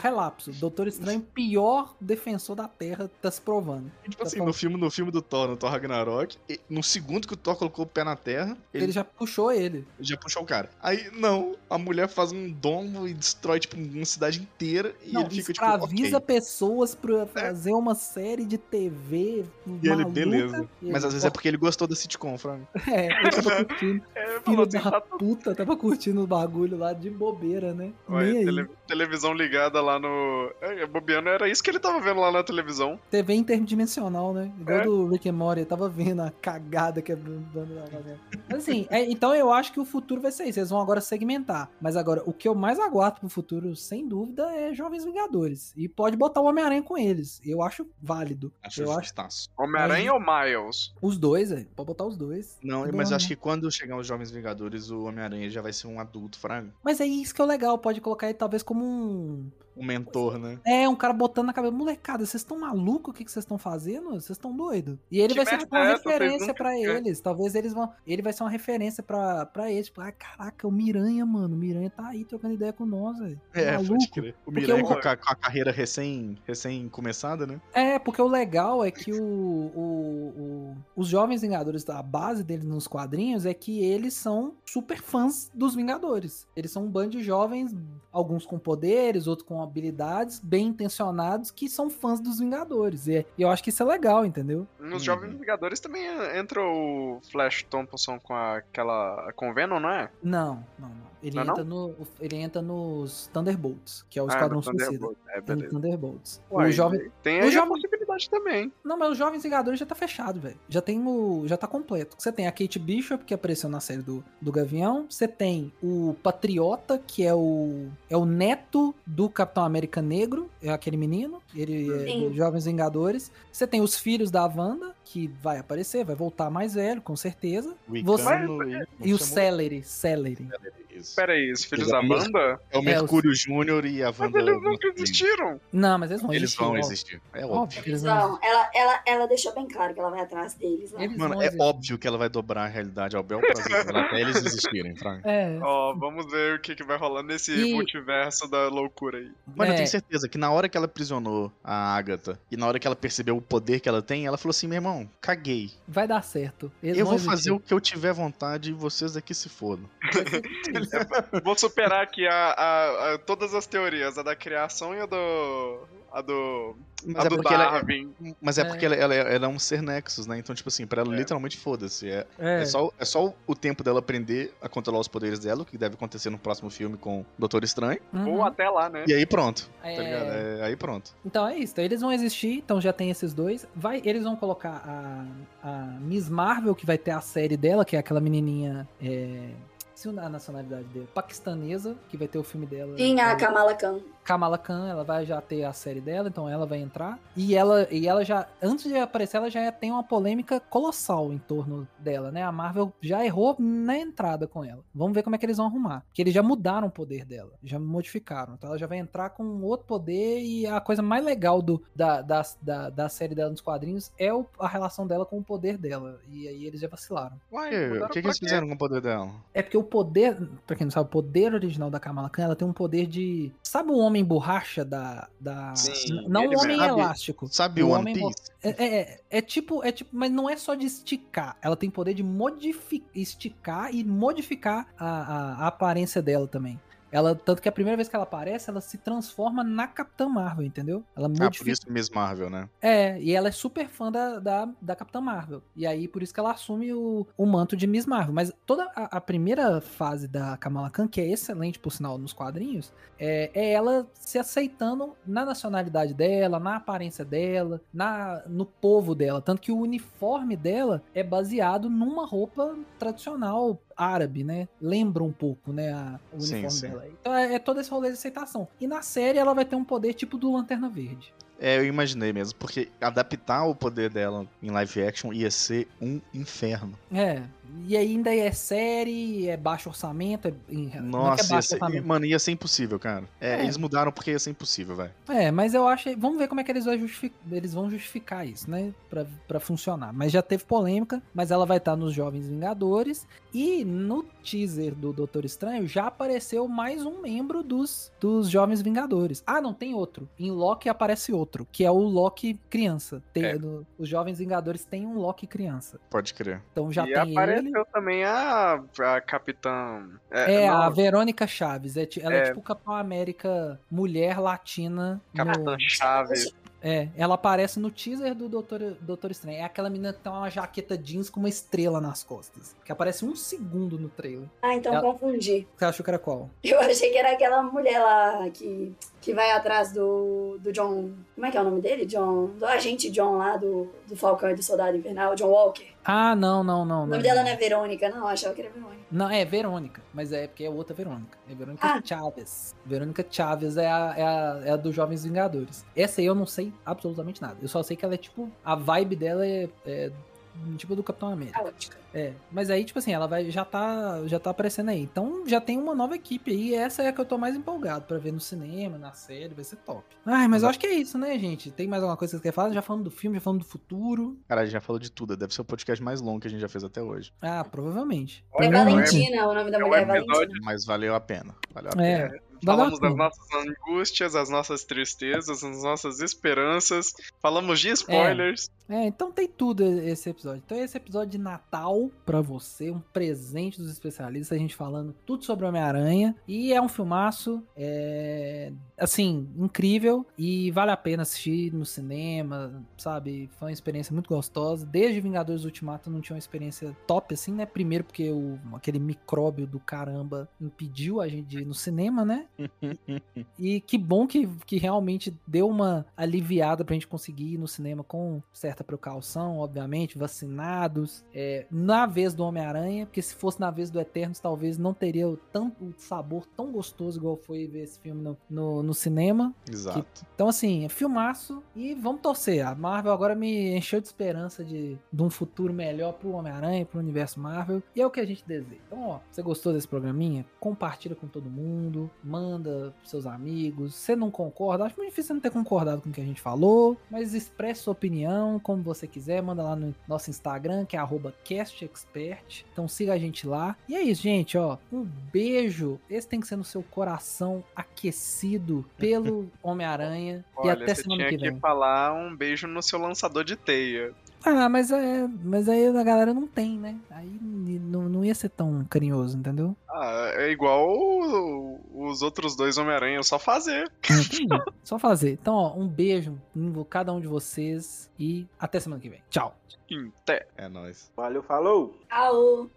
relapso. Doutor Estranho, pior defensor da Terra, tá se provando. E, tipo Tá assim, falando- no filme, no filme do Thor, no Thor Ragnarok, no segundo que o Thor colocou o pé na terra, ele, Ele já puxou ele. já puxou o cara. Aí, não, a mulher faz um domo e destrói, tipo, uma cidade inteira e Não, ele fica, tipo, escraviza ok. pessoas pra fazer uma série de TV. E ele, maluca, beleza. e ele- Mas às vezes é porque ele gostou da sitcom, Frank. *laughs* É, ele tava *laughs* curtindo. É, Filho da tá puta, tava curtindo o bagulho lá de bobeira, né? Ué, tele- televisão ligada lá no. É, bobeando, era isso que ele tava vendo lá na televisão. TV interdimensional, né? Igual É. do Rick and Morty, eu tava vendo a cagada que banda tava fazendo. Mas assim, é, então eu acho que o futuro vai ser isso. Eles vão agora segmentar. Mas agora, o que eu mais aguardo pro futuro, sem dúvida, é Jovens Vingadores. E pode botar o Homem-Aranha com eles. Eu acho válido. Acho eu acho. Homem-Aranha ou Miles? os dois, velho. Pode botar os dois. Não, mas acho que quando chegar os Jovens Vingadores, o Homem-Aranha já vai ser um adulto, Frank. Mas é isso que é o legal. Pode colocar ele talvez como um. Um mentor, né? É, um cara botando na cabeça, molecada, vocês estão malucos? O que vocês estão fazendo? Vocês estão doidos? E ele Que vai ser tipo, uma é referência pra eles. Talvez eles vão. Ele vai ser uma referência pra, pra eles. Tipo, ah, caraca, o Miranha, mano. O Miranha tá aí trocando ideia com nós, velho. Tá É, maluco? crer. O Miranha o- com, a, com a carreira recém, recém começada, né? É, porque o legal é que o, o- o- os Jovens Vingadores, a base deles nos quadrinhos é que eles são super fãs dos Vingadores. Eles são um bando de jovens, alguns com poderes, outros com habilidades, bem intencionados, que são fãs dos Vingadores. E, eu acho que isso é legal, entendeu? Nos. Jovens Vingadores também entra o Flash Thompson com aquela. com o Venom, não é? Não, não, não. Ele, Não é entra, No, ele entra nos Thunderbolts, que é o Ah, Esquadrão no Suicida. É, Tem beleza. Thunderbolts. Uai, o jovem, Tem o aí jovem- possibilidade também. Não, mas os Jovens Vingadores já tá fechado, velho. Já tem o. Já tá completo. Você tem a Kate Bishop, que apareceu na série do, do Gavião. Você tem o Patriota, que é o. É o neto do Capitão América Negro. É aquele menino. Ele é Sim. dos Jovens Vingadores. Você tem os filhos da Wanda, que vai aparecer, vai voltar mais velho, com certeza. O Você- Icano e... E o Celery. Celery. Isso. Pera aí, os filhos da banda? É o Mercúrio Júnior e a Mas Wanda. eles nunca existiram. Não, mas eles vão Eles existir. vão existir. É Óbvio óbvio. que eles vão Não, ela, ela, ela deixou bem claro que ela vai atrás deles lá. Eles Mano, é existir. óbvio que ela vai dobrar a realidade ao bel prazer até eles existirem, Frank. É. Ó, vamos ver o que, que vai rolar nesse E- multiverso da loucura aí. Mano, eu É. tenho certeza que na hora que ela aprisionou a Agatha e na hora que ela percebeu o poder que ela tem, ela falou assim: meu irmão, caguei. Vai dar certo. Eles eu vou fazer existir. o que eu tiver vontade e vocês aqui se fodam. *laughs* Vou superar aqui a, a- a- todas as teorias, a da criação e a do. A do. Mas a é do porque ela, Darwin. mas é É. porque ela, ela, ela é um ser Nexus, né? Então, tipo assim, pra ela É. literalmente foda-se. É, É. é, só, é só o tempo dela aprender a controlar os poderes dela, o que deve acontecer no próximo filme com o Doutor Estranho. Uhum. Ou até lá, né? E aí pronto, É. tá ligado? É, aí pronto. Então é isso. Então eles vão existir, então já tem esses dois. Vai, eles vão colocar a, a Miss Marvel, que vai ter a série dela, que é aquela menininha. É, se a nacionalidade dela, paquistanesa, que vai ter o filme dela. Sim, a É, Kamala Khan. Kamala Khan, ela vai já ter a série dela, então ela vai entrar. E ela, e ela já, antes de aparecer, ela já tem uma polêmica colossal em torno dela, né? A Marvel já errou na entrada com ela. Vamos ver como é que eles vão arrumar. Porque eles já mudaram o poder dela, já modificaram. Então ela já vai entrar com outro poder e a coisa mais legal do, da, da, da, da série dela nos quadrinhos é o- a relação dela com o poder dela. E aí eles já vacilaram. Uai, o que, que eles fizeram com o poder dela? É porque o poder, pra quem não sabe, o poder original da Kamala Khan, ela tem um poder de. Sabe o homem borracha da. da... Sim, não o homem mesmo. elástico. Sabe o One homem Piece? É, é, é- é tipo, é tipo, mas não é só de esticar. Ela tem poder de modificar, esticar e modificar a, a- a aparência dela também. Ela, tanto que a primeira vez que ela aparece, ela se transforma na Capitã Marvel, entendeu? Ela Ah, por modifica. isso Miss Marvel, né? É, e ela é super fã da, da, da Capitã Marvel. E aí, por isso que ela assume o, o manto de Miss Marvel. Mas toda a, a primeira fase da Kamala Khan, que é excelente, por sinal, nos quadrinhos, é, é ela se aceitando na nacionalidade dela, na aparência dela, na, no povo dela. Tanto que o uniforme dela é baseado numa roupa tradicional árabe, né? Lembra um pouco, né? a- o Sim, uniforme sim. dela. Então é, é todo esse rolê de aceitação. E na série ela vai ter um poder tipo do Lanterna Verde. É, eu imaginei mesmo, porque adaptar o poder dela em live action ia ser um inferno. É, e ainda é série, é baixo orçamento, é, não é é Nossa, ia baixo ser, orçamento. mano, ia ser impossível, cara. É, É. Eles mudaram porque ia ser impossível, velho. É, mas eu acho, vamos ver como é que eles vão, justificar, eles vão justificar isso, né, pra, pra funcionar. Mas já teve polêmica, mas ela vai estar nos Jovens Vingadores e no teaser do Doutor Estranho já apareceu mais um membro dos, dos Jovens Vingadores. Ah, não, tem outro. Em Loki aparece outro, que é o Loki criança. Tem, É. no- os Jovens Vingadores têm um Loki criança. Pode crer. Então já e tem ele. apareceu também a, a Capitã. É, não, a Verônica Chaves. É, ela é, É. tipo Capitão América mulher latina. no- Capitã Chaves. É, ela aparece no teaser do Doutor, Doutor Estranho. É aquela menina que tem uma jaqueta jeans com uma estrela nas costas. Que aparece um segundo no trailer. Ah, então Ela- confundi. Você achou que era qual? Eu achei que era aquela mulher lá que, que vai atrás do, do John. Como é que é o nome dele? John. Do agente John lá do, do Falcão e do Soldado Invernal, John Walker. Ah, não, não, não. O não nome dela não é Verônica, não, eu achava que era Verônica. Não, é Verônica. Mas é porque é outra Verônica. É Verônica Ah. Chaves. Verônica Chaves é a, é, a, é a dos Jovens Vingadores. Essa aí eu não sei absolutamente nada. Eu só sei que ela é tipo. A vibe dela é, é tipo do Capitão América. Caótica. É, mas aí, tipo assim, ela vai já tá, já tá aparecendo aí. Então já tem uma nova equipe aí. E essa é a que eu tô mais empolgado pra ver no cinema, na série, vai ser top. Ai, mas eu acho que é isso, né, gente? Tem mais alguma coisa que vocês querem falar? Já falando do filme, já falando do futuro. Cara, a gente já falou de tudo. Deve ser o podcast mais longo que a gente já fez até hoje. Ah, provavelmente. É. Valentina, o nome da é mulher é Valentina. Mas valeu a pena. Valeu a pena. É, valeu a Falamos das nossas angústias, as nossas tristezas, as nossas esperanças. Falamos de spoilers. É, então tem tudo esse episódio. Então esse episódio de Natal pra você, um presente dos especialistas, a gente falando tudo sobre Homem-Aranha. E é um filmaço, é, assim, incrível e vale a pena assistir no cinema, sabe? Foi uma experiência muito gostosa. Desde Vingadores Ultimato não tinha uma experiência top assim, né? Primeiro porque o, aquele micróbio do caramba impediu a gente de ir no cinema, né? E que bom que, que realmente deu uma aliviada pra gente conseguir ir no cinema com certa precaução, obviamente, vacinados. É, na vez do Homem-Aranha, porque se fosse na vez do Eternos, talvez não teria o, tanto, sabor tão gostoso igual foi ver esse filme no, no, no cinema. Exato. Então, assim, é filmaço e vamos torcer. A Marvel agora me encheu de esperança de, de um futuro melhor pro Homem-Aranha, pro universo Marvel. E é o que a gente deseja. Então, ó, você gostou desse programinha? Compartilha com todo mundo, manda pros seus amigos. Se não concorda, acho muito difícil você não ter concordado com o que a gente falou, mas expresse sua opinião como você quiser. Manda lá no nosso Instagram, que é castexpert. Então siga a gente lá. E é isso, gente, ó. Um beijo. Esse tem que ser no seu coração aquecido *laughs* pelo Homem-Aranha. E até você semana tinha que que, vem. falar um beijo no seu lançador de teia. Ah, mas é. Mas aí a galera não tem, né? Aí não, não ia ser tão carinhoso, entendeu? Ah, é igual o- os outros dois Homem-Aranha, é só fazer. Entendi. Só fazer. Então, ó, um beijo em cada um de vocês e até semana que vem. Tchau. Em té. É nóis. Valeu, falou! Au.